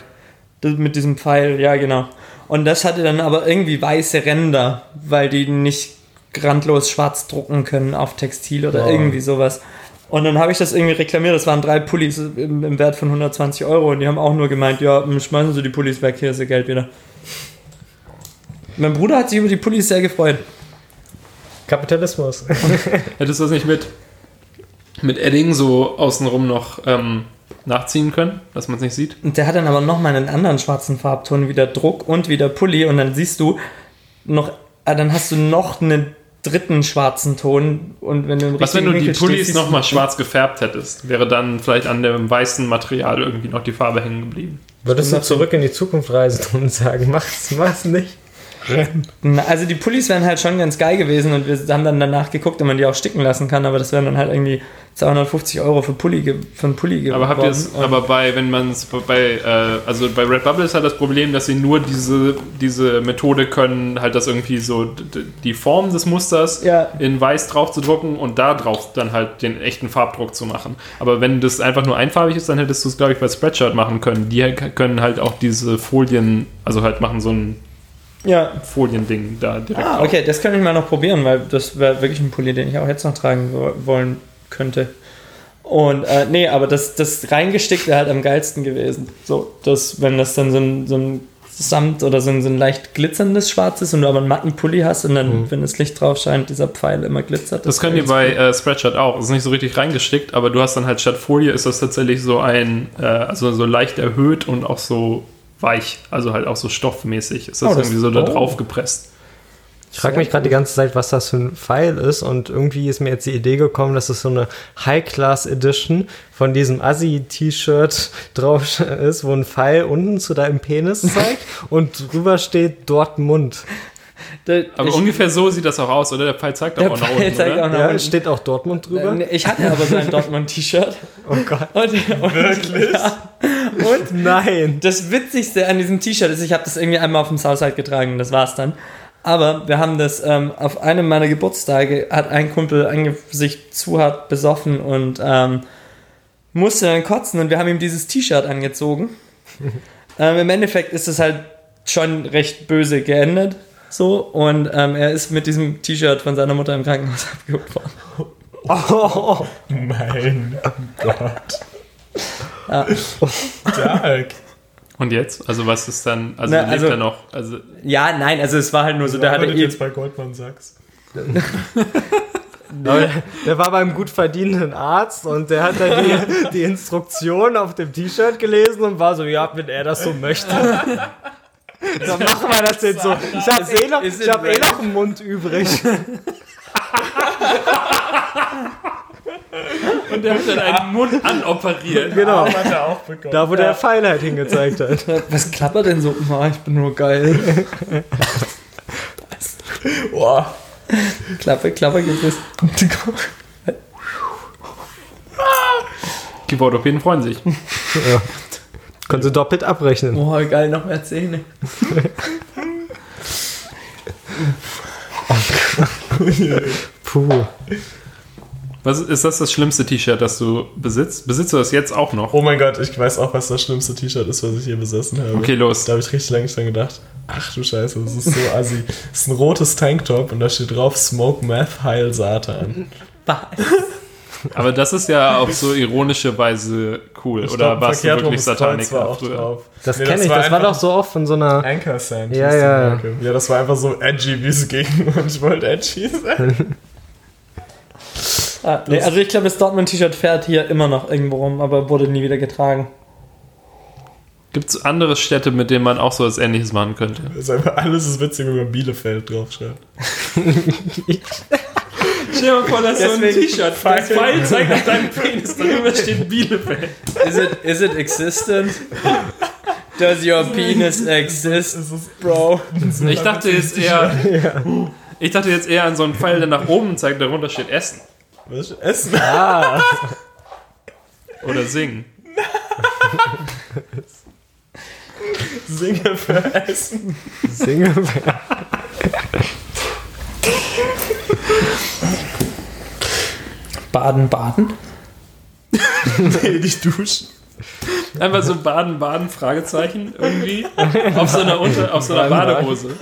[SPEAKER 2] Das mit diesem Pfeil, ja, genau. Und das hatte dann aber irgendwie weiße Ränder, weil die nicht randlos schwarz drucken können auf Textil oder
[SPEAKER 4] Ja.
[SPEAKER 2] irgendwie sowas. Und dann habe ich das irgendwie reklamiert. Das waren drei Pullis im, im Wert von 120 Euro und die haben auch nur gemeint, ja, schmeißen Sie die Pullis weg, hier ist Ihr Geld wieder. Mein Bruder hat sich über die Pullis sehr gefreut.
[SPEAKER 4] Kapitalismus.
[SPEAKER 3] Hättest du das nicht mit, mit Edding so außenrum noch ähm, nachziehen können, dass man es nicht sieht?
[SPEAKER 2] Und der hat dann aber nochmal einen anderen schwarzen Farbton, wieder Druck und wieder Pulli. Und dann siehst du noch, ah, dann hast du noch einen dritten schwarzen Ton. Und wenn du im
[SPEAKER 3] Was, wenn du die
[SPEAKER 2] Winkel
[SPEAKER 3] Pullis nochmal schwarz gefärbt hättest? Wäre dann vielleicht an dem weißen Material irgendwie noch die Farbe hängen geblieben?
[SPEAKER 4] Würdest du zurück in die Zukunft reisen und sagen, mach's, mach's nicht?
[SPEAKER 2] Na, Also die Pullis wären halt schon ganz geil gewesen und wir haben dann danach geguckt, ob man die auch sticken lassen kann, aber das wären dann halt irgendwie 250 Euro für, Pulli, für einen Pulli geworden.
[SPEAKER 3] Aber habt ihr es, aber bei, wenn man es bei, äh, also bei Redbubble ist halt das Problem, dass sie nur diese, diese Methode können, halt das irgendwie so die Form des Musters
[SPEAKER 2] Ja.
[SPEAKER 3] in weiß drauf zu drucken und da drauf dann halt den echten Farbdruck zu machen. Aber wenn das einfach nur einfarbig ist, dann hättest du es, glaube ich, bei Spreadshirt machen können. Die können halt auch diese Folien, also halt machen so ein
[SPEAKER 2] Ja.
[SPEAKER 3] Foliending da direkt
[SPEAKER 2] Ah, okay, das kann ich mal noch probieren, weil das wäre wirklich ein Pulli, den ich auch jetzt noch tragen wo- wollen könnte. Und äh, nee, aber das, das reingestickt wäre halt am geilsten gewesen. So, dass, wenn das dann so ein, so ein Samt oder so ein, so ein leicht glitzerndes Schwarz ist und du aber einen matten Pulli hast und dann, wenn das Licht drauf scheint, dieser Pfeil immer glitzert.
[SPEAKER 3] Das können die bei äh, Spreadshirt auch. Das ist nicht so richtig reingestickt, aber du hast dann halt statt Folie ist das tatsächlich so ein, äh, also so leicht erhöht und auch so weich, also halt auch so stoffmäßig. Ist das,
[SPEAKER 2] Oh, das-
[SPEAKER 3] irgendwie so da
[SPEAKER 2] oh.
[SPEAKER 3] drauf gepresst.
[SPEAKER 4] Ich frage mich gerade die ganze Zeit, was das für ein Pfeil ist und irgendwie ist mir jetzt die Idee gekommen, dass es so eine High-Class-Edition von diesem Assi-T-Shirt drauf ist, wo ein Pfeil unten zu deinem Penis zeigt und drüber steht Dortmund.
[SPEAKER 2] Da-
[SPEAKER 3] Aber
[SPEAKER 2] ich,
[SPEAKER 3] ungefähr so sieht das auch aus, oder? Der Pfeil zeigt
[SPEAKER 2] der
[SPEAKER 3] auch nach
[SPEAKER 2] Pfeil
[SPEAKER 3] unten,
[SPEAKER 2] zeigt
[SPEAKER 3] oder?
[SPEAKER 2] auch nach
[SPEAKER 4] Ja,
[SPEAKER 2] unten.
[SPEAKER 4] es steht auch Dortmund drüber.
[SPEAKER 2] Ich hatte aber so ein Dortmund-T-Shirt.
[SPEAKER 4] Oh Gott.
[SPEAKER 2] Und, und,
[SPEAKER 1] Wirklich?
[SPEAKER 2] Und
[SPEAKER 4] Nein.
[SPEAKER 2] Das Witzigste an diesem T-Shirt ist, ich habe das irgendwie einmal auf dem Southside getragen, das war's dann. Aber wir haben das ähm, auf einem meiner Geburtstage, hat ein Kumpel sich zu hart besoffen und ähm, musste dann kotzen und wir haben ihm dieses T-Shirt angezogen. ähm, Im Endeffekt ist es halt schon recht böse geendet. So, und ähm, er ist mit diesem T-Shirt von seiner Mutter im Krankenhaus abgeholt worden.
[SPEAKER 4] Oh,
[SPEAKER 1] Mein Gott.
[SPEAKER 2] Ja.
[SPEAKER 1] Stark.
[SPEAKER 3] Und jetzt? Also was ist dann, also,
[SPEAKER 2] Na,
[SPEAKER 3] lebt
[SPEAKER 2] also-
[SPEAKER 3] er noch? Also,
[SPEAKER 2] Ja, nein, also es war halt nur so, der hatte
[SPEAKER 1] arbeitet
[SPEAKER 2] eh
[SPEAKER 1] jetzt bei Goldman Sachs.
[SPEAKER 4] Aber der war beim gut verdienenden Arzt und der hat dann die, die Instruktion auf dem T-Shirt gelesen und war so, ja, wenn er das so möchte. Dann machen wir das jetzt so. Ich habe eh, noch, ich hab eh noch einen Mund übrig.
[SPEAKER 3] und der hat dann einen Mund anoperiert.
[SPEAKER 4] Genau.
[SPEAKER 1] Hat er auch bekommen.
[SPEAKER 4] Da, wo der Pfeil halt hingezeigt hat.
[SPEAKER 2] Was klappert denn so? Oh, ich bin nur geil.
[SPEAKER 1] Boah.
[SPEAKER 2] Klappe, Klappe gibt es.
[SPEAKER 3] Die Wortopäden freuen sich.
[SPEAKER 4] Ja. Können sie doppelt abrechnen.
[SPEAKER 2] Boah, geil, noch mehr Zähne.
[SPEAKER 4] Puh.
[SPEAKER 3] Was ist das das schlimmste T-Shirt, das du besitzt? Besitzt du das jetzt auch noch?
[SPEAKER 1] Oh mein Gott, ich weiß auch, was das schlimmste T-Shirt ist, was ich je besessen habe.
[SPEAKER 3] Okay, los.
[SPEAKER 1] Da habe ich richtig lange nicht dran gedacht. Ach du Scheiße, das ist so assi. Das ist ein rotes Tanktop und da steht drauf Smoke Meth Heil Satan.
[SPEAKER 3] Aber das ist ja auf so ironische Weise cool.
[SPEAKER 1] Ich
[SPEAKER 3] Oder warst du
[SPEAKER 1] verkehrt rum,
[SPEAKER 3] wirklich Sataniker
[SPEAKER 1] auch
[SPEAKER 3] früher?
[SPEAKER 1] drauf.
[SPEAKER 4] Das
[SPEAKER 1] Nee,
[SPEAKER 4] kenne ich, das war doch so oft von so einer.
[SPEAKER 1] Anchor Sand.
[SPEAKER 4] Ja, ja.
[SPEAKER 1] Ja, das war einfach so edgy, wie es ging und ich wollte edgy sein.
[SPEAKER 2] Ah, nee, also ich glaube, das Dortmund-T-Shirt fährt hier immer noch irgendwo rum, aber wurde nie wieder getragen.
[SPEAKER 3] Gibt es andere Städte, mit denen man auch so was Ähnliches machen könnte?
[SPEAKER 1] Das ist einfach alles ist witzig, wenn man Bielefeld draufschreibt.
[SPEAKER 3] Stell dir mal vor, das
[SPEAKER 2] ist so ein T-Shirt.
[SPEAKER 3] Das Pfeil zeigt auf deinen Penis, darüber steht Bielefeld.
[SPEAKER 2] Is it, is it existent? Does your penis exist, bro?
[SPEAKER 3] Ich dachte jetzt eher. Ich dachte jetzt eher an so einen Pfeil, der nach oben zeigt, darunter steht Essen.
[SPEAKER 1] Was Essen?
[SPEAKER 4] Ah,
[SPEAKER 3] Oder Singen.
[SPEAKER 1] Singe für Essen.
[SPEAKER 4] Singe.
[SPEAKER 2] Baden, Baden?
[SPEAKER 1] Nee, nicht duschen.
[SPEAKER 3] Einfach so Baden, Baden, Fragezeichen irgendwie. Auf so einer, Unter auf so einer Badehose.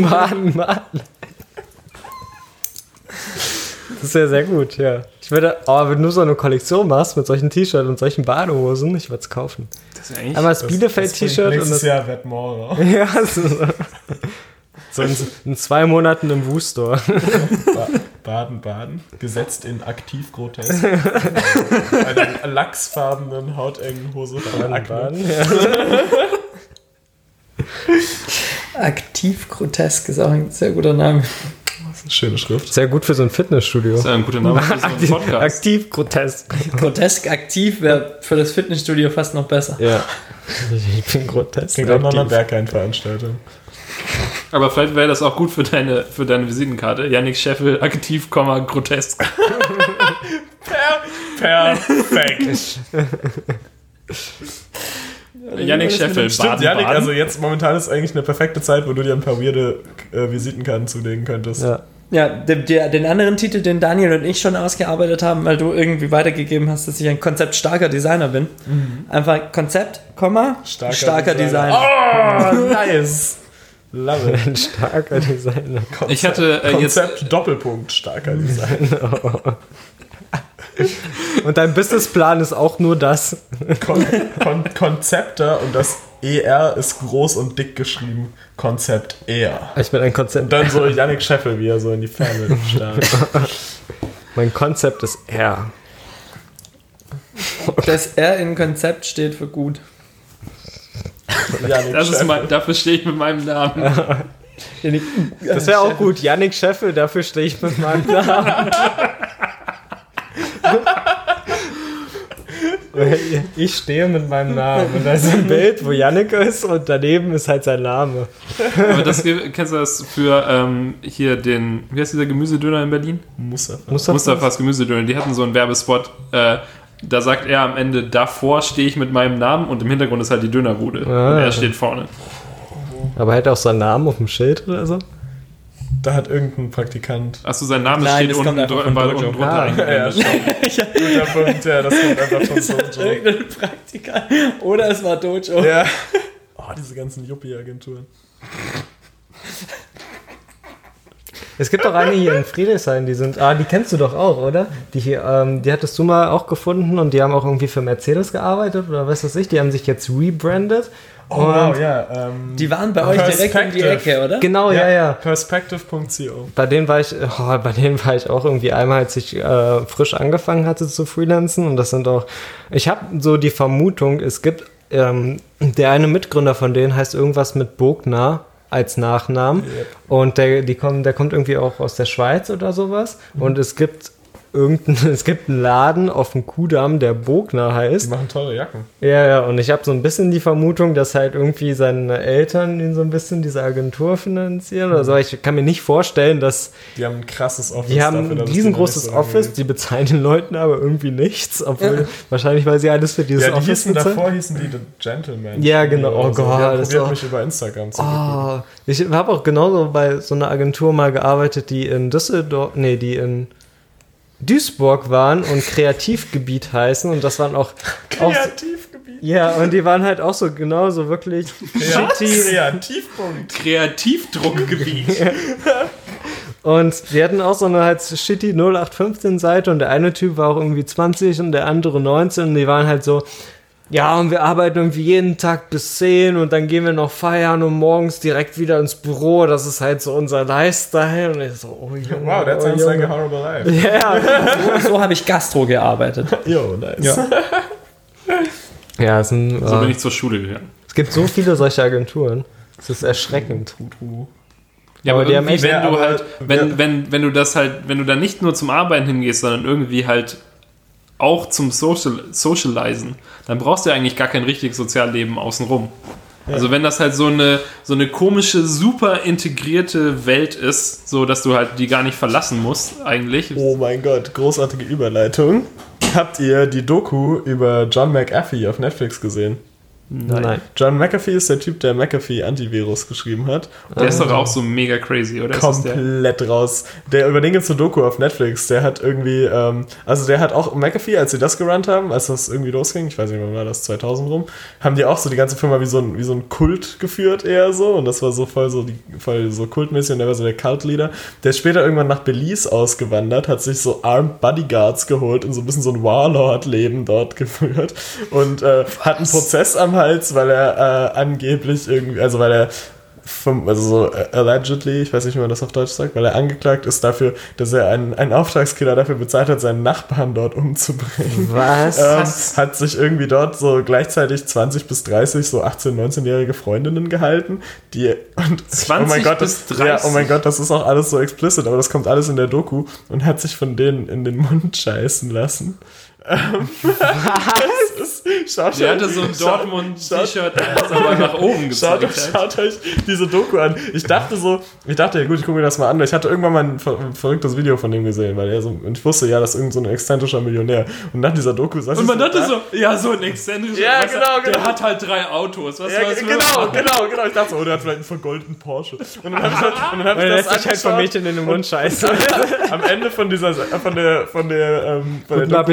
[SPEAKER 4] Mann, Mann. Das ist ja sehr gut, ja. Ich würde, aber wenn du so eine Kollektion machst mit solchen T-Shirts und solchen Badehosen, ich würde es kaufen.
[SPEAKER 3] Das ist ja eigentlich.
[SPEAKER 4] Einmal das
[SPEAKER 1] Das
[SPEAKER 4] Bielefeld-T-Shirt und
[SPEAKER 1] Nächstes
[SPEAKER 4] das.
[SPEAKER 1] Jahr Wettmore.
[SPEAKER 4] Ja, so, so in, in zwei Monaten im Woo-Store.
[SPEAKER 1] Ba Baden, Baden. Gesetzt in aktiv grotesk. Einer lachsfarbenen, hautengen Hose von Akne.
[SPEAKER 4] Ja.
[SPEAKER 2] Aktiv grotesk ist auch ein sehr guter Name.
[SPEAKER 1] Schöne Schrift.
[SPEAKER 4] Sehr gut für so ein Fitnessstudio.
[SPEAKER 3] Das ist ja ein guter Name für so einen
[SPEAKER 4] Aktiv,
[SPEAKER 3] Podcast.
[SPEAKER 4] aktiv grotesk.
[SPEAKER 2] Grotesk aktiv wäre für das Fitnessstudio fast noch besser.
[SPEAKER 4] Ja. Ich bin grotesk.
[SPEAKER 1] Klingt auch nach einer. Berghain-Veranstaltung.
[SPEAKER 3] Aber vielleicht wäre das auch gut für deine, für deine Visitenkarte. Yannick Scheffel, aktiv, Komma, grotesk.
[SPEAKER 1] Perfekt.
[SPEAKER 3] Yannick Scheffel,
[SPEAKER 1] Stimmt,
[SPEAKER 3] Baden.
[SPEAKER 1] also jetzt momentan ist eigentlich eine perfekte Zeit, wo du dir ein paar weirde äh, Visitenkarten zulegen könntest.
[SPEAKER 4] Ja.
[SPEAKER 2] Ja, der, der, den anderen Titel, den Daniel und ich schon ausgearbeitet haben, weil du irgendwie weitergegeben hast, dass ich ein konzeptstarker Designer bin. Einfach Konzept, Komma, starker, Designer.
[SPEAKER 1] Oh, nice. Love it.
[SPEAKER 4] Ein starker Designer.
[SPEAKER 3] Ich hatte äh, jetzt.
[SPEAKER 1] Konzept Doppelpunkt starker Design.
[SPEAKER 4] Und dein Businessplan ist auch nur das.
[SPEAKER 1] Kon Kon Konzepte und das ER ist groß und dick geschrieben. Konzept ER.
[SPEAKER 4] Ich bin ein Konzept.
[SPEAKER 1] Und dann so Yannick Scheffel, wie er so in die Ferne starrt.
[SPEAKER 4] Mein Konzept ist R.
[SPEAKER 2] Das R in Konzept steht für gut.
[SPEAKER 1] Yannick
[SPEAKER 3] Das ist mein, dafür stehe ich mit meinem Namen.
[SPEAKER 4] Das wäre auch gut. Yannick Scheffel, dafür stehe ich mit meinem Namen. ich stehe mit meinem Namen. Und da ist ein Bild, wo Yannick ist und daneben ist halt sein Name.
[SPEAKER 3] Aber das kennst du das für ähm, hier den, wie heißt dieser Gemüsedöner in Berlin?
[SPEAKER 1] Mustafa.
[SPEAKER 4] Mustafa?
[SPEAKER 3] Mustafas Gemüsedöner. Die hatten so einen Werbespot. Äh, da sagt er am Ende, davor stehe ich mit meinem Namen und im Hintergrund ist halt die Dönerbude.
[SPEAKER 4] Ah.
[SPEAKER 3] Und er steht vorne.
[SPEAKER 4] Aber hätte auch seinen Namen auf dem Schild oder so?
[SPEAKER 1] Da hat irgendein Praktikant.
[SPEAKER 3] Achso, sein Name
[SPEAKER 2] Nein,
[SPEAKER 3] steht unten,
[SPEAKER 2] kommt einfach
[SPEAKER 3] dr
[SPEAKER 2] Dojo.
[SPEAKER 3] unten drunter
[SPEAKER 4] Ah.
[SPEAKER 3] eingeblendet.
[SPEAKER 1] Ja, Guter Punkt, ja, das kommt einfach von Sojo.
[SPEAKER 2] Irgendein Praktikant. Oder es war Dojo.
[SPEAKER 1] Ja. Oh, diese ganzen Yuppie-Agenturen.
[SPEAKER 4] Es gibt auch eine hier in Friedrichshain, die sind, ah, die kennst du doch auch, oder? Die hier, ähm, die hattest du mal auch gefunden und die haben auch irgendwie für Mercedes gearbeitet oder was weiß ich, die haben sich jetzt rebrandet.
[SPEAKER 1] Oh, wow, ja. Ähm,
[SPEAKER 2] Die waren bei euch direkt um die. Ecke, oder?
[SPEAKER 4] Genau, ja, ja.
[SPEAKER 1] Perspective.co.
[SPEAKER 4] Bei denen war ich, oh, bei denen war ich auch irgendwie einmal, als ich äh, frisch angefangen hatte zu freelancen. Und das sind auch, ich habe so die Vermutung, es gibt, ähm, der eine Mitgründer von denen heißt irgendwas mit Bogner als Nachnamen.
[SPEAKER 1] Yep.
[SPEAKER 4] Und der, die kommen, der kommt irgendwie auch aus der Schweiz oder sowas. Und es gibt irgendein, es gibt einen Laden auf dem Kudamm, der Bogner
[SPEAKER 1] Die
[SPEAKER 4] heißt.
[SPEAKER 1] machen teure Jacken.
[SPEAKER 4] Ja, ja, und ich habe so ein bisschen die Vermutung, dass halt irgendwie seine Eltern ihn so ein bisschen diese Agentur finanzieren oder so. Ich kann mir nicht vorstellen, dass
[SPEAKER 1] Die haben ein krasses Office.
[SPEAKER 4] die haben
[SPEAKER 1] dafür,
[SPEAKER 4] ein
[SPEAKER 1] die
[SPEAKER 4] riesengroßes
[SPEAKER 1] so
[SPEAKER 4] Office, die bezahlen den Leuten aber irgendwie nichts, obwohl wahrscheinlich, weil sie alles für dieses
[SPEAKER 1] Ja, die
[SPEAKER 4] Office
[SPEAKER 1] hießen
[SPEAKER 4] bezahlen.
[SPEAKER 1] davor hießen die The Gentleman.
[SPEAKER 4] Ja, genau. Oh
[SPEAKER 1] so.
[SPEAKER 4] Gott,
[SPEAKER 1] Die
[SPEAKER 4] das
[SPEAKER 1] probiert,
[SPEAKER 4] war-
[SPEAKER 1] mich über Instagram zu.
[SPEAKER 4] Oh, ich habe auch genauso bei so einer Agentur mal gearbeitet, die in Düsseldorf, nee, die in Duisburg waren und Kreativgebiet heißen und das waren auch, auch
[SPEAKER 1] Kreativgebiet.
[SPEAKER 4] ja, und die waren halt auch so genauso wirklich shitty
[SPEAKER 1] Kreativpunkt.
[SPEAKER 3] Kreativdruckgebiet.
[SPEAKER 4] und die hatten auch so eine halt shitty 0815 Seite und der eine Typ war auch irgendwie 20 und der andere 19 und die waren halt so ja, und wir arbeiten irgendwie jeden Tag bis 10 und dann gehen wir noch feiern und morgens direkt wieder ins Büro. Das ist halt so unser Lifestyle. Und ich so, oh Junge,
[SPEAKER 1] Wow, that
[SPEAKER 4] oh,
[SPEAKER 1] sounds
[SPEAKER 4] Junge.
[SPEAKER 1] like a horrible life.
[SPEAKER 4] Ja,
[SPEAKER 2] So, so habe ich Gastro gearbeitet.
[SPEAKER 1] Yo, nice.
[SPEAKER 2] Ja.
[SPEAKER 4] ja es, sind,
[SPEAKER 3] So bin
[SPEAKER 4] äh,
[SPEAKER 3] ich zur Schule gegangen.
[SPEAKER 4] es gibt so viele solche Agenturen. Es ist erschreckend.
[SPEAKER 3] Ja,
[SPEAKER 4] Aber
[SPEAKER 3] aber,
[SPEAKER 4] die haben echt-
[SPEAKER 3] wenn du halt, wenn, wenn, wenn du das halt, wenn du da nicht nur zum Arbeiten hingehst, sondern irgendwie halt auch zum Social, Socializen, dann brauchst du ja eigentlich gar kein richtiges Sozialleben außenrum. Also wenn das halt so eine, so eine komische, super integrierte Welt ist, so dass du halt die gar nicht verlassen musst, eigentlich.
[SPEAKER 1] Oh mein Gott, großartige Überleitung. Habt ihr die Doku über John McAfee auf Netflix gesehen?
[SPEAKER 4] Nein.
[SPEAKER 1] John McAfee ist der Typ, der McAfee Antivirus geschrieben hat.
[SPEAKER 3] Der ist doch auch so mega crazy, oder? Ist das der?
[SPEAKER 1] komplett raus. Der über den gibt's eine Doku auf Netflix. Der hat irgendwie, ähm, also der hat auch McAfee, als sie das gerannt haben, als das irgendwie losging, ich weiß nicht, wann war das 2000 rum, haben die auch so die ganze Firma wie so ein wie so ein Kult geführt eher so und das war so voll so die voll so kultmäßig und der war so der Cult-Leader. Der ist später irgendwann nach Belize ausgewandert, hat sich so Armed Bodyguards geholt und so ein bisschen so ein Warlord-Leben dort geführt und äh, hat einen Prozess am Hals, weil er äh, angeblich irgendwie, also weil er vom, also so äh, allegedly, ich weiß nicht, wie man das auf Deutsch sagt, weil er angeklagt ist dafür, dass er einen, einen Auftragskiller dafür bezahlt hat, seinen Nachbarn dort umzubringen.
[SPEAKER 4] Was?
[SPEAKER 1] Ähm, hat sich irgendwie dort so gleichzeitig 20 bis 30, so 18-, 19-jährige Freundinnen gehalten, die und
[SPEAKER 3] 20
[SPEAKER 1] oh mein Gott,
[SPEAKER 3] bis
[SPEAKER 1] das, ja,
[SPEAKER 3] 30?
[SPEAKER 1] oh mein Gott, das ist auch alles so explicit, aber das kommt alles in der Doku und hat sich von denen in den Mund scheißen lassen. Ähm, das ist, schaut
[SPEAKER 3] Der
[SPEAKER 1] euch-
[SPEAKER 3] hatte so ein
[SPEAKER 1] schaut-
[SPEAKER 3] Dortmund-T-Shirt, das aber nach oben
[SPEAKER 1] Schaut,
[SPEAKER 3] gezeigt hat.
[SPEAKER 1] schaut euch diese Doku an. Ich dachte so, ich dachte, ja gut, ich gucke mir das mal an. Ich hatte irgendwann mal ein, ver ein verrücktes Video von dem gesehen, weil er so, und ich wusste, ja, das ist irgend so ein exzentrischer Millionär. Und nach dieser Doku saß
[SPEAKER 3] Und
[SPEAKER 1] ich
[SPEAKER 3] man
[SPEAKER 1] so
[SPEAKER 3] dachte
[SPEAKER 1] da-
[SPEAKER 3] so, ja, so ein exzentrischer.
[SPEAKER 1] Ja,
[SPEAKER 3] du,
[SPEAKER 1] genau,
[SPEAKER 3] Der
[SPEAKER 1] genau.
[SPEAKER 3] hat halt drei Autos. Was
[SPEAKER 1] Ja,
[SPEAKER 3] was
[SPEAKER 1] genau,
[SPEAKER 3] man?
[SPEAKER 1] genau, genau. Ich dachte so, oh, der hat vielleicht einen vergoldeten Porsche. Und dann habe ich, und dann hab ich
[SPEAKER 4] er
[SPEAKER 1] das
[SPEAKER 4] sich halt von
[SPEAKER 1] angeschaut.
[SPEAKER 4] Mädchen in den Mund scheißen.
[SPEAKER 1] Am Ende von dieser, von der, von der, ähm, von
[SPEAKER 4] Guten
[SPEAKER 1] der Doku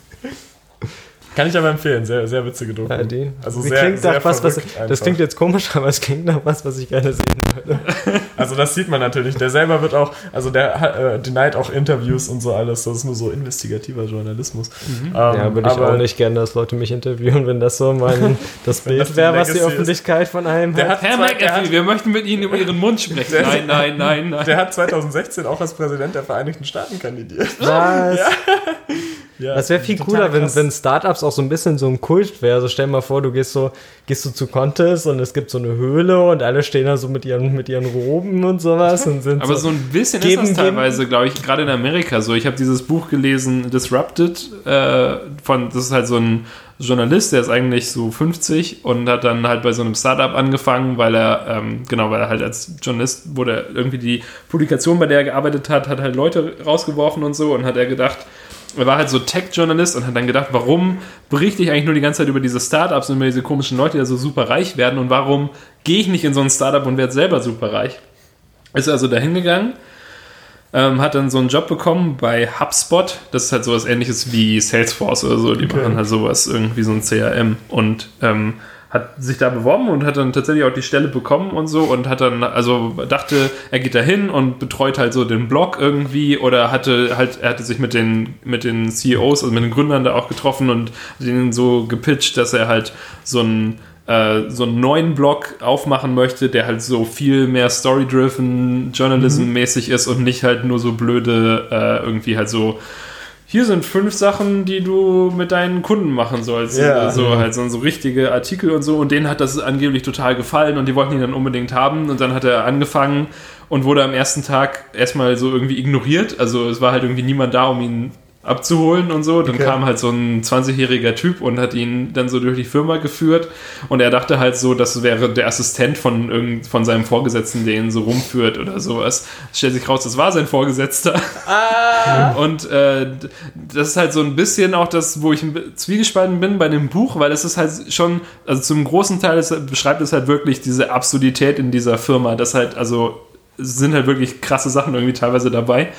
[SPEAKER 1] Kann ich aber empfehlen, sehr, sehr witzige Doku.
[SPEAKER 4] Ja, die,
[SPEAKER 1] Also sehr,
[SPEAKER 4] klingt
[SPEAKER 1] sehr
[SPEAKER 4] was, was,
[SPEAKER 1] verrückt
[SPEAKER 4] das klingt jetzt komisch, aber es klingt nach was, was ich gerne sehen würde.
[SPEAKER 1] Also das sieht man natürlich. Der selber wird auch, also der äh, denied auch Interviews und so alles. Das ist nur so investigativer Journalismus. Ähm,
[SPEAKER 4] Ja, würde ich
[SPEAKER 1] aber
[SPEAKER 4] auch nicht gerne, dass Leute mich interviewen, wenn das so mein, das
[SPEAKER 1] das
[SPEAKER 4] Bild wäre, was die
[SPEAKER 1] Legacy ist.
[SPEAKER 4] Öffentlichkeit von einem
[SPEAKER 1] Der
[SPEAKER 4] hat.
[SPEAKER 3] Herr McAfee,
[SPEAKER 1] hat,
[SPEAKER 3] wir möchten mit Ihnen über Ihren Mund sprechen.
[SPEAKER 1] Der-
[SPEAKER 3] Nein, nein, nein, nein.
[SPEAKER 1] der hat 2016 auch als Präsident der Vereinigten Staaten kandidiert.
[SPEAKER 4] Was?
[SPEAKER 1] Ja,
[SPEAKER 4] Das wäre viel cooler, wenn,
[SPEAKER 1] krass.
[SPEAKER 4] wenn Startups auch so ein bisschen so ein Kult wäre. So stell dir mal vor, du gehst so, gehst du zu Contest und es gibt so eine Höhle und alle stehen da so mit ihren, mit ihren Roben und sowas und sind
[SPEAKER 3] Aber
[SPEAKER 4] so,
[SPEAKER 3] so ein bisschen
[SPEAKER 4] Geben,
[SPEAKER 3] ist das teilweise, glaube ich, gerade in Amerika so. Ich habe dieses Buch gelesen, Disrupted, äh, von, das ist halt so ein Journalist, der ist eigentlich so 50 und hat dann halt bei so einem Startup angefangen, weil er, ähm, genau, weil er halt als Journalist wurde irgendwie die Publikation, bei der er gearbeitet hat, hat halt Leute rausgeworfen und so und hat er gedacht, er war halt so Tech-Journalist und hat dann gedacht, warum berichte ich eigentlich nur die ganze Zeit über diese Startups und über diese komischen Leute, die da so super reich werden und warum gehe ich nicht in so ein Startup und werde selber super reich? Ist also dahin gegangen, ähm, hat dann so einen Job bekommen bei HubSpot. Das ist halt sowas ähnliches wie Salesforce oder so. Die
[SPEAKER 1] Okay.
[SPEAKER 3] machen halt sowas, irgendwie so ein CRM. Und ähm, hat sich da beworben und hat dann tatsächlich auch die Stelle bekommen und so und hat dann, also dachte, er geht da hin und betreut halt so den Blog irgendwie oder hatte halt, er hatte sich mit den, mit den CEOs, also mit den Gründern da auch getroffen und denen so gepitcht, dass er halt so einen äh, so einen neuen Blog aufmachen möchte, der halt so viel mehr story-driven, journalism-mäßig ist und nicht halt nur so blöde, äh, irgendwie halt so hier sind fünf Sachen, die du mit deinen Kunden machen sollst.
[SPEAKER 1] Ja.
[SPEAKER 3] So halt so, so richtige Artikel und so. Und denen hat das angeblich total gefallen und die wollten ihn dann unbedingt haben. Und dann hat er angefangen und wurde am ersten Tag erstmal so irgendwie ignoriert. Also es war halt irgendwie niemand da, um ihn abzuholen und so. Dann
[SPEAKER 1] Okay.
[SPEAKER 3] kam halt so ein 20-jähriger Typ und hat ihn dann so durch die Firma geführt. Und er dachte halt so, das wäre der Assistent von, irgend, von seinem Vorgesetzten, der ihn so rumführt oder sowas. Es stellt sich raus, das war sein Vorgesetzter. Und äh, das ist halt so ein bisschen auch das, wo ich zwiegespalten bin bei dem Buch, weil es ist halt schon, also zum großen Teil ist, beschreibt es halt wirklich diese Absurdität in dieser Firma. Das halt, also es sind halt wirklich krasse Sachen irgendwie teilweise dabei.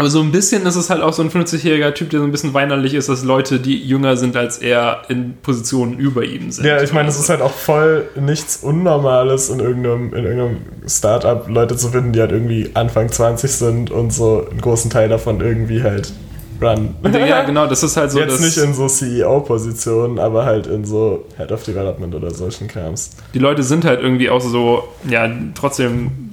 [SPEAKER 3] Aber so ein bisschen ist es halt auch so ein 50-jähriger Typ, der so ein bisschen weinerlich ist, dass Leute, die jünger sind als er, in Positionen über ihm sind.
[SPEAKER 1] Ja, ich meine, es ist halt auch voll nichts Unnormales in irgendeinem, in irgendeinem Startup, Leute zu finden, die halt irgendwie Anfang 20 sind und so einen großen Teil davon irgendwie halt run.
[SPEAKER 3] Ja, genau, das ist halt so.
[SPEAKER 1] Jetzt nicht in so CEO-Positionen, aber halt in so Head of Development oder solchen Krams.
[SPEAKER 3] die Leute sind halt irgendwie auch so, ja, trotzdem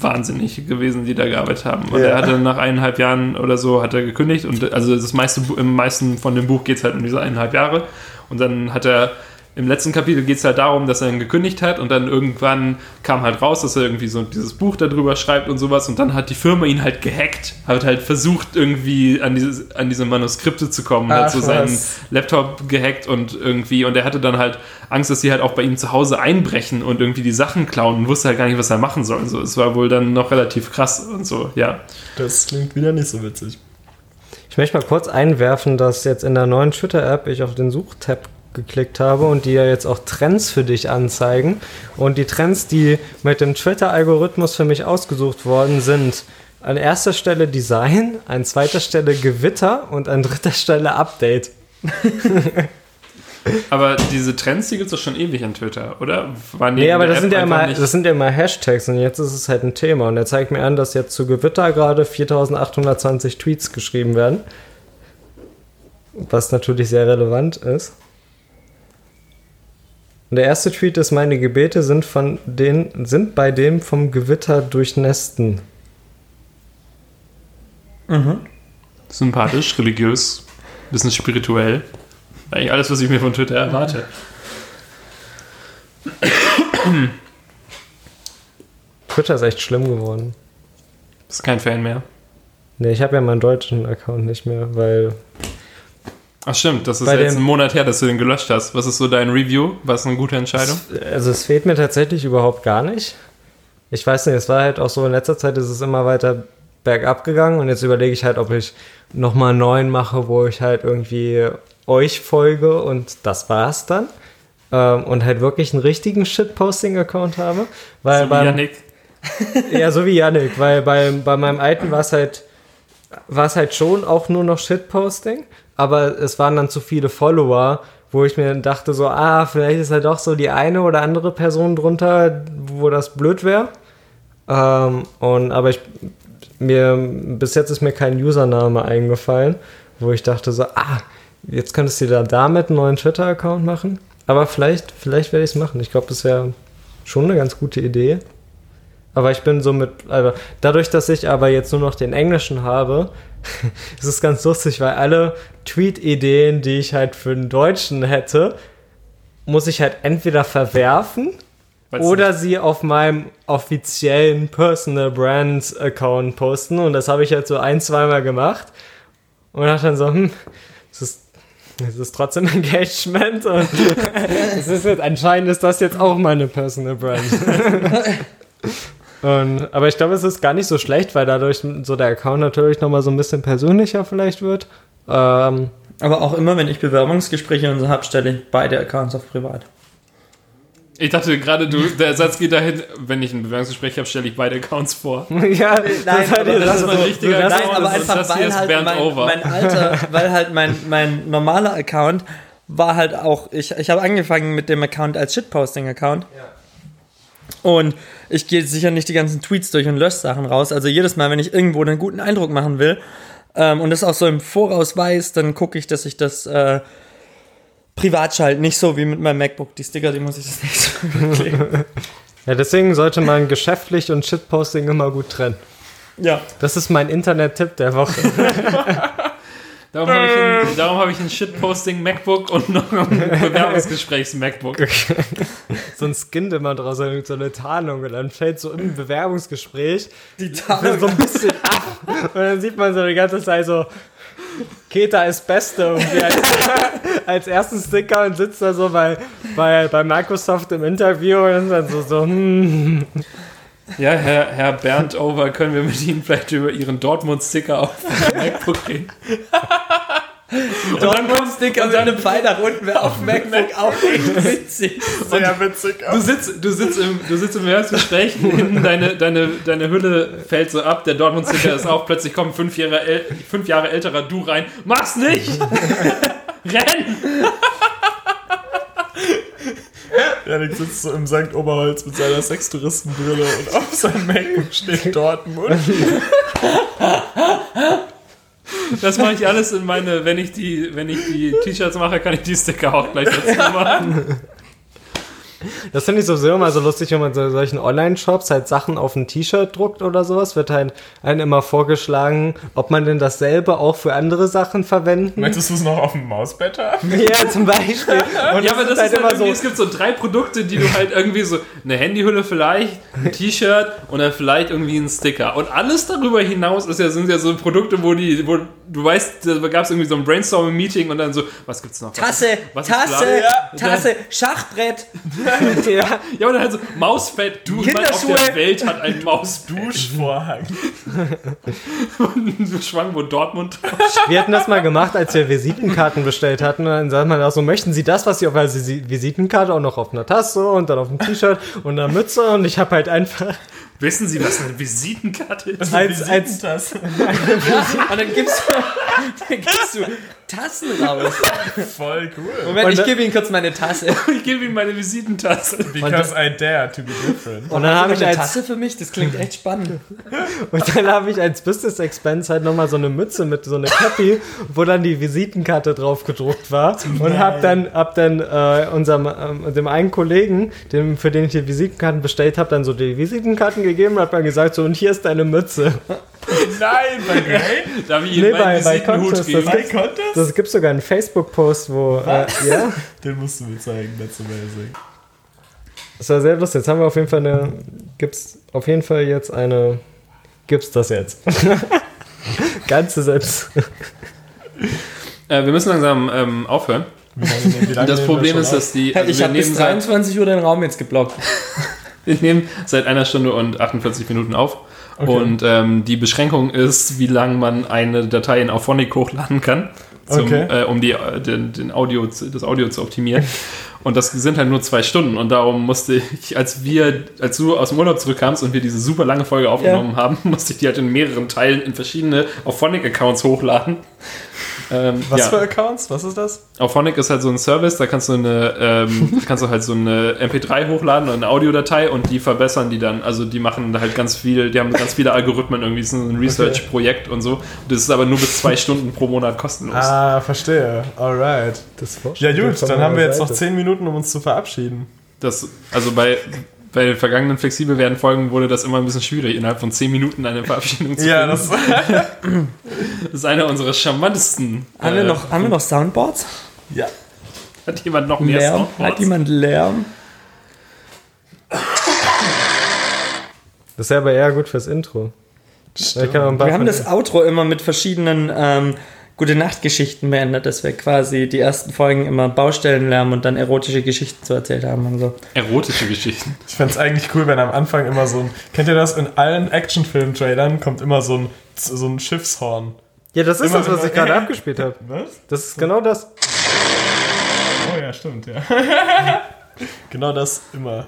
[SPEAKER 3] wahnsinnig gewesen, die da gearbeitet haben. Und
[SPEAKER 1] Ja.
[SPEAKER 3] er hatte nach eineinhalb Jahren oder so hat er gekündigt und also das meiste im meisten von dem Buch geht es halt um diese eineinhalb Jahre und dann hat er im letzten Kapitel geht es halt darum, dass er ihn gekündigt hat und dann irgendwann kam halt raus, dass er irgendwie so dieses Buch darüber schreibt und sowas und dann hat die Firma ihn halt gehackt, hat halt versucht irgendwie an, dieses, an diese Manuskripte zu kommen, hat
[SPEAKER 1] Ach,
[SPEAKER 3] so seinen
[SPEAKER 1] was.
[SPEAKER 3] Laptop gehackt und irgendwie und er hatte dann halt Angst, dass sie halt auch bei ihm zu Hause einbrechen und irgendwie die Sachen klauen und wusste halt gar nicht, was er machen soll. So, es war wohl dann noch relativ krass und so, ja.
[SPEAKER 1] Das klingt wieder nicht so witzig.
[SPEAKER 4] Ich möchte mal kurz einwerfen, dass jetzt in der neuen Twitter-App ich auf den Suchtab geklickt habe und die ja jetzt auch Trends für dich anzeigen. Und die Trends, die mit dem Twitter-Algorithmus für mich ausgesucht worden sind, an erster Stelle Design, an zweiter Stelle Gewitter und an dritter Stelle Update.
[SPEAKER 3] Aber diese Trends, die gibt es doch schon ewig an Twitter, oder? Waren
[SPEAKER 4] Nee, aber das
[SPEAKER 3] App
[SPEAKER 4] sind, ja immer,
[SPEAKER 3] nicht-
[SPEAKER 4] das sind ja immer Hashtags und jetzt ist es halt ein Thema. Und er zeigt mir an, dass jetzt zu Gewitter gerade 4820 Tweets geschrieben werden. Was natürlich sehr relevant ist. Und der erste Tweet ist, meine Gebete sind von den, sind bei dem vom Gewitter durchnässten.
[SPEAKER 3] sympathisch, religiös, bisschen spirituell. Eigentlich alles, was ich mir von Twitter erwarte.
[SPEAKER 4] Twitter ist echt schlimm geworden.
[SPEAKER 3] Ist kein Fan mehr.
[SPEAKER 4] Nee, ich habe ja meinen deutschen Account nicht mehr, weil
[SPEAKER 3] Ach stimmt, das ist jetzt
[SPEAKER 4] dem-
[SPEAKER 3] ein Monat her, dass du den gelöscht hast. Was ist so dein Review? Was eine gute Entscheidung?
[SPEAKER 4] Also es fehlt mir tatsächlich überhaupt gar nicht. Ich weiß nicht, es war halt auch so, in letzter Zeit ist es immer weiter bergab gegangen und jetzt überlege ich halt, ob ich nochmal einen neuen mache, wo ich halt irgendwie euch folge und das war's dann. Ähm, und halt wirklich einen richtigen Shitposting-Account habe. Weil
[SPEAKER 3] So wie
[SPEAKER 4] beim,
[SPEAKER 3] Yannick.
[SPEAKER 4] ja, so wie Yannick, weil bei, bei meinem alten war es halt, war es halt schon auch nur noch Shitposting, aber es waren dann zu viele Follower, wo ich mir dachte so, ah, vielleicht ist halt doch so die eine oder andere Person drunter, wo das blöd wäre. Ähm, und, aber ich, mir, bis jetzt ist mir kein Username eingefallen, wo ich dachte so, ah, jetzt könntest du da damit einen neuen Twitter-Account machen. Aber vielleicht, vielleicht werde ich es machen. Ich glaube, das wäre schon eine ganz gute Idee. Aber ich bin so mit, also dadurch, dass ich aber jetzt nur noch den Englischen habe, ist es ganz lustig, weil alle Tweet-Ideen, die ich halt für den Deutschen hätte, muss ich halt entweder verwerfen
[SPEAKER 3] Weil's
[SPEAKER 4] oder sie auf meinem offiziellen Personal Brand Account posten. Und das habe ich halt so ein, zweimal gemacht. Und dachte dann so, hm, es ist, es ist trotzdem Engagement. Und es ist jetzt, anscheinend ist das jetzt auch meine Personal Brand. Und, aber ich glaube, es ist gar nicht so schlecht, weil dadurch so der Account natürlich nochmal so ein bisschen persönlicher vielleicht wird. Ähm,
[SPEAKER 2] Aber auch immer, wenn ich Bewerbungsgespräche und so habe, stelle ich beide Accounts auf privat.
[SPEAKER 3] Ich dachte gerade, du, der Satz geht dahin, wenn ich ein Bewerbungsgespräch habe, stelle ich beide Accounts vor.
[SPEAKER 4] ja, das hat
[SPEAKER 2] aber das
[SPEAKER 3] ist mein richtiger
[SPEAKER 4] das-
[SPEAKER 2] Nein,
[SPEAKER 3] Account
[SPEAKER 2] aber einfach,
[SPEAKER 3] das hier
[SPEAKER 2] weil
[SPEAKER 3] ist
[SPEAKER 2] halt
[SPEAKER 3] Bernd
[SPEAKER 2] mein,
[SPEAKER 3] Over.
[SPEAKER 2] mein alter, weil halt mein, mein normaler Account war halt auch, ich, ich habe angefangen mit dem Account als Shitposting-Account. Und ich gehe sicher nicht die ganzen Tweets durch und lösche Sachen raus. Also jedes Mal, wenn ich irgendwo einen guten Eindruck machen will ähm, und das auch so im Voraus weiß, dann gucke ich, dass ich das äh, privat schalte. Nicht so wie mit meinem MacBook. Die Sticker, die muss ich das nicht so kleben.
[SPEAKER 4] Ja, deswegen sollte man geschäftlich und Shitposting immer gut trennen.
[SPEAKER 2] Ja.
[SPEAKER 4] Das ist mein Internet-Tipp der Woche.
[SPEAKER 3] Darum habe ich, ein- darum hab ich ein Shitposting MacBook und noch ein Bewerbungsgesprächs MacBook.
[SPEAKER 4] So ein Skin immer draus, so eine Tarnung und dann fällt so im Bewerbungsgespräch
[SPEAKER 2] Die
[SPEAKER 4] so
[SPEAKER 2] Tarnung.
[SPEAKER 4] ein bisschen ab und dann sieht man so die ganze Zeit so Keta ist Beste irgendwie als, als ersten Sticker und sitzt da so bei, bei, bei Microsoft im Interview und dann so, so hm.
[SPEAKER 3] Ja, Herr, Herr Bernd Over, können wir mit Ihnen vielleicht über Ihren Dortmund-Sticker auf dem MacBook reden?
[SPEAKER 2] Dortmund-Sticker mit einem Pfeil nach unten wäre auf MacBook auch echt witzig.
[SPEAKER 1] Sehr witzig.
[SPEAKER 3] Du sitzt, du sitzt im, du sitzt im Bewerbungsgespräch, hinten deine, deine, deine Hülle fällt so ab, der Dortmund-Sticker ist auf, plötzlich kommt fünf Jahre, äl fünf Jahre älterer Du rein. Mach's nicht! Renn!
[SPEAKER 1] Janik sitzt so im St. Oberholz mit seiner Sextouristenbrille und auf seinem MacBook steht Dortmund.
[SPEAKER 3] Das mache ich alles in meine, wenn ich die, wenn ich die T-Shirts mache, kann ich die Sticker auch gleich dazu machen.
[SPEAKER 4] Das finde ich sowieso immer so lustig, wenn man so in solchen Online-Shops halt Sachen auf ein T-Shirt druckt oder sowas, wird halt einem immer vorgeschlagen, ob man denn dasselbe auch für andere Sachen verwenden.
[SPEAKER 1] Möchtest du es noch auf dem Mausbett haben?
[SPEAKER 4] Ja, zum Beispiel. Und
[SPEAKER 3] Ja, aber das ist halt
[SPEAKER 4] immer
[SPEAKER 3] irgendwie, es gibt so drei Produkte, die du halt irgendwie so, eine Handyhülle vielleicht, ein T-Shirt und dann vielleicht irgendwie ein Sticker. Und alles darüber hinaus ist ja, sind ja so Produkte, wo die, wo du weißt, da gab es irgendwie so ein Brainstorming-Meeting und dann so, was gibt's noch? Was
[SPEAKER 2] Tasse,
[SPEAKER 3] ist-
[SPEAKER 2] Tasse? Tasse, Schachbrett.
[SPEAKER 4] ja,
[SPEAKER 3] Ja, und dann halt so Mausfett, du, ich meine, auf
[SPEAKER 2] Kinderschuhe.
[SPEAKER 3] der Welt hat ein Mausfett.
[SPEAKER 1] Duschvorhang.
[SPEAKER 3] Du schwang, wo Dortmund
[SPEAKER 4] wir hatten das mal gemacht, als wir Visitenkarten bestellt hatten. Und dann sagt man auch so, möchten Sie das, was Sie auf der Visi- Visitenkarte auch noch auf einer Tasse und dann auf dem T-Shirt und einer Mütze und ich habe halt einfach
[SPEAKER 3] Wissen Sie, was eine Visitenkarte ist?
[SPEAKER 4] als, als
[SPEAKER 1] Visitentasse.
[SPEAKER 2] Und dann gibst du, dann gibst du Tassen raus.
[SPEAKER 1] Voll cool.
[SPEAKER 2] Moment,
[SPEAKER 4] Und
[SPEAKER 2] ich gebe Ihnen kurz meine Tasse.
[SPEAKER 3] Ich gebe Ihnen meine Visitentasse.
[SPEAKER 1] Because I dare to be different.
[SPEAKER 4] und dann habe ich
[SPEAKER 2] eine
[SPEAKER 4] als
[SPEAKER 2] Tasse für mich? Das klingt echt spannend.
[SPEAKER 4] Und dann habe ich als Business Expense halt nochmal so eine Mütze mit so einer Cappy, wo dann die Visitenkarte drauf gedruckt war. Und habe dann, hab dann äh, unserem ähm, dem einen Kollegen, dem, für den ich die Visitenkarten bestellt habe, dann so die Visitenkarten gegeben und hat dann gesagt, so und hier ist deine Mütze.
[SPEAKER 1] Nein, bei Gray?
[SPEAKER 3] Darf ich
[SPEAKER 4] Nee,
[SPEAKER 3] Ihnen meinen
[SPEAKER 4] bei- bei
[SPEAKER 3] Visitenhut
[SPEAKER 4] Contest,
[SPEAKER 3] geben?
[SPEAKER 4] das
[SPEAKER 1] Bei Contest?
[SPEAKER 4] Das gibt sogar einen Facebook-Post, wo äh, ja,
[SPEAKER 1] Den musst du mir zeigen, that's amazing.
[SPEAKER 4] Das war sehr lustig. Jetzt haben wir auf jeden Fall eine, gibt's auf jeden Fall jetzt eine, gibt's das jetzt? Ganze Sätze.
[SPEAKER 3] Äh, wir müssen langsam ähm, aufhören.
[SPEAKER 1] Wie lange, wie lange
[SPEAKER 3] Das Problem ist, dass die. also
[SPEAKER 2] ich habe bis
[SPEAKER 3] nehmen seit-
[SPEAKER 2] 23 Uhr den Raum jetzt geblockt.
[SPEAKER 3] Wir nehmen seit einer Stunde und 48 Minuten auf.
[SPEAKER 1] Okay.
[SPEAKER 3] Und ähm, die Beschränkung ist, wie lange man eine Datei in Auphonic hochladen kann, zum,
[SPEAKER 1] Okay.
[SPEAKER 3] äh, um die, äh, den, den Audio, das Audio zu optimieren. Und das sind halt nur zwei Stunden. Und darum musste ich, als wir, als du aus dem Urlaub zurückkamst und wir diese super lange Folge aufgenommen haben, musste ich die halt in mehreren Teilen in verschiedene Auphonic-Accounts hochladen. Ähm,
[SPEAKER 1] Was
[SPEAKER 3] ja.
[SPEAKER 1] für Accounts? Was ist das?
[SPEAKER 3] Auphonic ist halt so ein Service, da kannst du eine, ähm, kannst du halt so eine MP3 hochladen oder eine Audiodatei und die verbessern die dann. Also die machen da halt ganz viel, die haben ganz viele Algorithmen irgendwie, das ist ein Research-Projekt und so. Das ist aber nur bis zwei Stunden pro Monat kostenlos.
[SPEAKER 1] Ah, verstehe. Alright.
[SPEAKER 4] Das
[SPEAKER 1] Ja gut, dann haben wir jetzt noch
[SPEAKER 4] Seite.
[SPEAKER 1] 10 Minuten, um uns zu verabschieden.
[SPEAKER 3] Das, also bei, bei den vergangenen flexibel werden Folgen wurde das immer ein bisschen schwierig, innerhalb von 10 Minuten eine Verabschiedung zu
[SPEAKER 1] Ja,
[SPEAKER 3] finden.
[SPEAKER 1] das
[SPEAKER 3] das ist einer unserer charmantesten.
[SPEAKER 2] Haben, wir
[SPEAKER 3] äh,
[SPEAKER 2] noch, haben wir noch Soundboards?
[SPEAKER 1] ja.
[SPEAKER 3] Hat jemand noch mehr
[SPEAKER 2] Lärm?
[SPEAKER 3] Soundboards?
[SPEAKER 2] Hat jemand Lärm?
[SPEAKER 4] Das ist ja aber eher gut fürs Intro.
[SPEAKER 2] Wir haben das Outro immer mit verschiedenen ähm, Gute Nacht-Geschichten beendet, dass wir quasi die ersten Folgen immer Baustellenlärm und dann erotische Geschichten zu erzählt haben und so.
[SPEAKER 3] Erotische Geschichten.
[SPEAKER 1] Ich fände es eigentlich cool, wenn am Anfang immer so ein. Kennt ihr das? In allen Actionfilm-Trailern kommt immer so ein, so ein Schiffshorn.
[SPEAKER 4] Ja, das ist
[SPEAKER 1] Immer
[SPEAKER 4] das, was ich gerade abgespielt habe.
[SPEAKER 1] Was?
[SPEAKER 4] Das ist genau das.
[SPEAKER 1] Oh ja, stimmt, ja. genau das immer.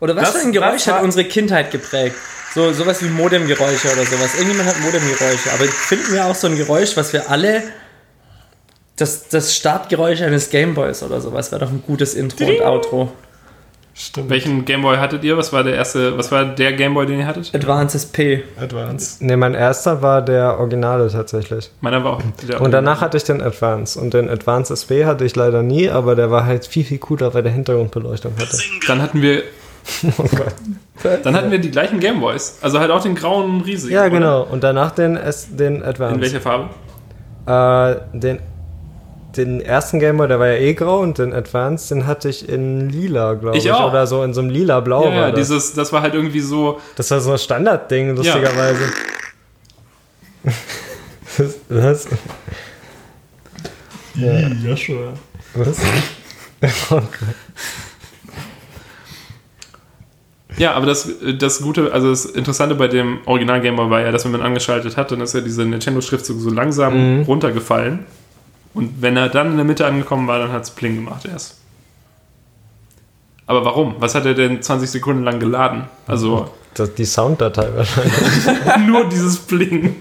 [SPEAKER 2] Oder was
[SPEAKER 1] Das-
[SPEAKER 2] für ein Geräusch hat unsere Kindheit geprägt? So sowas wie Modemgeräusche oder sowas. Irgendjemand hat Modemgeräusche. Aber finden wir auch so ein Geräusch, was wir alle. Das, das Startgeräusch eines Gameboys oder sowas wäre doch ein gutes Intro und Outro.
[SPEAKER 1] Stimmt.
[SPEAKER 3] Welchen Gameboy hattet ihr? Was war der erste, was war der Gameboy, den ihr hattet?
[SPEAKER 2] Advance SP.
[SPEAKER 1] Advance.
[SPEAKER 4] Ne, mein erster war der Originale tatsächlich.
[SPEAKER 3] Meiner war auch der
[SPEAKER 4] Und danach hatte ich den Advance. Und den Advance SP hatte ich leider nie, aber der war halt viel, viel cooler, weil der Hintergrundbeleuchtung hatte.
[SPEAKER 3] Dann hatten wir Dann hatten wir die gleichen Gameboys. Also halt auch den grauen riesigen.
[SPEAKER 4] Ja,
[SPEAKER 3] oder?
[SPEAKER 4] genau. Und danach den, den Advance.
[SPEAKER 3] In welcher Farbe?
[SPEAKER 4] Äh, den, den ersten Gameboy, der war ja eh grau und den Advance, den hatte ich in lila, glaube ich.
[SPEAKER 3] Ich auch.
[SPEAKER 4] Oder so in so einem lila-blau
[SPEAKER 3] ja,
[SPEAKER 4] war
[SPEAKER 3] ja,
[SPEAKER 4] das.
[SPEAKER 3] dieses, das war halt irgendwie so.
[SPEAKER 4] Das war so ein Standardding, lustigerweise. Was? Ja.
[SPEAKER 1] Joshua.
[SPEAKER 4] Was? Oh
[SPEAKER 3] Ja, aber das, das Gute, also das Interessante bei dem Original Gameboy war ja, dass wenn man angeschaltet hat, dann ist ja diese Nintendo-Schriftzug so langsam
[SPEAKER 4] Mhm.
[SPEAKER 3] runtergefallen. Und wenn er dann in der Mitte angekommen war, dann hat es Pling gemacht erst. Aber warum? Was hat er denn 20 Sekunden lang geladen? Also
[SPEAKER 4] Das, die Sounddatei wahrscheinlich.
[SPEAKER 3] nur dieses Pling.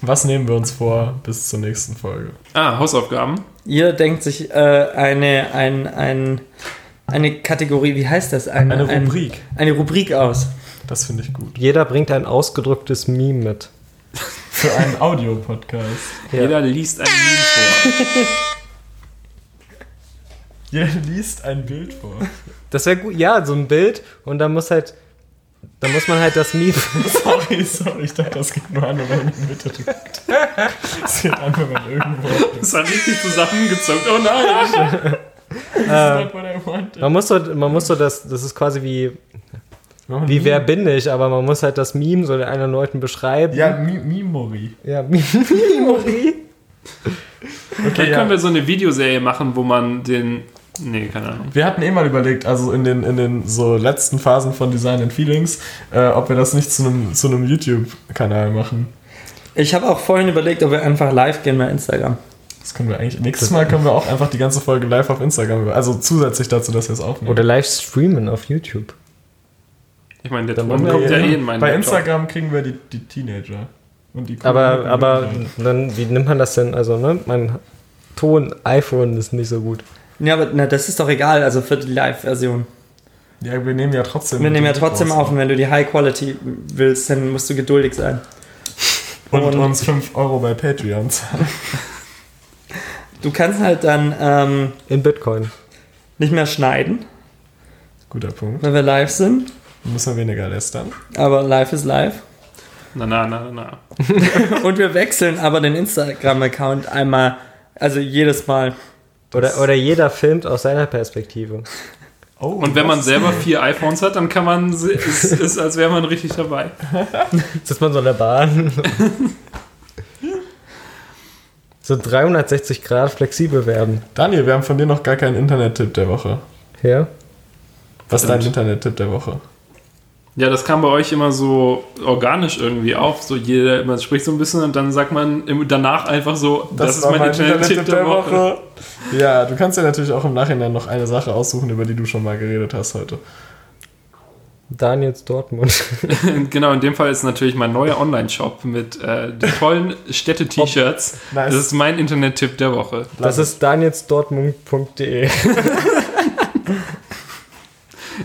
[SPEAKER 1] Was nehmen wir uns vor bis zur nächsten Folge?
[SPEAKER 3] Ah, Hausaufgaben.
[SPEAKER 2] Ihr denkt sich äh, eine, ein, ein, eine Kategorie, wie heißt das? Ein,
[SPEAKER 1] Eine
[SPEAKER 2] ein,
[SPEAKER 1] Rubrik.
[SPEAKER 2] Eine Rubrik aus.
[SPEAKER 1] Das finde ich gut.
[SPEAKER 4] Jeder bringt ein ausgedrücktes Meme mit.
[SPEAKER 1] Für einen Audiopodcast.
[SPEAKER 4] Ja.
[SPEAKER 3] Jeder liest ein Meme vor.
[SPEAKER 1] Jeder liest ein Bild vor.
[SPEAKER 4] Das wäre gut. Ja, so ein Bild und dann muss halt. Da muss man halt das Meme.
[SPEAKER 1] Sorry, sorry, ich dachte, das geht nur an, wenn man in die Mitte drückt. Das geht an, wenn man irgendwo.
[SPEAKER 3] Das hat richtig zusammengezuckt. Oh nein!
[SPEAKER 1] Wanted.
[SPEAKER 4] Man muss so, man muss so das, das ist quasi wie, wie wer bin ich, aber man muss halt das Meme so den anderen Leuten beschreiben.
[SPEAKER 1] Ja, Mi Mimori.
[SPEAKER 4] ja Mimori.
[SPEAKER 3] Vielleicht können wir so eine Videoserie machen, wo man den. Nee, keine Ahnung.
[SPEAKER 1] Wir hatten eh mal überlegt, also in den, in den so letzten Phasen von Design and Feelings, äh, ob wir das nicht zu einem zu einem YouTube-Kanal machen.
[SPEAKER 2] Ich habe auch vorhin überlegt, ob wir einfach live gehen bei Instagram.
[SPEAKER 1] Das können wir eigentlich. Nächstes Mal können wir auch einfach die ganze Folge live auf Instagram. Also zusätzlich dazu, dass wir es aufnehmen.
[SPEAKER 4] Oder live streamen auf YouTube.
[SPEAKER 3] Ich meine, der
[SPEAKER 4] Dann
[SPEAKER 3] Ton kommt ja eh in meinen
[SPEAKER 1] Bei
[SPEAKER 3] Laptop.
[SPEAKER 1] Instagram kriegen wir die, die Teenager. Und die
[SPEAKER 4] Aber, aber dann, wie nimmt man das denn? Also, ne, mein Ton, iPhone ist nicht so gut.
[SPEAKER 2] Ja, aber na, das ist doch egal, also für die Live-Version.
[SPEAKER 1] Ja, wir nehmen ja trotzdem.
[SPEAKER 2] Wir nehmen ja trotzdem
[SPEAKER 1] raus.
[SPEAKER 2] auf und wenn du die High Quality willst, dann musst du geduldig sein.
[SPEAKER 1] Und,
[SPEAKER 2] Und-
[SPEAKER 1] uns 5 Euro bei Patreon zahlen.
[SPEAKER 2] Du kannst halt dann ähm,
[SPEAKER 4] In Bitcoin.
[SPEAKER 2] nicht mehr schneiden,
[SPEAKER 1] Guter Punkt.
[SPEAKER 2] wenn wir live sind,
[SPEAKER 1] Müssen wir weniger lästern.
[SPEAKER 2] aber live ist live.
[SPEAKER 3] Na, na, na, na.
[SPEAKER 2] Und wir wechseln aber den Instagram-Account einmal, also jedes Mal.
[SPEAKER 4] Oder, oder jeder filmt aus seiner Perspektive.
[SPEAKER 1] Oh,
[SPEAKER 3] Und wenn man
[SPEAKER 1] was?
[SPEAKER 3] selber vier iPhones hat, dann kann man, se- ist, ist als wäre man richtig dabei.
[SPEAKER 4] Sitzt man so in der Bahn. so 360 Grad flexibel werden.
[SPEAKER 1] Daniel, wir haben von dir noch gar keinen Internet-Tipp der Woche.
[SPEAKER 4] Ja?
[SPEAKER 1] Was ist dein. Internet-Tipp der Woche?
[SPEAKER 3] Ja, das kam bei euch immer so organisch irgendwie auf. So jeder, man spricht so ein bisschen und dann sagt man danach einfach so, das, ist mein Internet-Tipp der, Woche.
[SPEAKER 1] Ja, du kannst ja natürlich auch im Nachhinein noch eine Sache aussuchen, über die du schon mal geredet hast heute.
[SPEAKER 4] Daniels Dortmund.
[SPEAKER 3] genau, in dem Fall ist natürlich mein neuer Online-Shop mit äh, den tollen Städte-T-Shirts.
[SPEAKER 1] Nice.
[SPEAKER 3] Das ist mein Internet-Tipp der Woche.
[SPEAKER 4] Das ist danielsdortmund.de.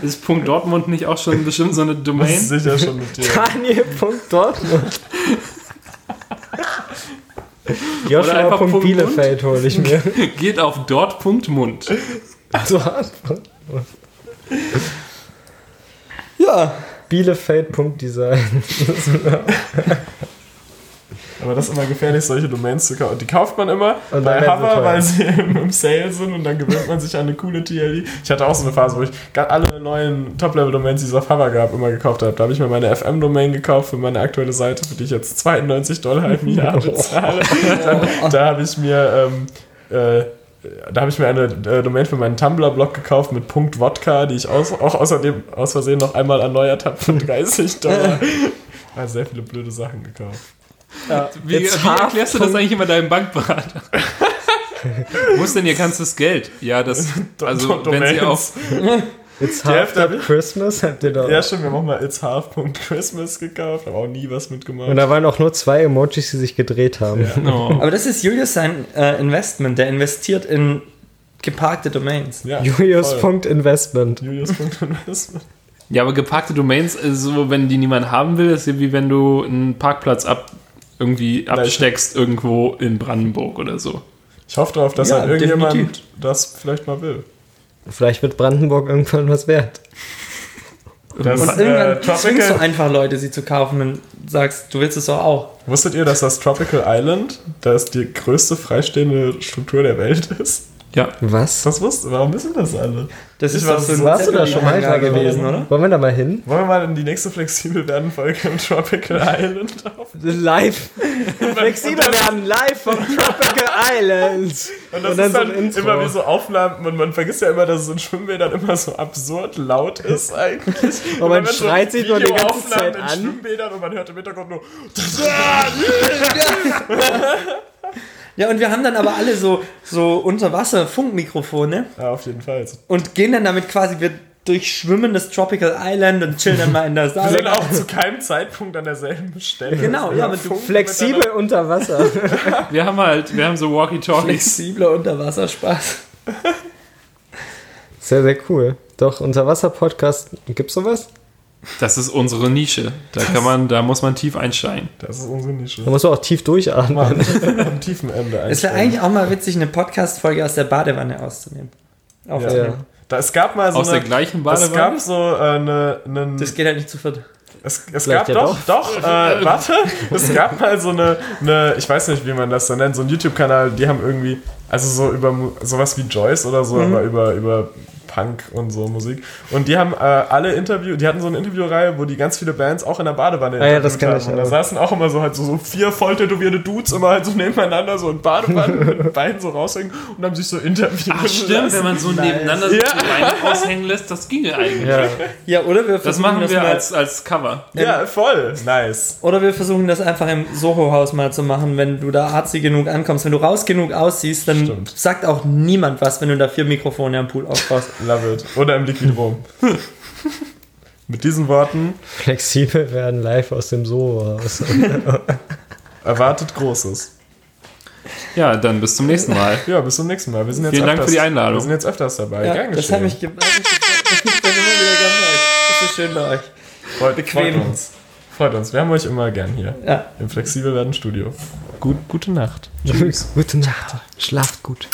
[SPEAKER 3] Ist Punkt Dortmund nicht auch schon bestimmt so eine
[SPEAKER 1] Das ist
[SPEAKER 3] Domain?
[SPEAKER 1] sicher schon mit dir.
[SPEAKER 4] Daniel.dortmund. Joshua.bielefeld hole ich mir.
[SPEAKER 3] Geht auf dort.mund.
[SPEAKER 4] Dortmund.
[SPEAKER 2] Ja,
[SPEAKER 4] Bielefeld.design.
[SPEAKER 1] Aber das ist immer gefährlich, solche Domains zu kaufen. Die kauft man immer
[SPEAKER 4] Und
[SPEAKER 1] bei Hover, weil sie im, Sale sind und dann gewöhnt man sich an eine coole TLD. Ich hatte auch so eine Phase, wo ich alle neuen Top-Level-Domains, die es auf Hover gab, immer gekauft habe. Da habe ich mir meine FM-Domain gekauft für meine aktuelle Seite, für die ich jetzt 92 Dollar im Jahr bezahle. Dann, da habe ich mir... Ähm, äh, da habe ich mir eine äh, Domain für meinen Tumblr-Blog gekauft mit Punkt Wodka, die ich aus, auch außerdem aus Versehen noch einmal erneuert habe für 30 Dollar. Also sehr viele blöde Sachen gekauft.
[SPEAKER 3] Wie,
[SPEAKER 4] Jetzt
[SPEAKER 3] wie erklärst du das eigentlich immer deinem Bankberater? Wo ist denn ihr ganzes Geld? Ja, das, also wenn sie auf,
[SPEAKER 4] It's half Christmas habt ihr doch.
[SPEAKER 1] Ja, stimmt, wir haben auch mal It's Half.Christmas gekauft, aber auch nie was mitgemacht.
[SPEAKER 4] Und da waren auch nur zwei Emojis, die sich gedreht haben.
[SPEAKER 1] Ja.
[SPEAKER 3] oh,
[SPEAKER 2] aber das ist Julius sein äh, Investment. Der investiert in geparkte Domains.
[SPEAKER 1] ja.
[SPEAKER 4] Julius.investment.
[SPEAKER 1] Julius.investment.
[SPEAKER 3] ja, aber geparkte Domains, also wenn die niemand haben will, ist ja wie wenn du einen Parkplatz ab irgendwie absteckst irgendwo in Brandenburg oder so.
[SPEAKER 1] Ich hoffe darauf, dass
[SPEAKER 2] Ja,
[SPEAKER 1] halt irgendjemand
[SPEAKER 2] definitiv.
[SPEAKER 1] das vielleicht mal will.
[SPEAKER 4] Vielleicht wird Brandenburg irgendwann was wert.
[SPEAKER 1] Das,
[SPEAKER 2] Und
[SPEAKER 1] äh,
[SPEAKER 2] irgendwann zwingst du einfach Leute, sie zu kaufen und sagst, du willst es doch auch.
[SPEAKER 1] wusstet ihr, dass das Tropical Island das die größte freistehende Struktur der Welt ist?
[SPEAKER 3] Ja.
[SPEAKER 4] Was?
[SPEAKER 1] Das wusste, warum wissen das alle?
[SPEAKER 2] Das
[SPEAKER 1] Ich
[SPEAKER 2] ist doch so
[SPEAKER 1] so-
[SPEAKER 4] Warst du da schon mal da
[SPEAKER 2] gewesen, oder?
[SPEAKER 4] Wollen wir da mal hin?
[SPEAKER 1] Wollen wir mal in die nächste flexibel werden Folge im Tropical Island auf?
[SPEAKER 4] Live. Flexibel werden live vom Tropical Island.
[SPEAKER 1] Und das
[SPEAKER 4] Und dann
[SPEAKER 1] ist
[SPEAKER 4] so
[SPEAKER 1] dann
[SPEAKER 4] ein Intro.
[SPEAKER 1] immer wie so Aufnahmen und man vergisst ja immer, dass es in Schwimmbädern immer so absurd laut ist eigentlich.
[SPEAKER 4] Und man
[SPEAKER 1] dann
[SPEAKER 4] schreit sich nur die ganze
[SPEAKER 1] Videoaufnahmen
[SPEAKER 4] Zeit
[SPEAKER 1] in
[SPEAKER 4] an.
[SPEAKER 1] Schwimmbädern und man hört im Hintergrund nur
[SPEAKER 2] Ja, und wir haben dann aber alle so, so Unterwasser-Funkmikrofone
[SPEAKER 1] Ja, auf jeden Fall.
[SPEAKER 2] und gehen dann damit quasi, wir durchschwimmen das Tropical Island und chillen dann mal in der
[SPEAKER 1] Wir sind
[SPEAKER 2] Sauna.
[SPEAKER 1] auch zu keinem Zeitpunkt an derselben Stelle.
[SPEAKER 2] Genau, ja, mit
[SPEAKER 4] Flexibel unter Wasser.
[SPEAKER 3] Wir haben halt, wir haben so Walkie-Talkies.
[SPEAKER 2] Flexibler Unterwasserspaß.
[SPEAKER 4] Sehr, sehr cool. Doch, Unterwasser-Podcast, gibt's sowas?
[SPEAKER 3] Das ist unsere Nische. Da kann man, da muss man tief einsteigen.
[SPEAKER 1] Das ist unsere Nische.
[SPEAKER 4] Da musst du auch tief durchatmen.
[SPEAKER 1] Am tiefen Ende
[SPEAKER 2] Es wäre eigentlich auch mal witzig, eine Podcast-Folge aus der Badewanne auszunehmen. Aufzunehmen.
[SPEAKER 4] Ja.
[SPEAKER 1] Da, es gab mal so
[SPEAKER 3] Aus
[SPEAKER 1] eine,
[SPEAKER 3] der gleichen
[SPEAKER 1] Es
[SPEAKER 3] Badewanne.
[SPEAKER 1] gab so äh, eine, einen,
[SPEAKER 2] Das geht halt nicht zu viert.
[SPEAKER 1] es, es gab
[SPEAKER 4] ja
[SPEAKER 1] doch, doch, äh, warte, es gab mal so eine, eine, ich weiß nicht, wie man das so nennt, so ein YouTube-Kanal, die haben irgendwie, also so über sowas wie Joyce oder so,
[SPEAKER 4] Mhm.
[SPEAKER 1] aber über, über Punk und so Musik. Und die haben äh, alle Interview, die hatten so eine Interviewreihe, wo die ganz viele Bands auch in der Badewanne
[SPEAKER 4] Ah ja, das kenn
[SPEAKER 1] haben.
[SPEAKER 4] ich,
[SPEAKER 1] Und da saßen auch immer so halt so, so vier voll tätowierte Dudes immer halt so nebeneinander so in Badewannen mit den Beinen so raushängen und haben sich so interviewt.
[SPEAKER 3] Ach stimmt, wenn man so nebeneinander
[SPEAKER 1] Ja.
[SPEAKER 3] die Beine raushängen lässt, das ginge eigentlich.
[SPEAKER 4] Ja.
[SPEAKER 2] Ja, oder wir
[SPEAKER 3] Das machen wir
[SPEAKER 2] mal,
[SPEAKER 3] als, als Cover.
[SPEAKER 1] Ja, voll. Nice.
[SPEAKER 2] Oder wir versuchen das einfach im Soho-Haus mal zu machen, wenn du da arzi genug ankommst. Wenn du raus genug aussiehst, dann
[SPEAKER 1] Stimmt.
[SPEAKER 2] sagt auch niemand was, wenn du da vier Mikrofone am Pool aufbaust.
[SPEAKER 1] Love it. Oder im Liquidrom. Mit diesen Worten
[SPEAKER 4] Flexibel werden live aus dem Soho raus.
[SPEAKER 1] erwartet Großes.
[SPEAKER 3] Ja, dann bis zum nächsten Mal.
[SPEAKER 1] Ja, bis zum nächsten Mal. Wir sind jetzt
[SPEAKER 3] Vielen Dank
[SPEAKER 1] öfters,
[SPEAKER 3] für die Einladung.
[SPEAKER 1] Wir sind jetzt öfters dabei.
[SPEAKER 2] Ja,
[SPEAKER 1] Gern
[SPEAKER 2] das
[SPEAKER 1] geschehen.
[SPEAKER 2] hat mich ge- hat mich gefreut. Ich bin immer wieder bei euch. Das ist schön bei euch.
[SPEAKER 1] freut,
[SPEAKER 2] bequem.
[SPEAKER 1] freut uns. Freut uns. Wir haben euch immer gern hier.
[SPEAKER 2] Ja.
[SPEAKER 1] Im Flexibel werden Studio. Gut, gute Nacht.
[SPEAKER 4] Gute Nacht. Schlaft gut.